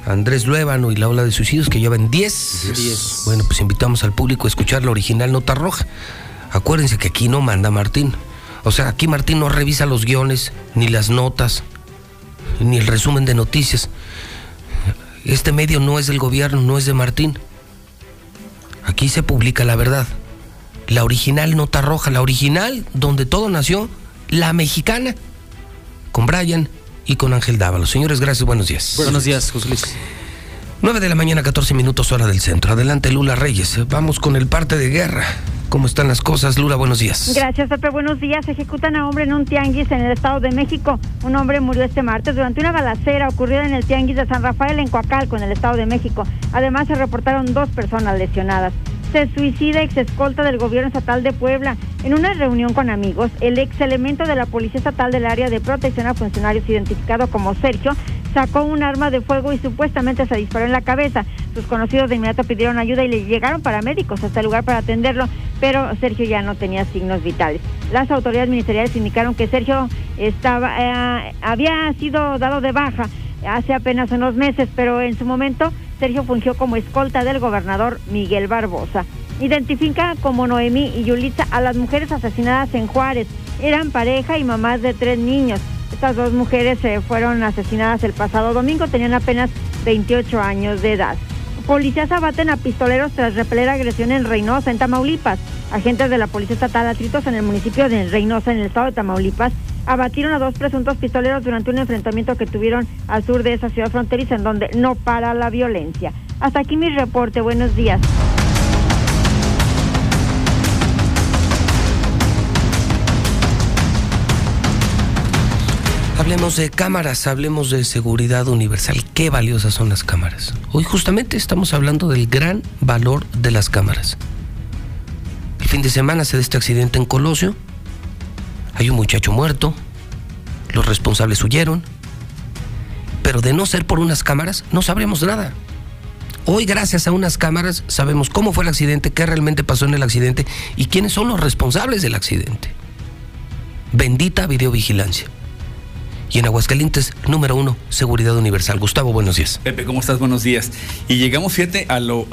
Andrés Luébano y la ola de suicidios que llevan 10. Diez. Bueno, pues invitamos al público a escuchar la original Nota Roja. Acuérdense que aquí no manda Martín. O sea, aquí Martín no revisa los guiones, ni las notas, ni el resumen de noticias. Este medio no es del gobierno, no es de Martín. Aquí se publica la verdad. La original Nota Roja, la original donde todo nació, la mexicana, con Brian y con Ángel Dávalos. Señores, gracias, buenos días. Buenos días, José Luis. 9 de la mañana, 14 minutos hora del centro. Adelante, Lula Reyes. Vamos con el parte de guerra. ¿Cómo están las cosas? Lula, buenos días. Gracias, Pepe. Buenos días. Ejecutan a hombre en un tianguis en el Estado de México. Un hombre murió este martes durante una balacera ocurrida en el tianguis de San Rafael en Coacalco, en el Estado de México. Además, se reportaron dos personas lesionadas. Se suicida ex escolta del gobierno estatal de Puebla. En una reunión con amigos, el ex elemento de la Policía Estatal del Área de Protección a Funcionarios, identificado como Sergio, sacó un arma de fuego y supuestamente se disparó en la cabeza. Sus conocidos de inmediato pidieron ayuda y le llegaron paramédicos hasta el lugar para atenderlo, pero Sergio ya no tenía signos vitales. Las autoridades ministeriales indicaron que Sergio estaba, eh, había sido dado de baja hace apenas unos meses, pero en su momento Sergio fungió como escolta del gobernador Miguel Barbosa. Identifica como Noemí y Yulitza a las mujeres asesinadas en Juárez. Eran pareja y mamás de tres niños. Estas dos mujeres eh, fueron asesinadas el pasado domingo, tenían apenas 28 años de edad. Policías abaten a pistoleros tras repeler agresión en Reynosa, en Tamaulipas. Agentes de la Policía Estatal atritos en el municipio de Reynosa, en el estado de Tamaulipas, abatieron a dos presuntos pistoleros durante un enfrentamiento que tuvieron al sur de esa ciudad fronteriza, en donde no para la violencia. Hasta aquí mi reporte. Buenos días. Hablemos de cámaras, hablemos de seguridad universal. Qué valiosas son las cámaras. Hoy justamente estamos hablando del gran valor de las cámaras. El fin de semana se da este accidente en Colosio. Hay un muchacho muerto. Los responsables huyeron. Pero de no ser por unas cámaras, no sabremos nada. Hoy, gracias a unas cámaras, sabemos cómo fue el accidente, qué realmente pasó en el accidente y quiénes son los responsables del accidente. Bendita videovigilancia. Y en Aguascalientes, número uno, seguridad universal. Gustavo, buenos días. Pepe, ¿cómo estás? Buenos días. Y llegamos, fíjate, a lo.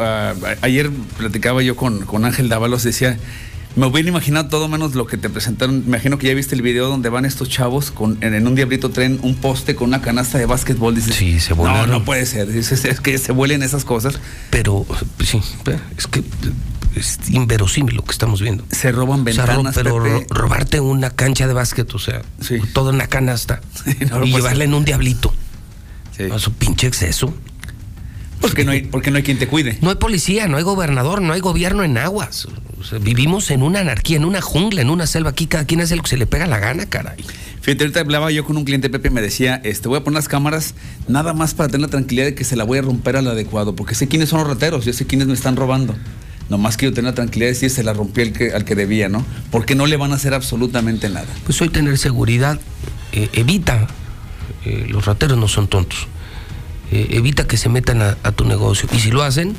ayer platicaba yo con, con Ángel Dávalos, decía. Me hubiera imaginado todo menos lo que te presentaron. Me imagino que ya viste el video donde van estos chavos con, en, en un diablito tren un poste con una canasta de básquetbol. Dices, Sí, se No, volaron. no puede ser. Dices, es que se vuelen esas cosas. Pero, sí, es que es inverosímil lo que estamos viendo. Se roban O sea, ventanas, pero Pepe. ro- robarte una cancha de básquet, o sea, toda una canasta no y puedes llevarla en un diablito. A su pinche exceso. Porque no hay, porque no hay quien te cuide. No hay policía, no hay gobernador, no hay gobierno en aguas. O sea, vivimos en una anarquía, en una jungla, en una selva. Aquí cada quien hace lo que se le pega la gana, caray. Fíjate, ahorita hablaba yo con un cliente, Pepe, y me decía, este, voy a poner las cámaras nada más para tener la tranquilidad de que se la voy a romper al adecuado, porque sé quiénes son los rateros, yo sé quiénes me están robando. Nomás quiero tener la tranquilidad de decir, se la rompí al que, al que debía, ¿no? Porque no le van a hacer absolutamente nada. Pues hoy tener seguridad eh, evita, eh, los rateros no son tontos, eh, evita que se metan a, tu negocio. Y si lo hacen,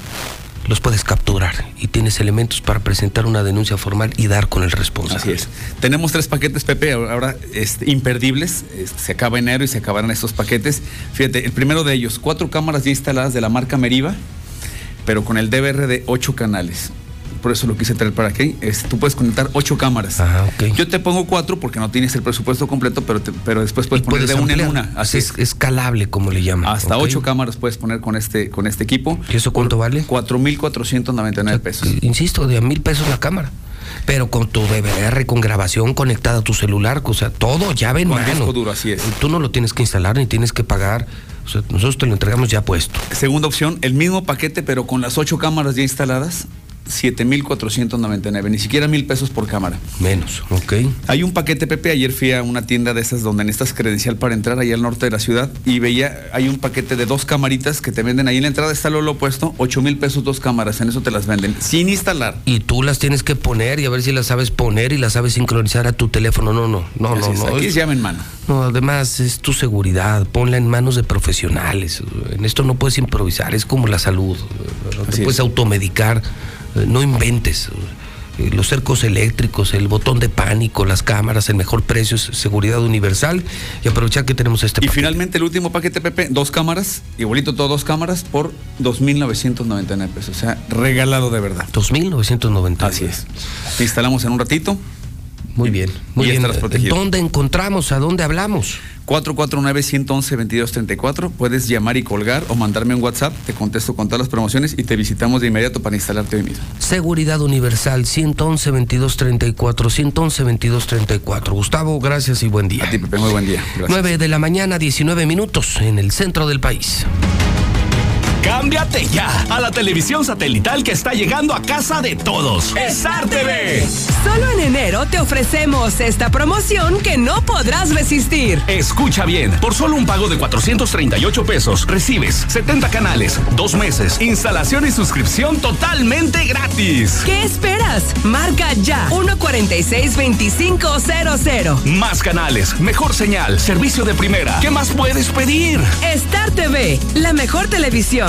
los puedes capturar y tienes elementos para presentar una denuncia formal y dar con el responsable. Así es. Tenemos tres paquetes, Pepe, ahora este, imperdibles. Este, se acaba enero y se acabarán estos paquetes. Fíjate, el primero de ellos, cuatro cámaras ya instaladas de la marca Meriva, pero con el DVR de ocho canales. Por eso lo quise traer para aquí. Es, tú puedes conectar ocho cámaras. Yo te pongo cuatro porque no tienes el presupuesto completo, pero, te- pero después puedes poner de una en una. Así es escalable, como le llaman. Hasta ocho cámaras puedes poner con este, con este equipo. ¿Y eso cuánto vale? 4.499 pesos. Insisto, de a mil pesos la cámara. Pero con tu DVR, con grabación conectada a tu celular, o sea, todo llave en Con mano. disco duro, así es. Tú no lo tienes que instalar ni tienes que pagar. O sea, nosotros te lo entregamos ya puesto. Segunda opción, el mismo paquete, pero con las ocho cámaras ya instaladas, 7,499. Ni siquiera mil pesos por cámara. Menos, ok. Hay un paquete, Pepe. Ayer fui a una tienda de esas donde necesitas credencial para entrar allá al norte de la ciudad y veía, hay un paquete de dos camaritas que te venden ahí en la entrada. Está lo opuesto, 8 mil pesos dos cámaras. En eso te las venden, sin instalar. Y tú las tienes que poner y a ver si las sabes poner y las sabes sincronizar a tu teléfono. No, no, no, Así no, no. aquí es llave en mano. No, además es tu seguridad, ponla en manos de profesionales. En esto no puedes improvisar, es como la salud. No te Así puedes es. automedicar, no inventes. Eh, Los cercos eléctricos, el botón de pánico, las cámaras, el mejor precio es seguridad universal y aprovechar que tenemos este Y finalmente el último paquete, Pepe, dos cámaras, igualito todo dos cámaras por 2.999 pesos. O sea, regalado de verdad. 2.999. Así es. Te instalamos en un ratito. Muy bien, muy y bien. ¿Dónde encontramos? ¿A dónde hablamos? 449-111-2234. Puedes llamar y colgar o mandarme un WhatsApp. Te contesto con todas las promociones y te visitamos de inmediato para instalarte hoy mismo. Seguridad Universal 111 2234 111 2234. Gustavo, gracias y buen día. A ti, Pepe, muy buen día. Gracias. 9 de la mañana, 19 minutos en el centro del país. Cámbiate ya a la televisión satelital que está llegando a casa de todos. Star TV. Solo en enero te ofrecemos esta promoción que no podrás resistir. Escucha bien, por solo un pago de 438 pesos recibes 70 canales, dos meses, instalación y suscripción totalmente gratis. ¿Qué esperas? Marca ya 146-2500. Más canales, mejor señal, servicio de primera. ¿Qué más puedes pedir? Star TV, la mejor televisión,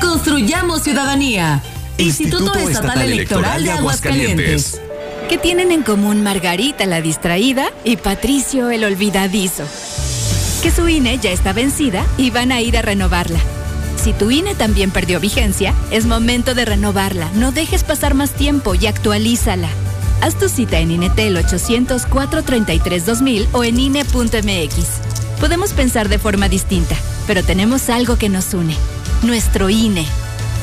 Construyamos ciudadanía. Instituto, Estatal, Electoral de Aguascalientes. ¿Qué tienen en común Margarita la distraída y Patricio el olvidadizo? Que su INE ya está vencida y van a ir a renovarla. Si tu INE también perdió vigencia, es momento de renovarla. No dejes pasar más tiempo y actualízala. Haz tu cita en INETEL 800-433-2000 o en INE.mx. Podemos pensar de forma distinta, pero tenemos algo que nos une. Nuestro INE.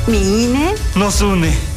¿Mi INE? Nos une.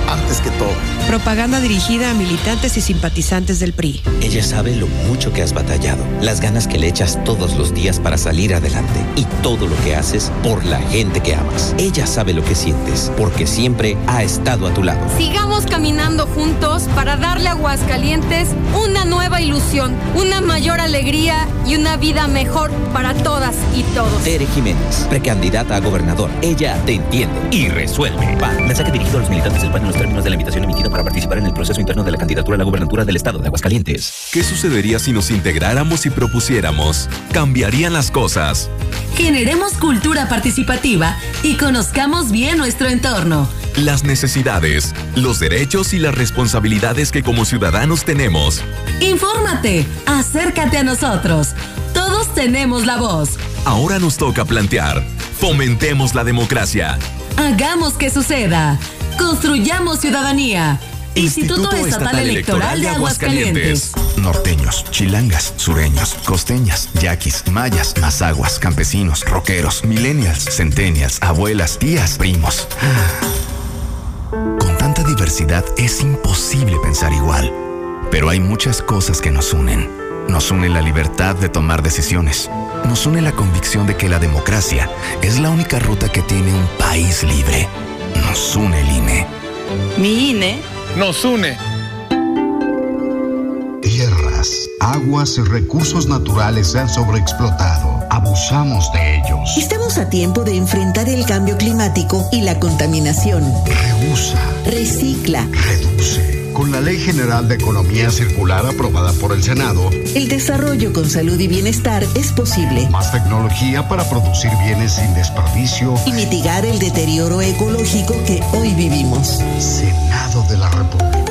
antes que todo. Propaganda dirigida a militantes y simpatizantes del PRI. Ella sabe lo mucho que has batallado, las ganas que le echas todos los días para salir adelante y todo lo que haces por la gente que amas. Ella sabe lo que sientes porque siempre ha estado a tu lado. Sigamos caminando juntos para darle a Aguascalientes una nueva ilusión, una mayor alegría y una vida mejor para todas y todos. Tere Jiménez, precandidata a gobernador. Ella te entiende y resuelve. PAN, mensaje dirigido a los militantes del PAN en los términos de la invitación emitida para participar en el proceso interno de la candidatura a la gobernatura del estado de Aguascalientes. ¿Qué sucedería si nos integráramos y propusiéramos? Cambiarían las cosas. Generemos cultura participativa y conozcamos bien nuestro entorno. Las necesidades, los derechos y las responsabilidades que como ciudadanos tenemos. Infórmate, acércate a nosotros. Todos tenemos la voz. Ahora nos toca plantear. Fomentemos la democracia. Hagamos que suceda. Construyamos ciudadanía. Instituto, Estatal, Electoral de Aguascalientes. Norteños, chilangas, sureños, costeñas, yaquis, mayas, mazaguas, campesinos, roqueros, millennials, centennials, abuelas, tías, primos. Con tanta diversidad es imposible pensar igual. Pero hay muchas cosas que nos unen. Nos une la libertad de tomar decisiones. Nos une la convicción de que la democracia es la única ruta que tiene un país libre. Nos une el INE. Mi INE nos une. Tierras, aguas y recursos naturales se han sobreexplotado. Abusamos de ellos. Estamos a tiempo de enfrentar el cambio climático y la contaminación. Reusa. Recicla. Reduce. Con la Ley General de Economía Circular aprobada por el Senado, el desarrollo con salud y bienestar es posible. Más tecnología para producir bienes sin desperdicio y mitigar el deterioro ecológico que hoy vivimos. Senado de la República.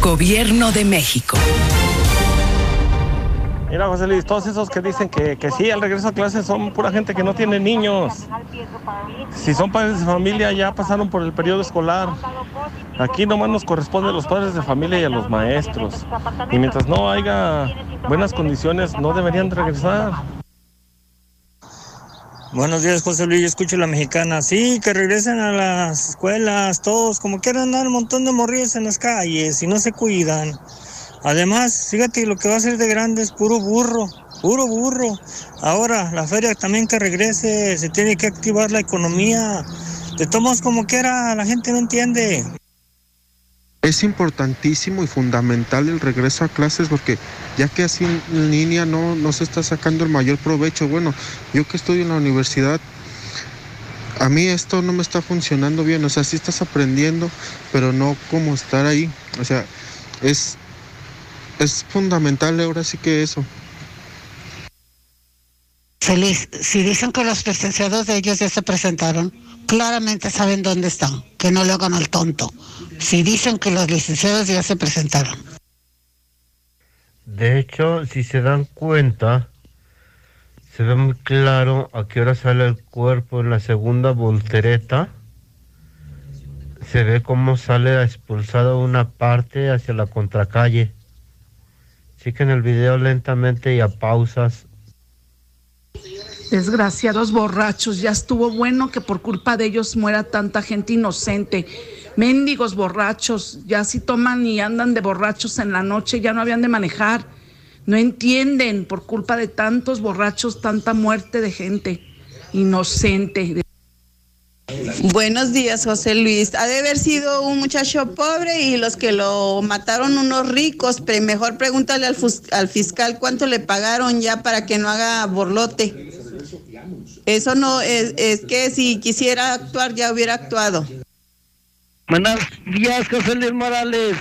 Gobierno de México. Mira, José Luis, todos esos que dicen que, que sí, al regreso a clases son pura gente que no tiene niños. Si son padres de familia, ya pasaron por el periodo escolar. Aquí nomás nos corresponde a los padres de familia y a los maestros. Y mientras no haya buenas condiciones, no deberían de regresar. Buenos días, José Luis. Yo escucho la mexicana. Sí, que regresen a las escuelas, todos, como quieran andar un montón de morrillos en las calles y no se cuidan. Además, fíjate, lo que va a ser de grande es puro burro, puro burro. Ahora, la feria también que regrese, se tiene que activar la economía. De todos como quiera, la gente no entiende. Es importantísimo y fundamental el regreso a clases porque ya que así en línea no, no se está sacando el mayor provecho. Bueno, yo que estoy en la universidad, a mí esto no me está funcionando bien. O sea, sí estás aprendiendo, pero no como estar ahí. O sea, es, es fundamental ahora sí que eso. Feliz, si dicen que los licenciados de ellos ya se presentaron, claramente saben dónde están, que no le hagan al tonto. Si dicen que los licenciados ya se presentaron. De hecho, si se dan cuenta, se ve muy claro a qué hora sale el cuerpo en la segunda voltereta. Se ve cómo sale expulsada una parte hacia la contracalle. en el video lentamente y a pausas Desgraciados borrachos, ya estuvo bueno que por culpa de ellos muera tanta gente inocente. Mendigos borrachos, ya si toman y andan de borrachos en la noche, ya no habían de manejar. No entienden por culpa de tantos borrachos, tanta muerte de gente inocente. Buenos días, José Luis. Ha de haber sido un muchacho pobre y los que lo mataron unos ricos, pero mejor pregúntale al, fiscal cuánto le pagaron ya para que no haga borlote. Eso no es, es que si quisiera actuar ya hubiera actuado. Buenos días, José Luis Morales.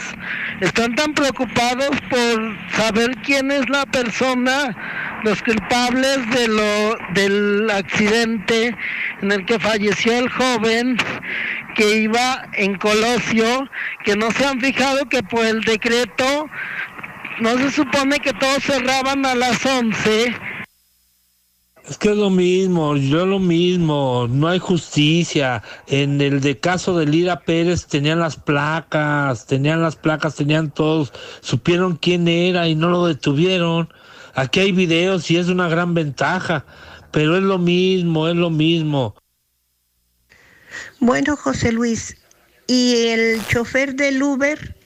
Están tan preocupados por saber quién es la persona, los culpables de lo del accidente en el que falleció el joven que iba en Colosio, que no se han fijado que por el decreto no se supone que todos cerraban a las 11 Es que es lo mismo, yo lo mismo, no hay justicia. En el de caso de Lira Pérez tenían las placas, tenían las placas, tenían todos, supieron quién era y no lo detuvieron. Aquí hay videos y es una gran ventaja, pero es lo mismo, es lo mismo. Bueno, José Luis, ¿y el chofer del Uber?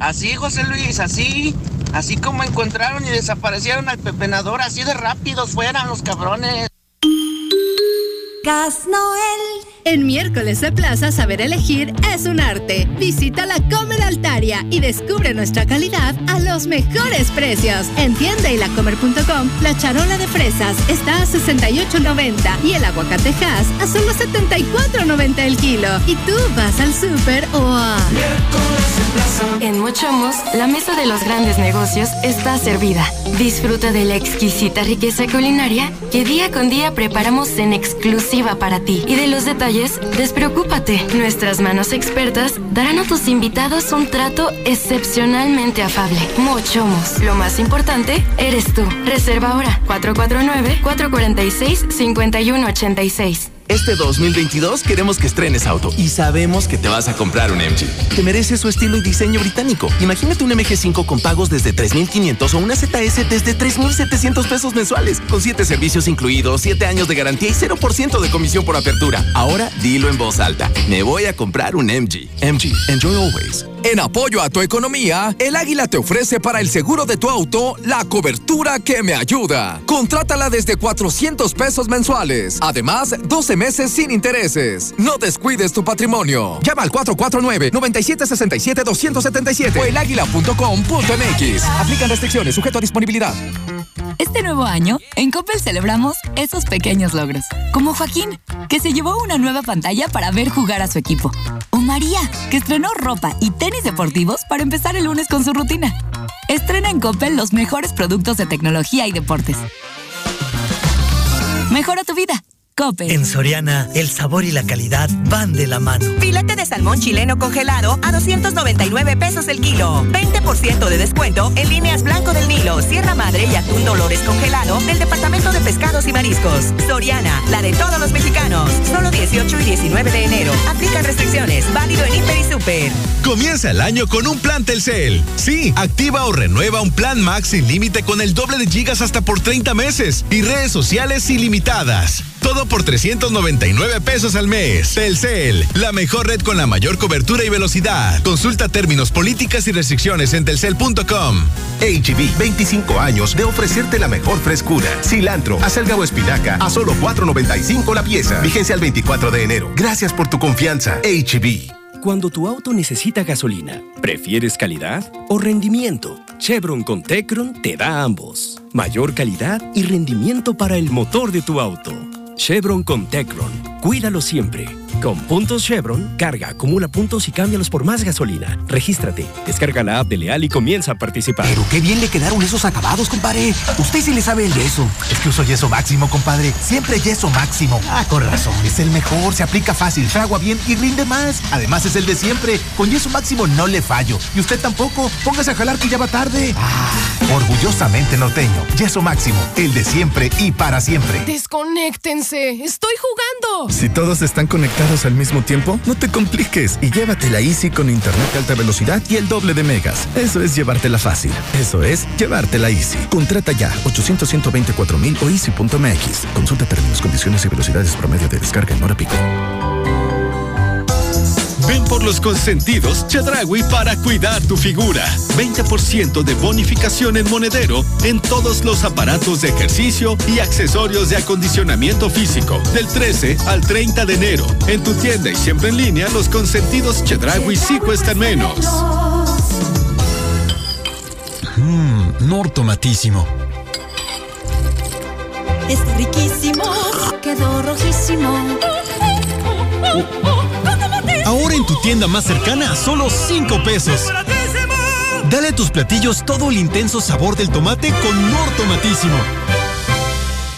Así, José Luis, así. Así como encontraron y desaparecieron al pepenador, así de rápidos fueran los cabrones. Gas Noel. En miércoles de Plaza Saber Elegir es un arte. Visita la Comer Altaria y descubre nuestra calidad a los mejores precios. En tienda y lacomer.com, la charola de fresas está a 68.90 y el aguacatejas a solo 74.90 el kilo. Y tú vas al súper o a... En Mochomos, la mesa de los grandes negocios está servida. Disfruta de la exquisita riqueza culinaria que día con día preparamos en exclusiva para ti. Y de los detalles, despreocúpate. Nuestras manos expertas darán a tus invitados un trato excepcionalmente afable. Mochomos, lo más importante, eres tú. Reserva ahora 449-446-5186. Este 2022 queremos que estrenes auto y sabemos que te vas a comprar un MG. Te mereces su estilo y diseño británico. Imagínate un MG5 con pagos desde 3.500 o una ZS desde 3.700 pesos mensuales, con 7 servicios incluidos, 7 años de garantía y 0% de comisión por apertura. Ahora dilo en voz alta. Me voy a comprar un MG. MG, enjoy always. En apoyo a tu economía, el Águila te ofrece para el seguro de tu auto la cobertura que me ayuda. Contrátala desde 400 pesos mensuales. Además, 12 meses sin intereses. No descuides tu patrimonio. Llama al 449-9767-277 o eláguila.com.mx. Aplican restricciones, sujeto a disponibilidad. Este nuevo año, en Coppel celebramos esos pequeños logros. Como Joaquín, que se llevó una nueva pantalla para ver jugar a su equipo. María, que estrenó ropa y tenis deportivos para empezar el lunes con su rutina. Estrena en Coppel los mejores productos de tecnología y deportes. Mejora tu vida. Coppel. En Soriana, el sabor y la calidad van de la mano. Filete de salmón chileno congelado a 299 pesos el kilo. 20% de descuento en líneas Blanco del Nilo, Sierra Madre y Atún Dolores congelado del Departamento de Pescados y Mariscos. Soriana, la de todos los mexicanos. Solo 18 y 19 de enero. Aplican restricciones. Válido en Hiper y Super. Comienza el año con un plan Telcel. Sí, activa o renueva un plan Max sin límite con el doble de gigas hasta por 30 meses y redes sociales ilimitadas. Todo por 399 pesos al mes. Telcel, la mejor red con la mayor cobertura y velocidad. Consulta términos, políticas y restricciones en telcel.com. HB, 25 años de ofrecerte la mejor frescura. Cilantro, acelga o espinaca a solo 4.95 la pieza. Vigencia al 24 de enero. Gracias por tu confianza. HB. Cuando tu auto necesita gasolina, ¿prefieres calidad o rendimiento? Chevron con Tecron te da ambos. Mayor calidad y rendimiento para el motor de tu auto. Chevron con Tecron. Cuídalo siempre. Con puntos Chevron, carga, acumula puntos y cámbialos por más gasolina. Regístrate, descarga la app de Leal y comienza a participar. Pero qué bien le quedaron esos acabados, compadre. Usted sí le sabe el yeso. Es que uso yeso máximo, compadre. Siempre yeso máximo. Ah, con razón. Es el mejor, se aplica fácil, fragua bien y rinde más. Además es el de siempre. Con yeso máximo no le fallo. Y usted tampoco. Póngase a jalar que ya va tarde. Ah, orgullosamente norteño. Yeso máximo. El de siempre y para siempre. Estoy jugando. Si todos están conectados al mismo tiempo, no te compliques y llévatela easy con internet de alta velocidad y el doble de megas. Eso es llevártela fácil. Eso es llevártela easy. Contrata ya 800 124 mil o easy.mx. Consulta términos, condiciones y velocidades promedio de descarga en hora pico. Ven por los consentidos Chedragui para cuidar tu figura. 20% de bonificación en monedero en todos los aparatos de ejercicio y accesorios de acondicionamiento físico. Del 13 al 30 de enero. En tu tienda y siempre en línea, los consentidos Chedragui sí cuestan menos. Mmm, nortomatísimo. Está riquísimo. Quedó rojísimo. Ahora en tu tienda más cercana, solo 5 pesos. Dale a tus platillos todo el intenso sabor del tomate con Nortomatísimo.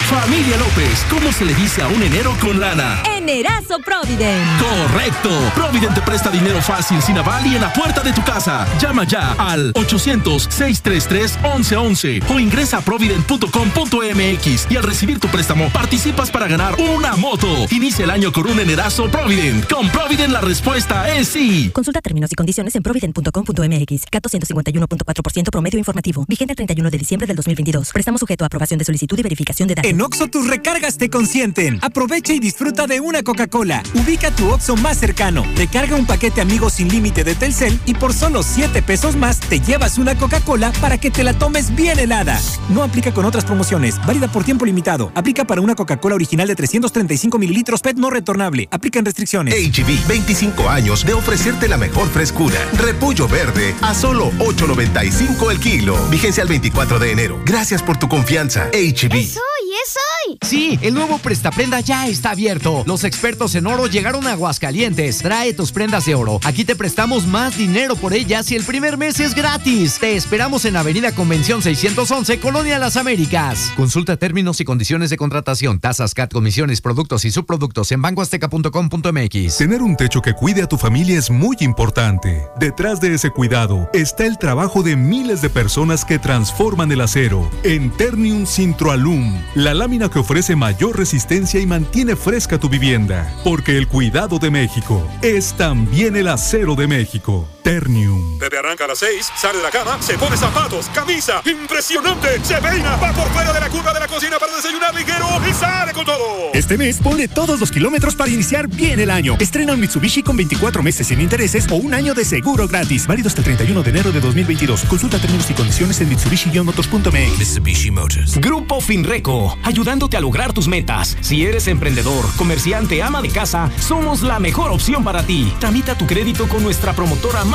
Familia López, ¿cómo se le dice a un enero con lana? Enerazo Provident. Correcto. Provident te presta dinero fácil, sin aval y en la puerta de tu casa. Llama ya al 800-633-1111 o ingresa a provident.com.mx y al recibir tu préstamo participas para ganar una moto. Inicia el año con un enerazo Provident. Con Provident la respuesta es sí. Consulta términos y condiciones en provident.com.mx. Cato 151.4% promedio informativo. Vigente el 31 de diciembre del 2022. Prestamos sujeto a aprobación de solicitud y verificación de datos. En Oxo tus recargas te consienten. Aprovecha y disfruta de una Coca-Cola. Ubica tu Oxo más cercano. Recarga un paquete amigos sin límite de Telcel y por solo 7 pesos más te llevas una Coca-Cola para que te la tomes bien helada. No aplica con otras promociones. Válida por tiempo limitado. Aplica para una Coca-Cola original de 335 mililitros PET no retornable. Aplican restricciones. HB, 25 años de ofrecerte la mejor frescura. Repollo verde a solo 8.95 el kilo. Vigencia al 24 de enero. Gracias por tu confianza. HB. ¡Es hoy! ¡Es hoy! Sí, el nuevo Prestaprenda ya está abierto. Los expertos en oro llegaron a Aguascalientes. Trae tus prendas de oro. Aquí te prestamos más dinero por ellas y el primer mes es gratis. Te esperamos en Avenida Convención 611, Colonia Las Américas. Consulta términos y condiciones de contratación, tasas, CAT, comisiones, productos y subproductos en bancoazteca.com.mx. Tener un techo que cuide a tu familia es muy importante. Detrás de ese cuidado está el trabajo de miles de personas que transforman el acero en Ternium Sintroalum, la lámina que ofrece mayor resistencia y mantiene fresca tu vivienda. Porque el cuidado de México es también el acero de México. Ternium. Pepe arranca a las 6, sale de la cama, se pone zapatos, camisa, impresionante, se peina, va por fuera de la curva de la cocina para desayunar ligero y sale con todo. Este mes ponle todos los kilómetros para iniciar bien el año. Estrena un Mitsubishi con 24 meses sin intereses o un año de seguro gratis. Válido hasta el 31 de enero de 2022. Consulta términos y condiciones en mitsubishi-motors.mx. Mitsubishi Motors. Grupo Finreco, ayudándote a lograr tus metas. Si eres emprendedor, comerciante, ama de casa, somos la mejor opción para ti. Tramita tu crédito con nuestra promotora más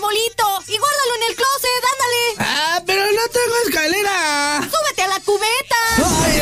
arbolito! ¡Y guárdalo en el closet! ¡Ándale! ¡Ah, pero no tengo escalera! ¡Súbete a la cubeta! ¡Ay!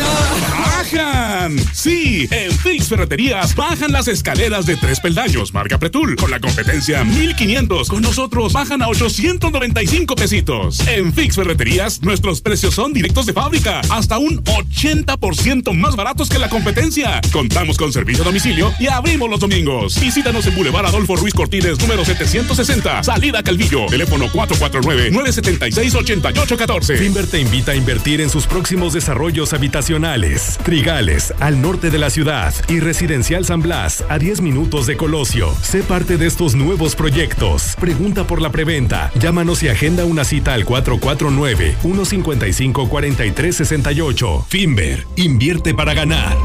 ¡Bajan! Sí, en Fix Ferreterías bajan las escaleras de tres peldaños, marca Pretul, con la competencia 1500. Con nosotros bajan a 895 pesitos. En Fix Ferreterías, nuestros precios son directos de fábrica, hasta un 80% más baratos que la competencia. Contamos con servicio a domicilio y abrimos los domingos. Visítanos en Boulevard Adolfo Ruiz Cortines, número 760, salida Calvillo, teléfono 449-976-8814. Finver te invita a invertir en sus próximos desarrollos habitacionales. Trigales, al norte de la ciudad, y Residencial San Blas, a 10 minutos de Colosio. Sé parte de estos nuevos proyectos. Pregunta por la preventa. Llámanos y agenda una cita al 449-155-4368. Finver, invierte para ganar.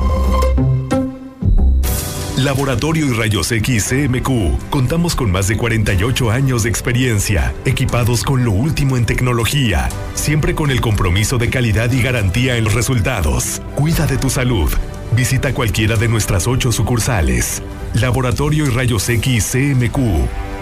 Laboratorio y Rayos X CMQ. Contamos con más de 48 años de experiencia, equipados con lo último en tecnología, siempre con el compromiso de calidad y garantía en los resultados. Cuida de tu salud. Visita cualquiera de nuestras ocho sucursales. Laboratorio y Rayos X CMQ.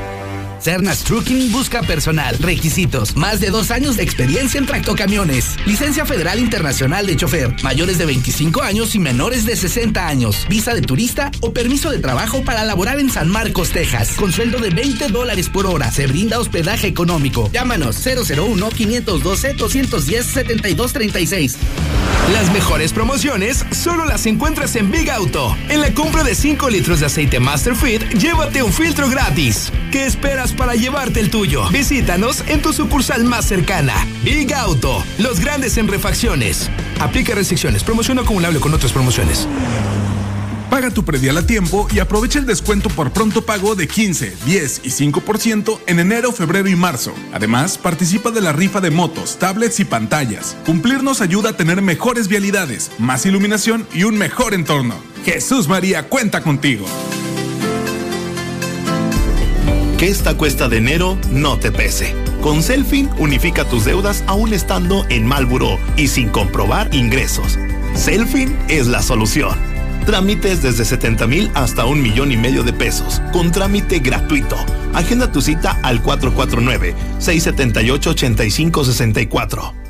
Cernas Trucking busca personal. Requisitos: más de dos años de experiencia en tractocamiones. Licencia Federal Internacional de Chofer. Mayores de 25 años y menores de 60 años. Visa de turista o permiso de trabajo para laborar en San Marcos, Texas. Con sueldo de 20 dólares por hora. Se brinda hospedaje económico. Llámanos 001 512 210 7236. Las mejores promociones solo las encuentras en Big Auto. En la compra de 5 litros de aceite Masterfit, llévate un filtro gratis. ¿Qué esperas para llevarte el tuyo? Visítanos en tu sucursal más cercana. Big Auto, los grandes en refacciones. Aplica restricciones. Promoción acumulable con otras promociones. Paga tu predial a tiempo y aprovecha el descuento por pronto pago de 15, 10 y 5% en enero, febrero y marzo. Además, participa de la rifa de motos, tablets y pantallas. Cumplir nos ayuda a tener mejores vialidades, más iluminación y un mejor entorno. Jesús María cuenta contigo. Que esta cuesta de enero no te pese. Con Selfin unifica tus deudas aún estando en Malburo y sin comprobar ingresos. Selfin es la solución. Trámites desde 70 mil hasta un millón y medio de pesos, con trámite gratuito. Agenda tu cita al 449-678-8564.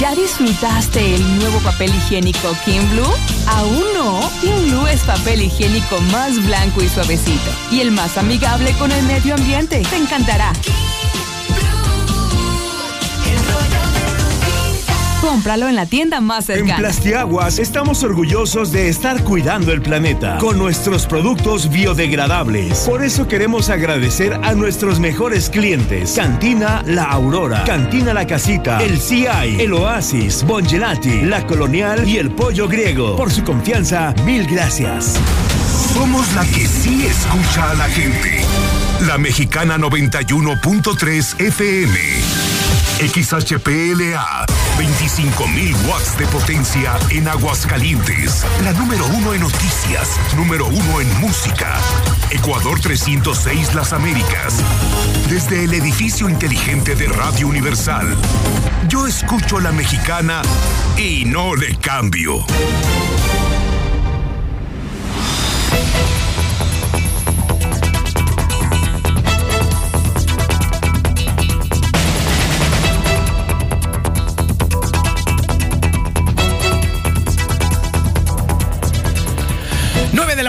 ¿Ya disfrutaste el nuevo papel higiénico Kim Blue? ¿Aún no? Kim Blue es papel higiénico más blanco y suavecito y el más amigable con el medio ambiente. Te encantará. Cómpralo en la tienda más cercana. En Plastiaguas estamos orgullosos de estar cuidando el planeta con nuestros productos biodegradables. Por eso queremos agradecer a nuestros mejores clientes: Cantina La Aurora, Cantina La Casita, el CI, el Oasis, Bongelati, La Colonial y el Pollo Griego. Por su confianza, mil gracias. Somos la que sí escucha a la gente. La Mexicana 91.3 FM. XHPLA 25.000 watts de potencia en Aguascalientes. La número uno en noticias, número uno en música. Ecuador 306 Las Américas. Desde el edificio inteligente de Radio Universal. Yo escucho la mexicana y no le cambio.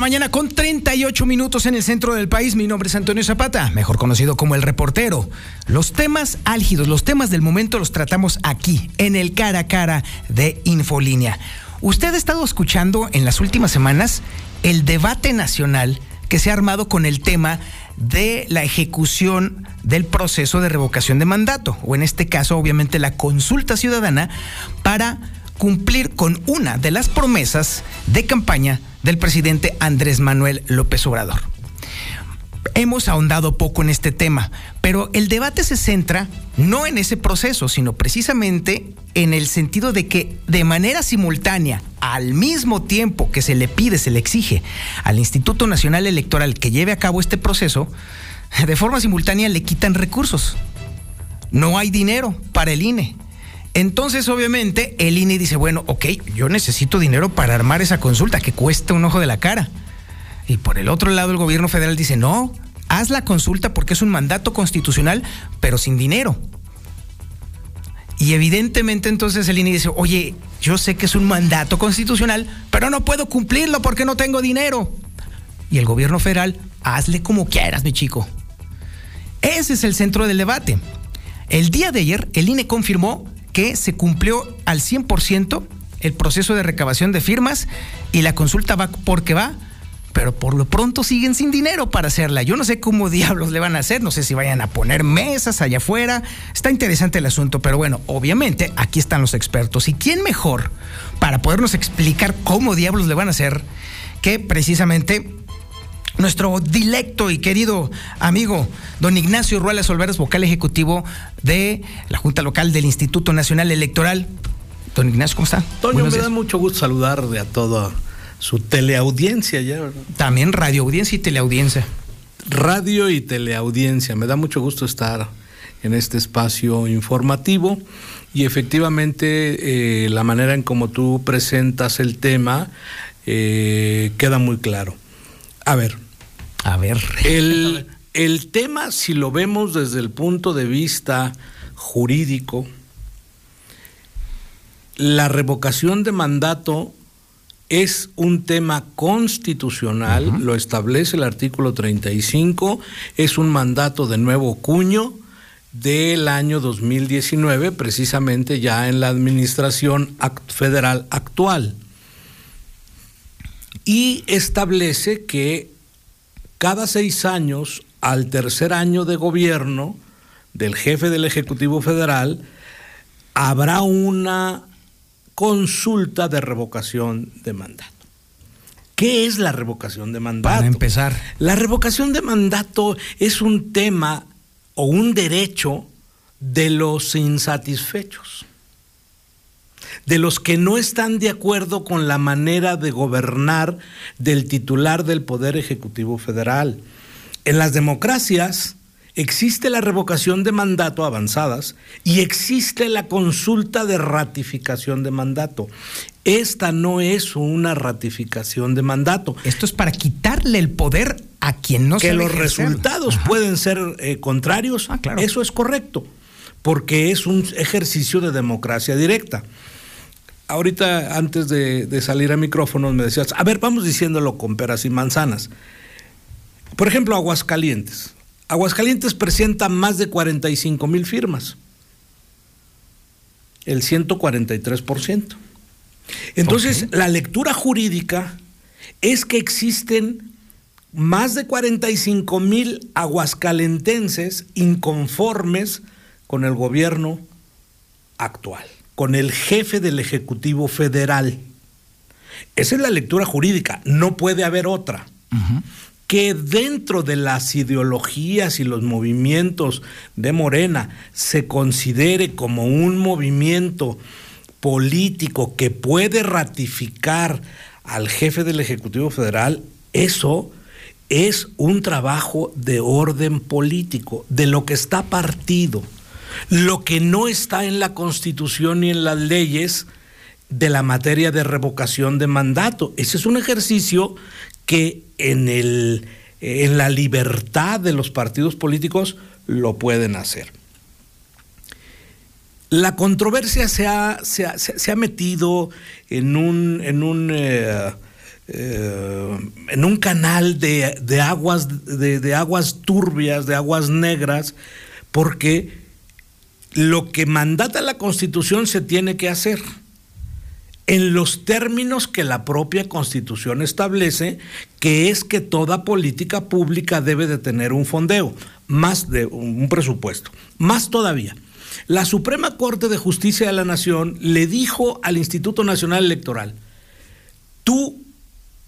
Mañana con 38 minutos en el centro del país. Mi nombre es Antonio Zapata, mejor conocido como el reportero. Los temas álgidos, los temas del momento los tratamos aquí, en el cara a cara de Infolínea. Usted ha estado escuchando en las últimas semanas el debate nacional que se ha armado con el tema de la ejecución del proceso de revocación de mandato, o en este caso, obviamente, la consulta ciudadana para cumplir con una de las promesas de campaña del presidente Andrés Manuel López Obrador. Hemos ahondado poco en este tema, pero el debate se centra no en ese proceso, sino precisamente en el sentido de que de manera simultánea, al mismo tiempo que se le pide, se le exige al Instituto Nacional Electoral que lleve a cabo este proceso, de forma simultánea le quitan recursos. No hay dinero para el INE. Entonces, obviamente, el INE dice, bueno, ok, yo necesito dinero para armar esa consulta que cuesta un ojo de la cara. Y por el otro lado, el gobierno federal dice, no, haz la consulta porque es un mandato constitucional, pero sin dinero. Y evidentemente entonces el INE dice, oye, yo sé que es un mandato constitucional, pero no puedo cumplirlo porque no tengo dinero. Y el gobierno federal, hazle como quieras, mi chico. Ese es el centro del debate. El día de ayer, el INE confirmó que se cumplió al 100% el proceso de recabación de firmas y la consulta va porque va, pero por lo pronto siguen sin dinero para hacerla. Yo no sé cómo diablos le van a hacer, no sé si vayan a poner mesas allá afuera. Está interesante el asunto, pero bueno, obviamente aquí están los expertos. ¿Y quién mejor para podernos explicar cómo diablos le van a hacer que precisamente nuestro dilecto y querido amigo don Ignacio Ruelas Olveras, vocal ejecutivo de la Junta Local del Instituto Nacional Electoral. Don Ignacio, ¿cómo está? Toño, me da mucho gusto saludar a toda su teleaudiencia ya. También radioaudiencia y teleaudiencia. Radio y teleaudiencia. Me da mucho gusto estar en este espacio informativo y efectivamente eh, la manera en como tú presentas el tema eh, queda muy claro. A ver. A ver. El, el tema, si lo vemos desde el punto de vista jurídico, la revocación de mandato es un tema constitucional, uh -huh. lo establece el artículo 35, es un mandato de nuevo cuño del año 2019, precisamente ya en la administración federal actual. Y establece que cada seis años, al tercer año de gobierno del jefe del Ejecutivo Federal, habrá una consulta de revocación de mandato. ¿Qué es la revocación de mandato? Para empezar. La revocación de mandato es un tema o un derecho de los insatisfechos, de los que no están de acuerdo con la manera de gobernar del titular del Poder Ejecutivo Federal. En las democracias existe la revocación de mandato avanzadas y existe la consulta de ratificación de mandato. Esta no es una ratificación de mandato. Esto es para quitarle el poder a quien no que los resultados pueden ser eh, contrarios. Ah, claro. Eso es correcto, porque es un ejercicio de democracia directa. Ahorita, antes de, de salir a micrófonos, me decías, a ver, vamos diciéndolo con peras y manzanas. Por ejemplo, Aguascalientes. Aguascalientes presenta más de 45 mil firmas, el 143%. Entonces, la lectura jurídica es que existen más de 45 mil aguascalentenses inconformes con el gobierno actual, con el jefe del Ejecutivo Federal. Esa es la lectura jurídica, no puede haber otra que dentro de las ideologías y los movimientos de Morena se considere como un movimiento político que puede ratificar al jefe del Ejecutivo Federal, eso es un trabajo de orden político, de lo que está partido. Lo que no está en la Constitución ni en las leyes de la materia de revocación de mandato. Ese es un ejercicio que en, el, en la libertad de los partidos políticos lo pueden hacer. La controversia se ha, se ha, metido en un, en un, eh, eh, en un canal de, aguas, de aguas turbias, de aguas negras, porque lo que mandata la Constitución se tiene que hacer en los términos que la propia Constitución establece, que es que toda política pública debe de tener un fondeo, más de un presupuesto. Más todavía, la Suprema Corte de Justicia de la Nación le dijo al Instituto Nacional Electoral, tú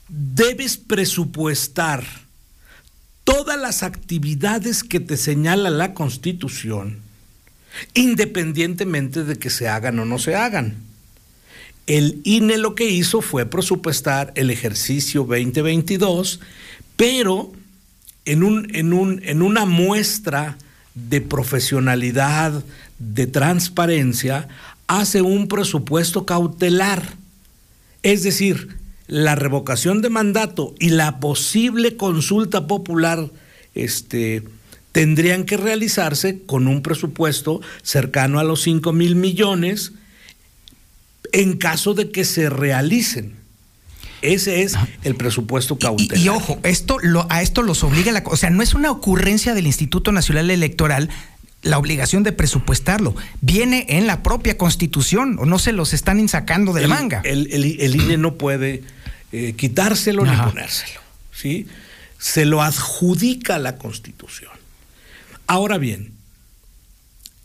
debes presupuestar todas las actividades que te señala la Constitución, independientemente de que se hagan o no se hagan. El INE lo que hizo fue presupuestar el ejercicio 2022, pero en, un, en, un, en una muestra de profesionalidad, de transparencia, hace un presupuesto cautelar. Es decir, la revocación de mandato y la posible consulta popular este, tendrían que realizarse con un presupuesto cercano a los 5 mil millones en caso de que se realicen. Ese es el presupuesto cautelar. Y, ojo, esto lo, a esto los obliga la, o sea, no es una ocurrencia del Instituto Nacional Electoral la obligación de presupuestarlo. Viene en la propia Constitución, o no se los están sacando de la manga. El, INE no puede eh, quitárselo ni ponérselo. ¿sí? Se lo adjudica la Constitución. Ahora bien,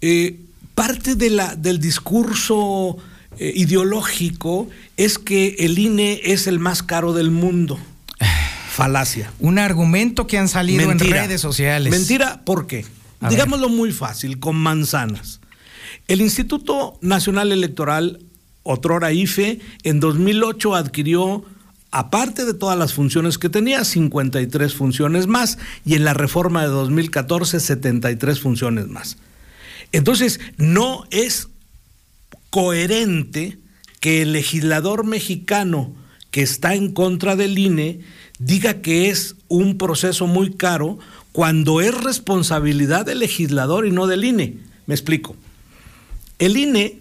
eh, parte de la, del discurso eh, ideológico es que el INE es el más caro del mundo. Falacia. Un argumento que han salido en redes sociales. Mentira, ¿por qué? Digámoslo muy fácil, con manzanas. El Instituto Nacional Electoral, otrora IFE, en 2008 adquirió, aparte de todas las funciones que tenía, 53 funciones más, y en la reforma de 2014, 73 funciones más. Entonces, no es coherente que el legislador mexicano que está en contra del INE diga que es un proceso muy caro cuando es responsabilidad del legislador y no del INE. Me explico. El INE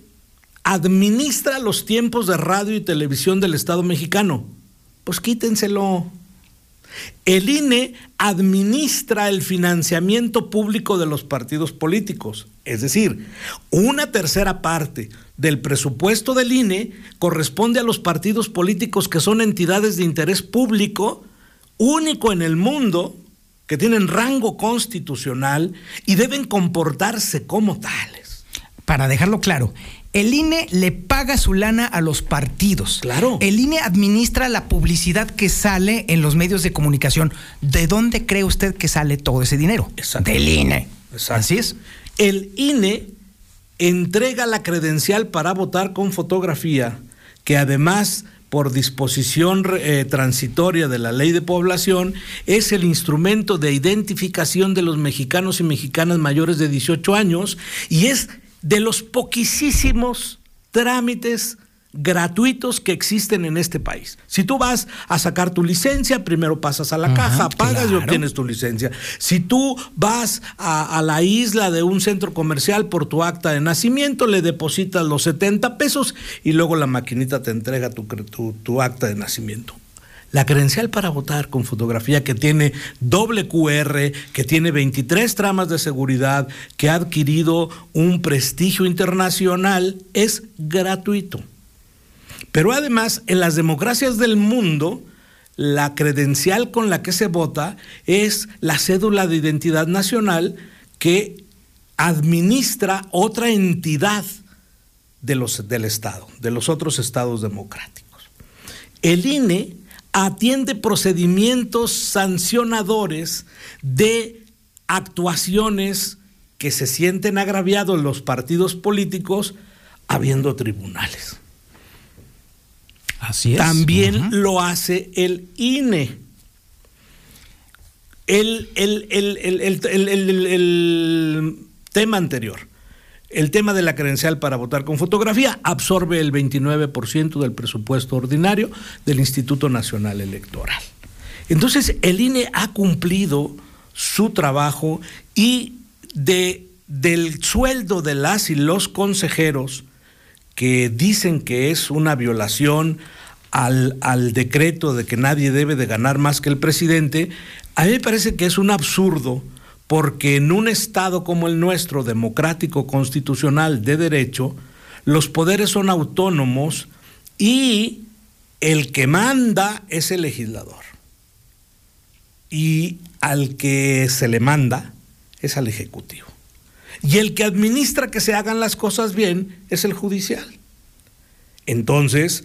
administra los tiempos de radio y televisión del Estado mexicano. Pues quítenselo. El INE administra el financiamiento público de los partidos políticos. Es decir, una tercera parte del presupuesto del INE corresponde a los partidos políticos que son entidades de interés público, único en el mundo, que tienen rango constitucional y deben comportarse como tales. Para dejarlo claro, el INE le paga su lana a los partidos. Claro. El INE administra la publicidad que sale en los medios de comunicación. ¿De dónde cree usted que sale todo ese dinero? Exacto. Del INE. Exacto. Así es. El INE entrega la credencial para votar con fotografía, que además por disposición eh, transitoria de la ley de población, es el instrumento de identificación de los mexicanos y mexicanas mayores de 18 años y es de los poquísimos trámites gratuitos que existen en este país. Si tú vas a sacar tu licencia, primero pasas a la caja, pagas y obtienes tu licencia. Si tú vas a, a la isla de un centro comercial por tu acta de nacimiento, le depositas los 70 pesos y luego la maquinita te entrega tu, cre- tu- tu acta de nacimiento. La credencial para votar con fotografía que tiene doble QR, que tiene 23 tramas de seguridad, que ha adquirido un prestigio internacional, es gratuito. Pero además, en las democracias del mundo, la credencial con la que se vota es la cédula de identidad nacional que administra otra entidad de los, del Estado, de los otros estados democráticos. El INE atiende procedimientos sancionadores de actuaciones que se sienten agraviados los partidos políticos habiendo tribunales. Así es. También lo hace el INE. El, el- el- el- el- el- el- el- el tema anterior, el tema de la credencial para votar con fotografía, absorbe el 29% del presupuesto ordinario del Instituto Nacional Electoral. Entonces, el INE ha cumplido su trabajo y de, del sueldo de las y los consejeros, que dicen que es una violación al, al decreto de que nadie debe de ganar más que el presidente, a mí me parece que es un absurdo porque en un Estado como el nuestro, democrático, constitucional, de derecho, los poderes son autónomos y el que manda es el legislador. Y al que se le manda es al Ejecutivo. Y el que administra que se hagan las cosas bien es el judicial. Entonces,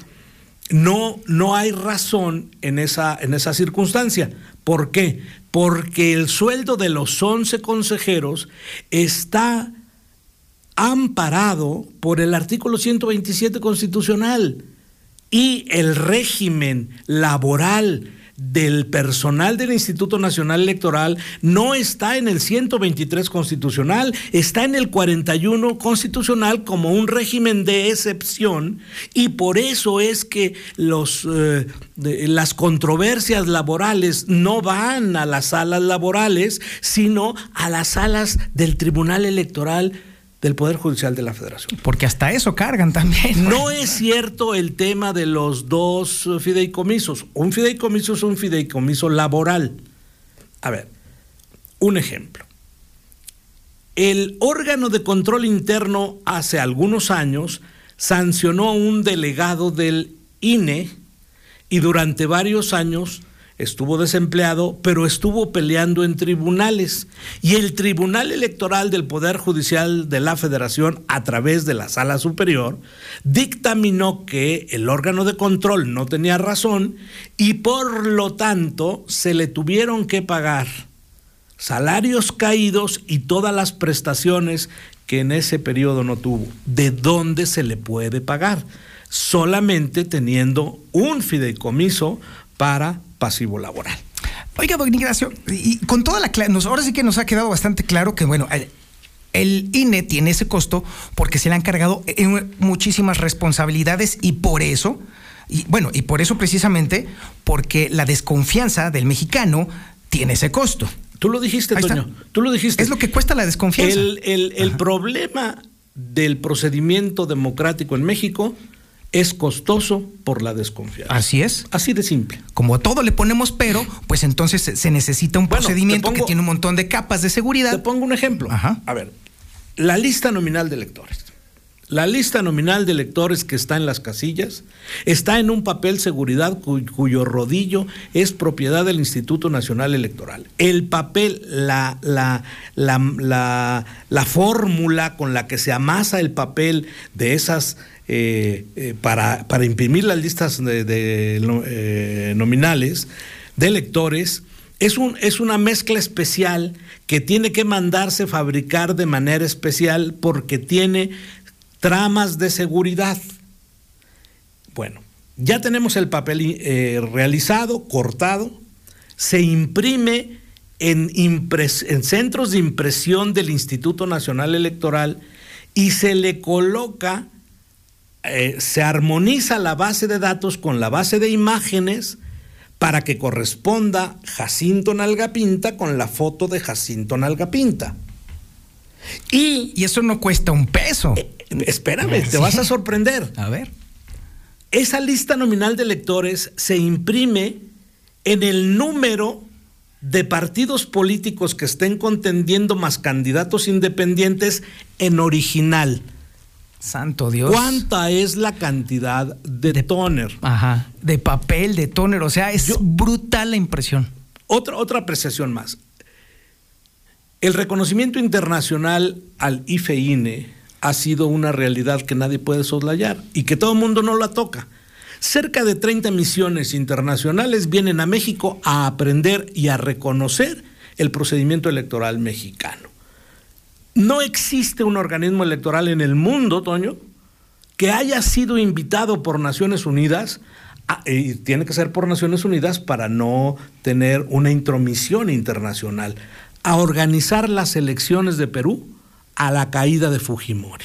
no, no hay razón en esa, en esa circunstancia. ¿Por qué? Porque el sueldo de los 11 consejeros está amparado por el artículo 127 constitucional y el régimen laboral del personal del Instituto Nacional Electoral no está en el 123 constitucional, está en el 41 constitucional como un régimen de excepción y por eso es que los, eh, las controversias laborales no van a las salas laborales, sino a las salas del Tribunal Electoral del Poder Judicial de la Federación. Porque hasta eso cargan también. No es cierto el tema de los dos fideicomisos. Un fideicomiso es un fideicomiso laboral. A ver, un ejemplo. El órgano de control interno hace algunos años sancionó a un delegado del INE y durante varios años estuvo desempleado, pero estuvo peleando en tribunales. Y el Tribunal Electoral del Poder Judicial de la Federación, a través de la Sala Superior, dictaminó que el órgano de control no tenía razón y por lo tanto se le tuvieron que pagar salarios caídos y todas las prestaciones que en ese periodo no tuvo. ¿De dónde se le puede pagar? Solamente teniendo un fideicomiso para pasivo laboral. Oiga, don Ignacio, y con toda la nos ahora sí que nos ha quedado bastante claro que, bueno, el, INE tiene ese costo porque se le han cargado eh, muchísimas responsabilidades y por eso, y bueno, y por eso precisamente, porque la desconfianza del mexicano tiene ese costo. Tú lo dijiste. Toño. Tú lo dijiste. Es lo que cuesta la desconfianza. El, el- el problema del procedimiento democrático en México es costoso por la desconfianza. Así es. Así de simple. Como a todo le ponemos pero, pues entonces se necesita un procedimiento que tiene un montón de capas de seguridad. Te pongo un ejemplo. A ver, la lista nominal de electores. La lista nominal de electores que está en las casillas está en un papel seguridad cuyo rodillo es propiedad del Instituto Nacional Electoral. El papel, la, la, la, la, fórmula con la que se amasa el papel de esas eh, eh, para, para, imprimir las listas de, eh, nominales de electores es, un, es una mezcla especial que tiene que mandarse fabricar de manera especial porque tiene tramas de seguridad. Bueno, ya tenemos el papel eh, realizado, cortado, se imprime en, en, centros de impresión del Instituto Nacional Electoral y se le coloca, eh, se armoniza la base de datos con la base de imágenes para que corresponda Jacinto Nalgapinta con la foto de Jacinto Nalgapinta. Y, y eso no cuesta un peso. Eh, Espérame, te vas a sorprender. A ver. Esa lista nominal de electores se imprime en el número de partidos políticos que estén contendiendo más candidatos independientes en original. Santo Dios. ¿Cuánta es la cantidad de, toner? Ajá, de papel, de toner. O sea, es brutal la impresión. Otra, otra apreciación más. El reconocimiento internacional al IFEINE ha sido una realidad que nadie puede soslayar y que todo el mundo no la toca. Cerca de 30 misiones internacionales vienen a México a aprender y a reconocer el procedimiento electoral mexicano. No existe un organismo electoral en el mundo, Toño, que haya sido invitado por Naciones Unidas, y tiene que ser por Naciones Unidas para no tener una intromisión internacional, a organizar las elecciones de Perú a la caída de Fujimori.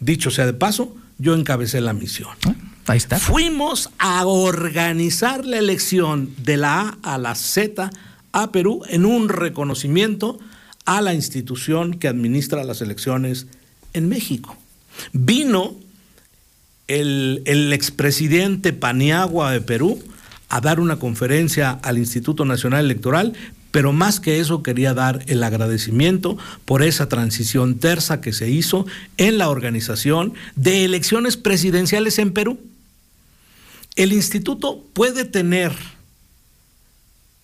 Dicho sea de paso, yo encabecé la misión. Ah, ahí está. Fuimos a organizar la elección de la A a la Z a Perú en un reconocimiento a la institución que administra las elecciones en México. Vino el, el expresidente Paniagua de Perú a dar una conferencia al Instituto Nacional Electoral pero más que eso quería dar el agradecimiento por esa transición tersa que se hizo en la organización de elecciones presidenciales en Perú. El instituto puede tener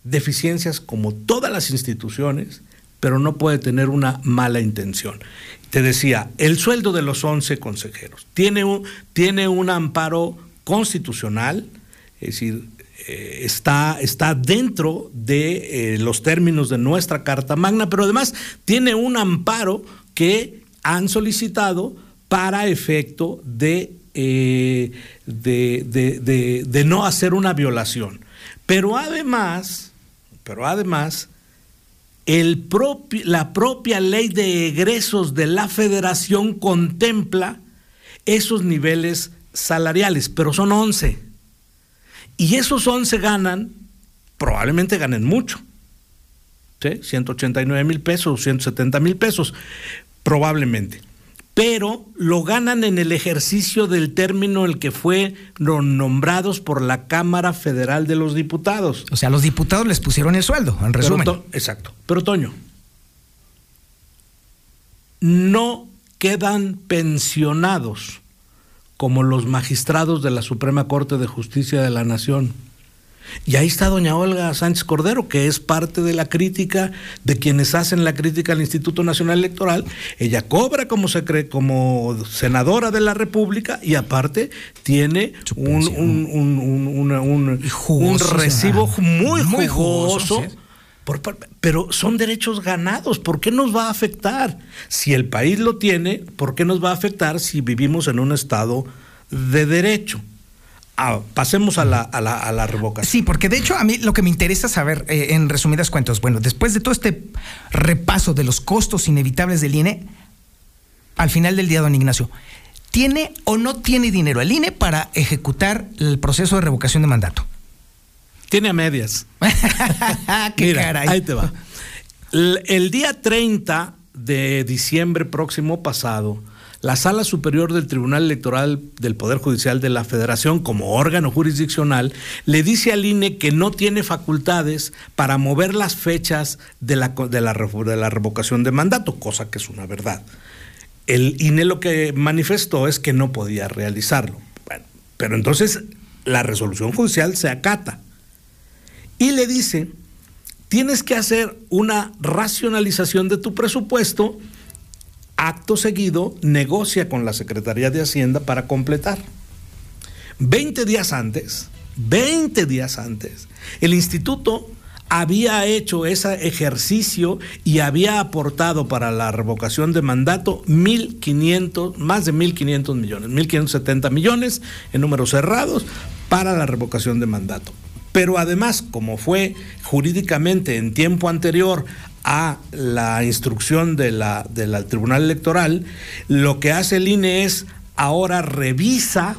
deficiencias como todas las instituciones, pero no puede tener una mala intención. Te decía, el sueldo de los 11 consejeros tiene un, tiene un amparo constitucional, es decir, eh, está, está dentro de eh, los términos de nuestra Carta Magna, pero además tiene un amparo que han solicitado para efecto de, eh, de, de, no hacer una violación. Pero además, pero además, el la propia ley de egresos de la federación contempla esos niveles salariales, pero son 11. Y esos 11 ganan, probablemente ganen mucho. ¿sí? 189 mil pesos, 170 mil pesos, probablemente. Pero lo ganan en el ejercicio del término el que fue nombrados por la Cámara Federal de los Diputados. O sea, los diputados les pusieron el sueldo, en resumen. exacto. Pero Toño, no quedan pensionados como los magistrados de la Suprema Corte de Justicia de la Nación. Y ahí está doña Olga Sánchez Cordero, que es parte de la crítica de quienes hacen la crítica al Instituto Nacional Electoral. Ella cobra como se cree, como senadora de la República y aparte tiene un, un, recibo muy, jugoso. Pero son derechos ganados. ¿Por qué nos va a afectar? Si el país lo tiene, ¿por qué nos va a afectar si vivimos en un estado de derecho? Ah, pasemos a la, revocación. Sí, porque de hecho a mí lo que me interesa saber, eh, en resumidas cuentas, bueno, después de todo este repaso de los costos inevitables del INE, al final del día, don Ignacio, ¿tiene o no tiene dinero el INE para ejecutar el proceso de revocación de mandato? Tiene a medias. ¿Qué caray. Ahí te va. El, el día 30 de diciembre próximo pasado, la Sala Superior del Tribunal Electoral del Poder Judicial de la Federación, como órgano jurisdiccional, le dice al INE que no tiene facultades para mover las fechas de la, de la, de la revocación de mandato, cosa que es una verdad. El INE lo que manifestó es que no podía realizarlo. Bueno, pero entonces la resolución judicial se acata y le dice, tienes que hacer una racionalización de tu presupuesto acto seguido negocia con la Secretaría de Hacienda para completar. Veinte días antes, 20 días antes, el instituto había hecho ese ejercicio y había aportado para la revocación de mandato 1.500, más de 1.500 millones, 1.570 millones en números cerrados para la revocación de mandato. Pero además, como fue jurídicamente en tiempo anterior a la instrucción de la, del Tribunal Electoral, lo que hace el INE es ahora revisa,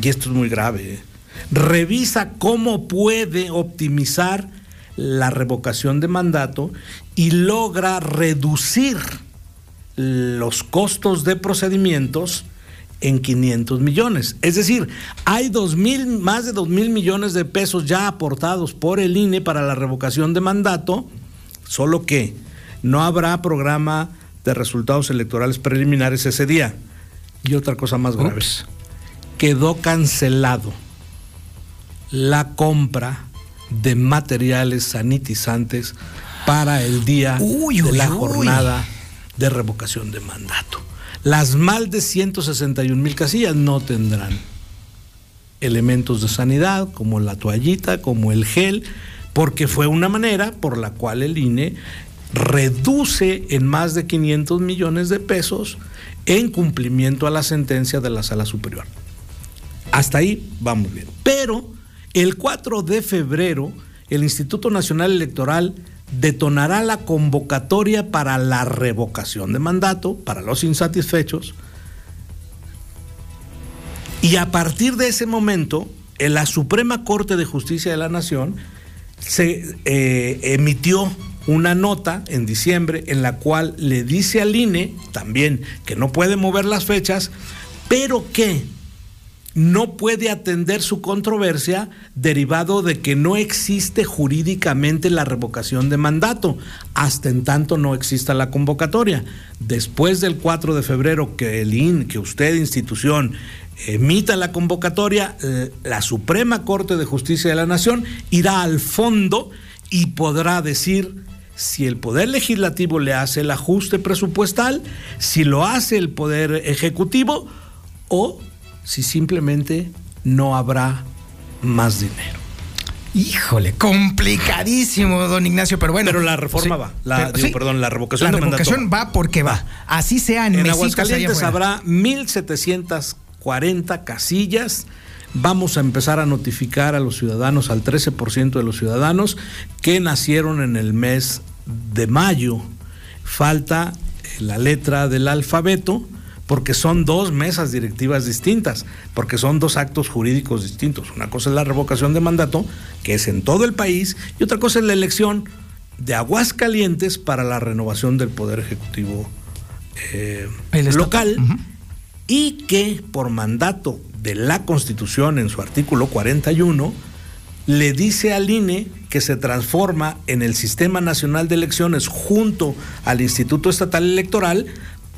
y esto es muy grave, ¿eh? revisa cómo puede optimizar la revocación de mandato y logra reducir los costos de procedimientos en 500 millones. Es decir, hay dos mil, más de 2 mil millones de pesos ya aportados por el INE para la revocación de mandato Solo que no habrá programa de resultados electorales preliminares ese día. Y otra cosa más grave. Quedó cancelado la compra de materiales sanitizantes para el día de la jornada de revocación de mandato. Las más de 161 mil casillas no tendrán elementos de sanidad como la toallita, como el gel, porque fue una manera por la cual el INE reduce en más de 500 millones de pesos en cumplimiento a la sentencia de la Sala Superior. Hasta ahí vamos bien. Pero el 4 de febrero, el Instituto Nacional Electoral detonará la convocatoria para la revocación de mandato para los insatisfechos. Y a partir de ese momento, en la Suprema Corte de Justicia de la Nación se eh, emitió una nota en diciembre en la cual le dice al INE también que no puede mover las fechas, pero que no puede atender su controversia derivado de que no existe jurídicamente la revocación de mandato, hasta en tanto no exista la convocatoria. Después del 4 de febrero que el IN, que usted institución emita la convocatoria, eh, la Suprema Corte de Justicia de la Nación irá al fondo y podrá decir si el Poder Legislativo le hace el ajuste presupuestal, si lo hace el Poder Ejecutivo o si simplemente no habrá más dinero. Híjole, complicadísimo, don Ignacio, pero bueno. Pero la reforma va. La, perdón, la revocación la revocación va porque va. Así sea en, en Aguascalientes habrá 1.700 40 casillas. Vamos a empezar a notificar a los ciudadanos, al 13% de los ciudadanos que nacieron en el mes de mayo. Falta la letra del alfabeto porque son dos mesas directivas distintas, porque son dos actos jurídicos distintos. Una cosa es la revocación de mandato, que es en todo el país, y otra cosa es la elección de Aguascalientes para la renovación del Poder Ejecutivo eh, local y que por mandato de la Constitución en su artículo 41 le dice al INE que se transforma en el Sistema Nacional de Elecciones junto al Instituto Estatal Electoral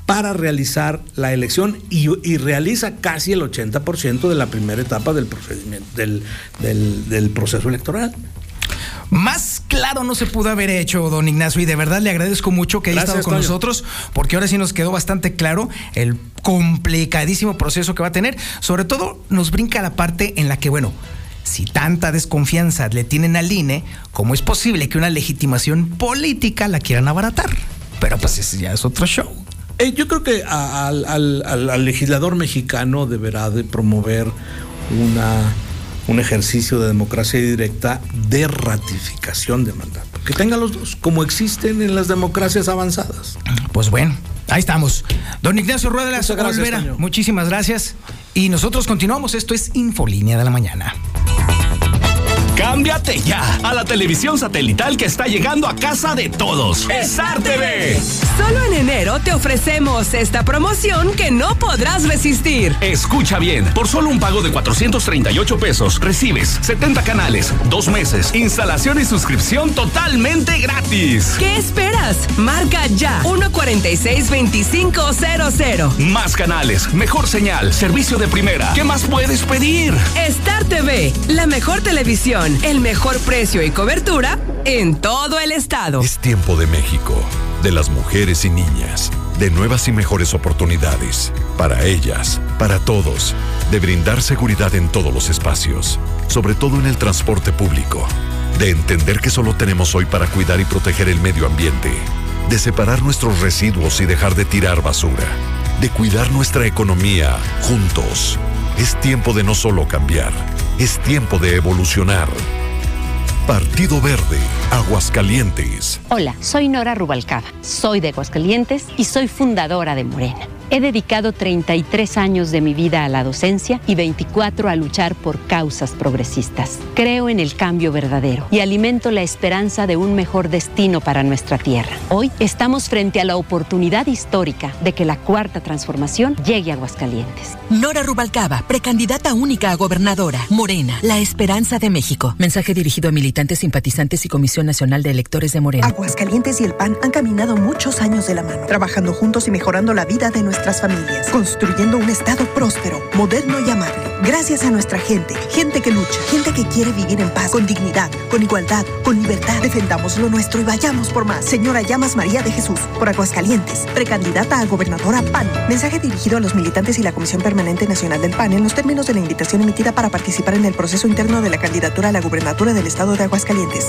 para realizar la elección y, realiza casi el 80% de la primera etapa del procedimiento del, del proceso electoral. Más claro no se pudo haber hecho, don Ignacio, y de verdad le agradezco mucho que haya estado con nosotros, porque ahora sí nos quedó bastante claro el complicadísimo proceso que va a tener. Sobre todo nos brinca la parte en la que, bueno, si tanta desconfianza le tienen al INE, ¿cómo es posible que una legitimación política la quieran abaratar? Pero pues ese ya es otro show. Eh, yo creo que al legislador mexicano deberá de promover una un ejercicio de democracia directa de ratificación de mandato. Que tenga los dos, como existen en las democracias avanzadas. Pues bueno, ahí estamos. Don Ignacio Rueda de la Olvera, muchísimas gracias. Y nosotros continuamos. Esto es Infolínea de la Mañana. Cámbiate ya a la televisión satelital que está llegando a casa de todos. Star TV. Solo en enero te ofrecemos esta promoción que no podrás resistir. Escucha bien, por solo un pago de 438 pesos recibes 70 canales, dos meses, instalación y suscripción totalmente gratis. ¿Qué esperas? Marca ya 146-2500. Más canales, mejor señal, servicio de primera. ¿Qué más puedes pedir? Star TV, la mejor televisión el mejor precio y cobertura en todo el estado. Es tiempo de México, de las mujeres y niñas, de nuevas y mejores oportunidades, para ellas, para todos, de brindar seguridad en todos los espacios, sobre todo en el transporte público, de entender que solo tenemos hoy para cuidar y proteger el medio ambiente, de separar nuestros residuos y dejar de tirar basura, de cuidar nuestra economía juntos. Es tiempo de no solo cambiar, es tiempo de evolucionar. Partido Verde, Aguascalientes. Hola, soy Nora Rubalcaba, soy de Aguascalientes y soy fundadora de Morena. He dedicado 33 años de mi vida a la docencia y 24 a luchar por causas progresistas. Creo en el cambio verdadero y alimento la esperanza de un mejor destino para nuestra tierra. Hoy estamos frente a la oportunidad histórica de que la cuarta transformación llegue a Aguascalientes. Nora Rubalcaba, precandidata única a gobernadora. Morena, la esperanza de México. Mensaje dirigido a militantes, simpatizantes y Comisión Nacional de Electores de Morena. Aguascalientes y el PAN han caminado muchos años de la mano, trabajando juntos y mejorando la vida de nuestra nuestras familias, construyendo un Estado próspero, moderno y amable. Gracias a nuestra gente, gente que lucha, gente que quiere vivir en paz, con dignidad, con igualdad, con libertad. Defendamos lo nuestro y vayamos por más. Señora Llamas María de Jesús, por Aguascalientes, precandidata a gobernadora PAN. Mensaje dirigido a los militantes y la Comisión Permanente Nacional del PAN en los términos de la invitación emitida para participar en el proceso interno de la candidatura a la gubernatura del Estado de Aguascalientes.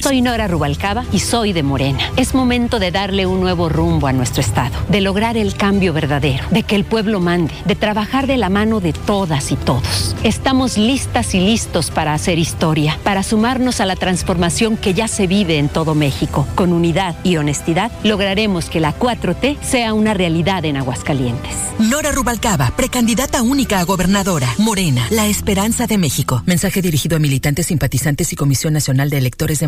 Soy Nora Rubalcaba y soy de Morena. Es momento de darle un nuevo rumbo a nuestro Estado, de lograr el cambio verdadero, de que el pueblo mande, de trabajar de la mano de todas y todos. Estamos listas y listos para hacer historia, para sumarnos a la transformación que ya se vive en todo México. Con unidad y honestidad lograremos que la 4T sea una realidad en Aguascalientes. Nora Rubalcaba, precandidata única a gobernadora. Morena, la esperanza de México. Mensaje dirigido a militantes, simpatizantes y Comisión Nacional de Electores de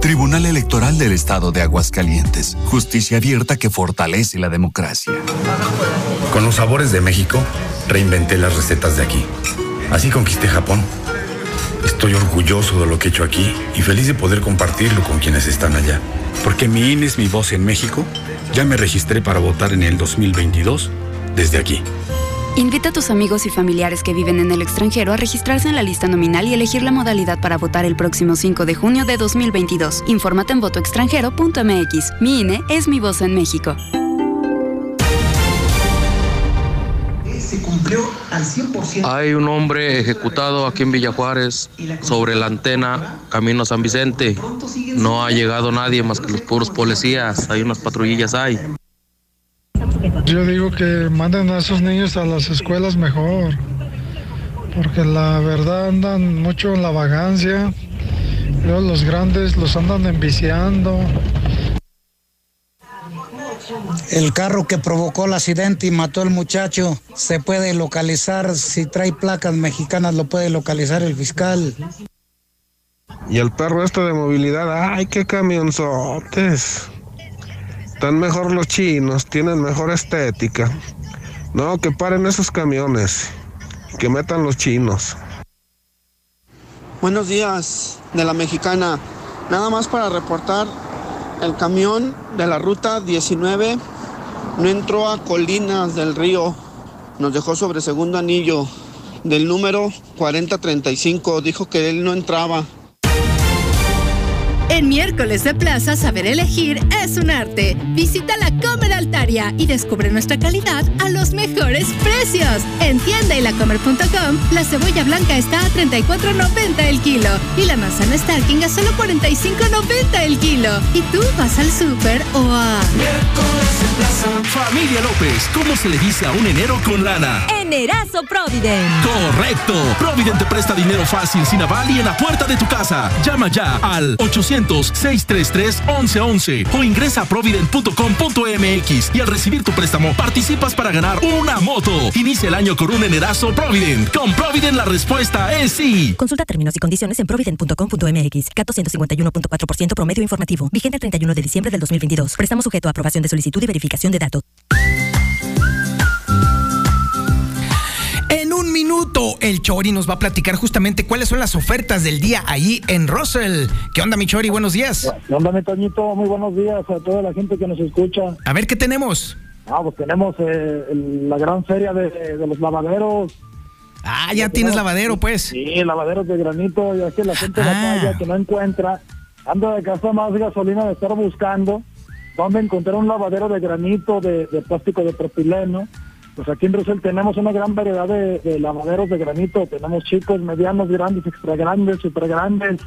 Tribunal Electoral del Estado de Aguascalientes. Justicia abierta que fortalece la democracia. Con los sabores de México, reinventé las recetas de aquí. Así conquisté Japón. Estoy orgulloso de lo que he hecho aquí y feliz de poder compartirlo con quienes están allá. Porque mi INE es mi voz en México, ya me registré para votar en el 2022 desde aquí. Invita a tus amigos y familiares que viven en el extranjero a registrarse en la lista nominal y elegir la modalidad para votar el próximo 5 de junio de 2022. Infórmate en votoextranjero.mx. Mi INE es mi voz en México. Se cumplió al 100%. Hay un hombre ejecutado aquí en Villa Juárez sobre la antena Camino San Vicente. No ha llegado nadie más que los puros policías. Hay unas patrullillas ahí. Yo digo que manden a esos niños a las escuelas mejor, porque la verdad andan mucho en la vagancia, luego los grandes los andan enviciando. El carro que provocó el accidente y mató al muchacho se puede localizar, si trae placas mexicanas lo puede localizar el fiscal. Y el perro este de movilidad, ay, qué camionzotes. Están mejor los chinos, tienen mejor estética. No, que paren esos camiones, que metan los chinos. Buenos días de la mexicana. Nada más para reportar El camión de la ruta 19 no entró a Colinas del Río. Nos dejó sobre segundo anillo del número 4035. Dijo que él no entraba. En miércoles de plaza, saber elegir es un arte. Visita la Comer Altaria y descubre nuestra calidad a los mejores precios. En tienda y lacomer.com, la cebolla blanca está a 34.90 el kilo y la manzana Starking a solo 45.90 el kilo. ¿Y tú vas al súper o a...? Miércoles de plaza. Familia López, ¿cómo se le dice a un enero con lana? Enerazo Provident. Correcto. Provident te presta dinero fácil, sin aval y en la puerta de tu casa. Llama ya al 800-633-1111 o ingresa a provident.com.mx y al recibir tu préstamo participas para ganar una moto. Inicia el año con un enerazo Provident. Con Provident la respuesta es sí. Consulta términos y condiciones en provident.com.mx. Cato 151.4% promedio informativo. Vigente el 31 de diciembre del 2022. Prestamos sujeto a aprobación de solicitud y verificación de datos. Minuto, el Chori nos va a platicar justamente cuáles son las ofertas del día ahí en Russell. ¿Qué onda, mi Chori? Buenos días. ¿Qué onda, mi Toñito? Muy buenos días a toda la gente que nos escucha. A ver, ¿qué tenemos? Ah, pues tenemos eh, la gran feria de, de los lavaderos. Ah, ya tienes lavadero, pues. Sí, lavaderos de granito, ya que la gente Ah. batalla, que no encuentra, anda de casa más gasolina de estar buscando dónde encontrar un lavadero de granito, de, de plástico de propileno. Pues aquí en Russell tenemos una gran variedad de, de lavaderos de granito. Tenemos chicos, medianos, grandes, extra grandes, super grandes,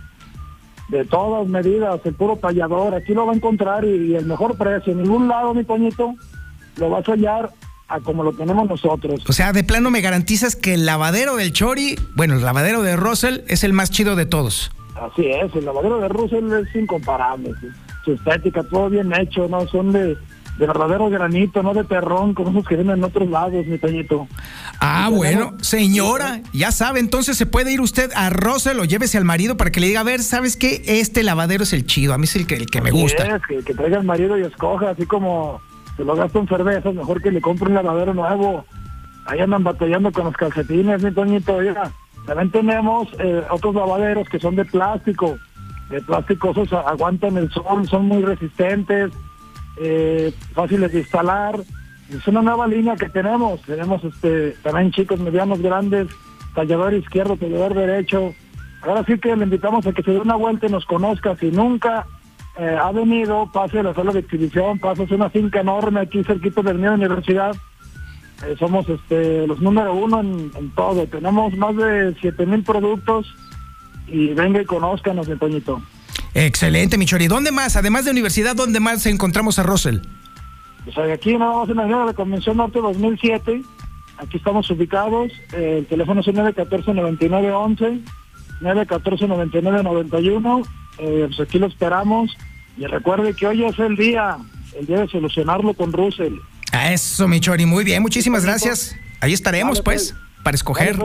de todas medidas, el puro tallador. Aquí lo va a encontrar y, y el mejor precio. En ningún lado, mi Toñito, lo vas a hallar a como lo tenemos nosotros. O sea, de plano me garantizas que el lavadero del Chori, bueno, el lavadero de Russell es el más chido de todos. Así es, el lavadero de Russell es incomparable. sí. Su estética, todo bien hecho, ¿no? Son de, de verdadero granito, no de terrón, como esos que vienen en otros lados, mi Toñito. Ah, bueno, señora, ya sabe, entonces se puede ir usted a Russell o llévese al marido para que le diga, a ver, ¿sabes qué? Este lavadero es el chido, a mí es el que, el que me gusta. es, que, que traiga el marido y escoja, así como se lo gasta en cervezas, mejor que le compre un lavadero nuevo. Ahí andan batallando con los calcetines, mi Toñito. Oiga, también tenemos eh, otros lavaderos que son de plástico. De plástico, esos aguantan el sol, son muy resistentes, eh, fáciles de instalar. Es una nueva línea que tenemos. Tenemos este también chicos medianos, grandes, tallador izquierdo, tallador derecho. Ahora sí que le invitamos a que se dé una vuelta y nos conozca. Si nunca eh, ha venido, pase a la sala de exhibición, pase es una finca enorme aquí cerquita del mío universidad. Eh, somos este, los número uno en, todo. Tenemos más de 7 mil productos y venga y conózcanos, mi Toñito. Excelente, mi Chori. ¿Dónde más? Además de universidad, ¿dónde más encontramos a Russell? Sea, aquí nada más en la Avenida de la Convención Norte 2007. Aquí estamos ubicados. El teléfono es el 914-9911, 914-9991. Eh, pues aquí lo esperamos. Y recuerde que hoy es el día, el día de solucionarlo con Russell. A eso, mi Chori. Muy bien, muchísimas gracias. Ahí estaremos, pues, para escoger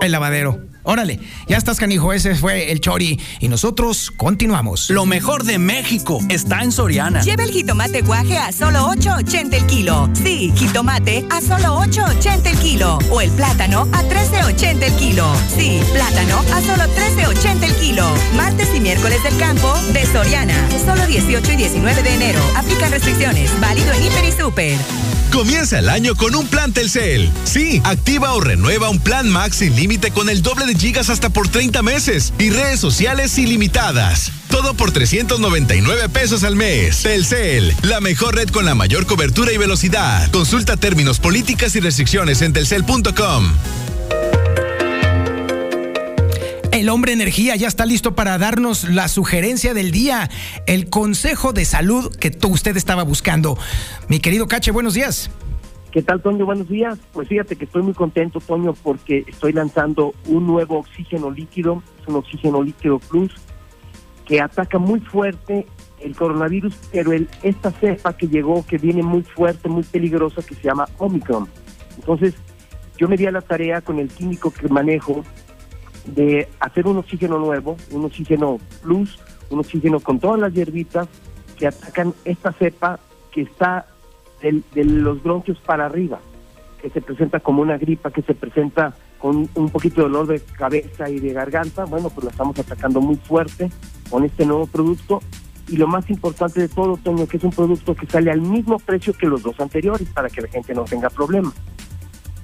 el lavadero. Órale, ya estás, canijo. Ese fue el Chori. Y nosotros continuamos. Lo mejor de México está en Soriana. Lleva el jitomate guaje a solo 8.80 el kilo. Sí, jitomate a solo 8.80 el kilo. O el plátano a 13.80 el kilo. Sí, plátano a solo 13.80 el kilo. Martes y miércoles del campo de Soriana. Solo 18 y 19 de enero. Aplican restricciones. Válido en Hiper y Super. Comienza el año con un plan Telcel. Sí, activa o renueva un plan Max sin límite con el doble de gigas hasta por 30 meses y redes sociales ilimitadas. Todo por 399 pesos al mes. Telcel, la mejor red con la mayor cobertura y velocidad. Consulta términos, políticas y restricciones en telcel.com. El hombre energía ya está listo para darnos la sugerencia del día, el consejo de salud que usted estaba buscando. Mi querido Cache, buenos días. ¿Qué tal, Toño? Buenos días. Pues fíjate que estoy muy contento, Toño, porque estoy lanzando un nuevo oxígeno líquido, un oxígeno líquido plus, que ataca muy fuerte el coronavirus, pero el, esta cepa que llegó, que viene muy fuerte, muy peligrosa, que se llama Omicron. Entonces, yo me di a la tarea con el químico que manejo de hacer un oxígeno nuevo, un oxígeno plus, un oxígeno con todas las hierbitas que atacan esta cepa que está del- de los bronquios para arriba, que se presenta como una gripa, que se presenta con un poquito de dolor de cabeza y de garganta. Bueno, pues la estamos atacando muy fuerte con este nuevo producto y lo más importante de todo, Toño, que es un producto que sale al mismo precio que los dos anteriores para que la gente no tenga problemas.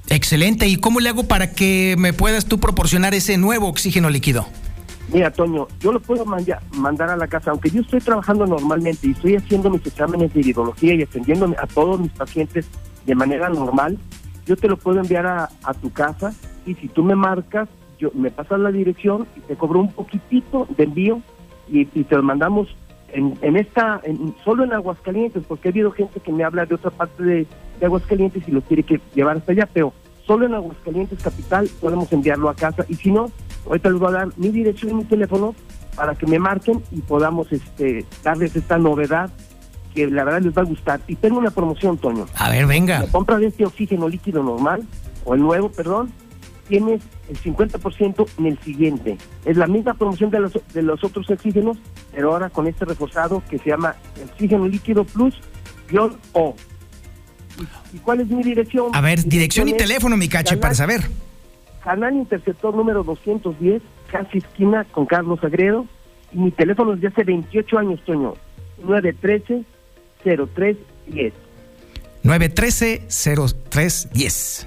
Excelente. ¿Y cómo le hago para que me puedas tú proporcionar ese nuevo oxígeno líquido? Mira, Toño, yo lo puedo mandar a la casa, aunque yo estoy trabajando normalmente y estoy haciendo mis exámenes de iridología y atendiendo a todos mis pacientes de manera normal, yo te lo puedo enviar a, tu casa y si tú me marcas, yo me pasas la dirección y te cobro un poquitito de envío y, te lo mandamos en, en esta, en, solo en Aguascalientes, porque ha habido gente que me habla de otra parte de, de Aguascalientes y lo quiere que llevar hasta allá, pero solo en Aguascalientes Capital podemos enviarlo a casa y si no, ahorita les voy a dar mi dirección y mi teléfono para que me marquen y podamos este, darles esta novedad que la verdad les va a gustar. Y tengo una promoción, Toño. A ver, venga. La compra de este oxígeno líquido normal, o el nuevo, perdón, tienes el 50% en el siguiente. Es la misma promoción de los, de los otros oxígenos, pero ahora con este reforzado que se llama Oxígeno Líquido Plus O. ¿Y, cuál es mi dirección? A ver, dirección, y teléfono, mi cache, para saber. Canal Interceptor número 210, casi esquina con Carlos Agredo. Y mi teléfono es de hace 28 años, Toño. 913-0310. 913-0310.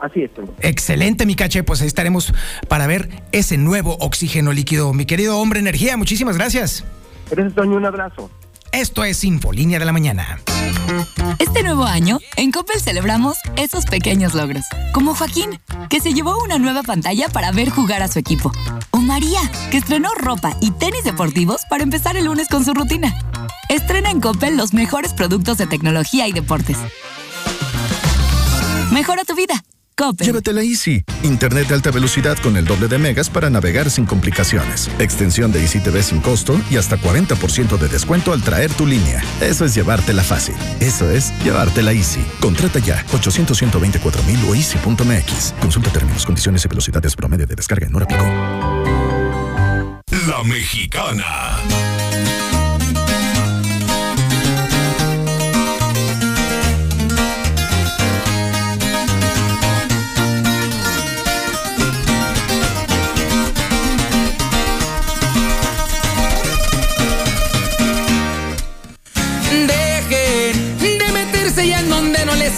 Así es. Excelente, mi caché. Pues ahí estaremos para ver ese nuevo oxígeno líquido. Mi querido hombre energía, muchísimas gracias. Gracias, Toño. Un abrazo. Esto es Infolínea de la Mañana. Este nuevo año, en Coppel celebramos esos pequeños logros. Como Joaquín, que se llevó una nueva pantalla para ver jugar a su equipo. O María, que estrenó ropa y tenis deportivos para empezar el lunes con su rutina. Estrena en Coppel los mejores productos de tecnología y deportes. Mejora tu vida. Llévatela Easy. Internet de alta velocidad con el doble de megas para navegar sin complicaciones. Extensión de Easy TV sin costo y hasta 40% de descuento al traer tu línea. Eso es llevártela fácil. Eso es llevártela Easy. Contrata ya 800 124 mil o easy.mx. Consulta términos, condiciones y velocidades promedio de descarga en hora pico. La Mexicana.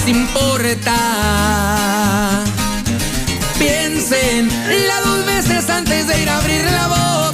Importa. Piensen la dos veces antes de ir a abrir la boca.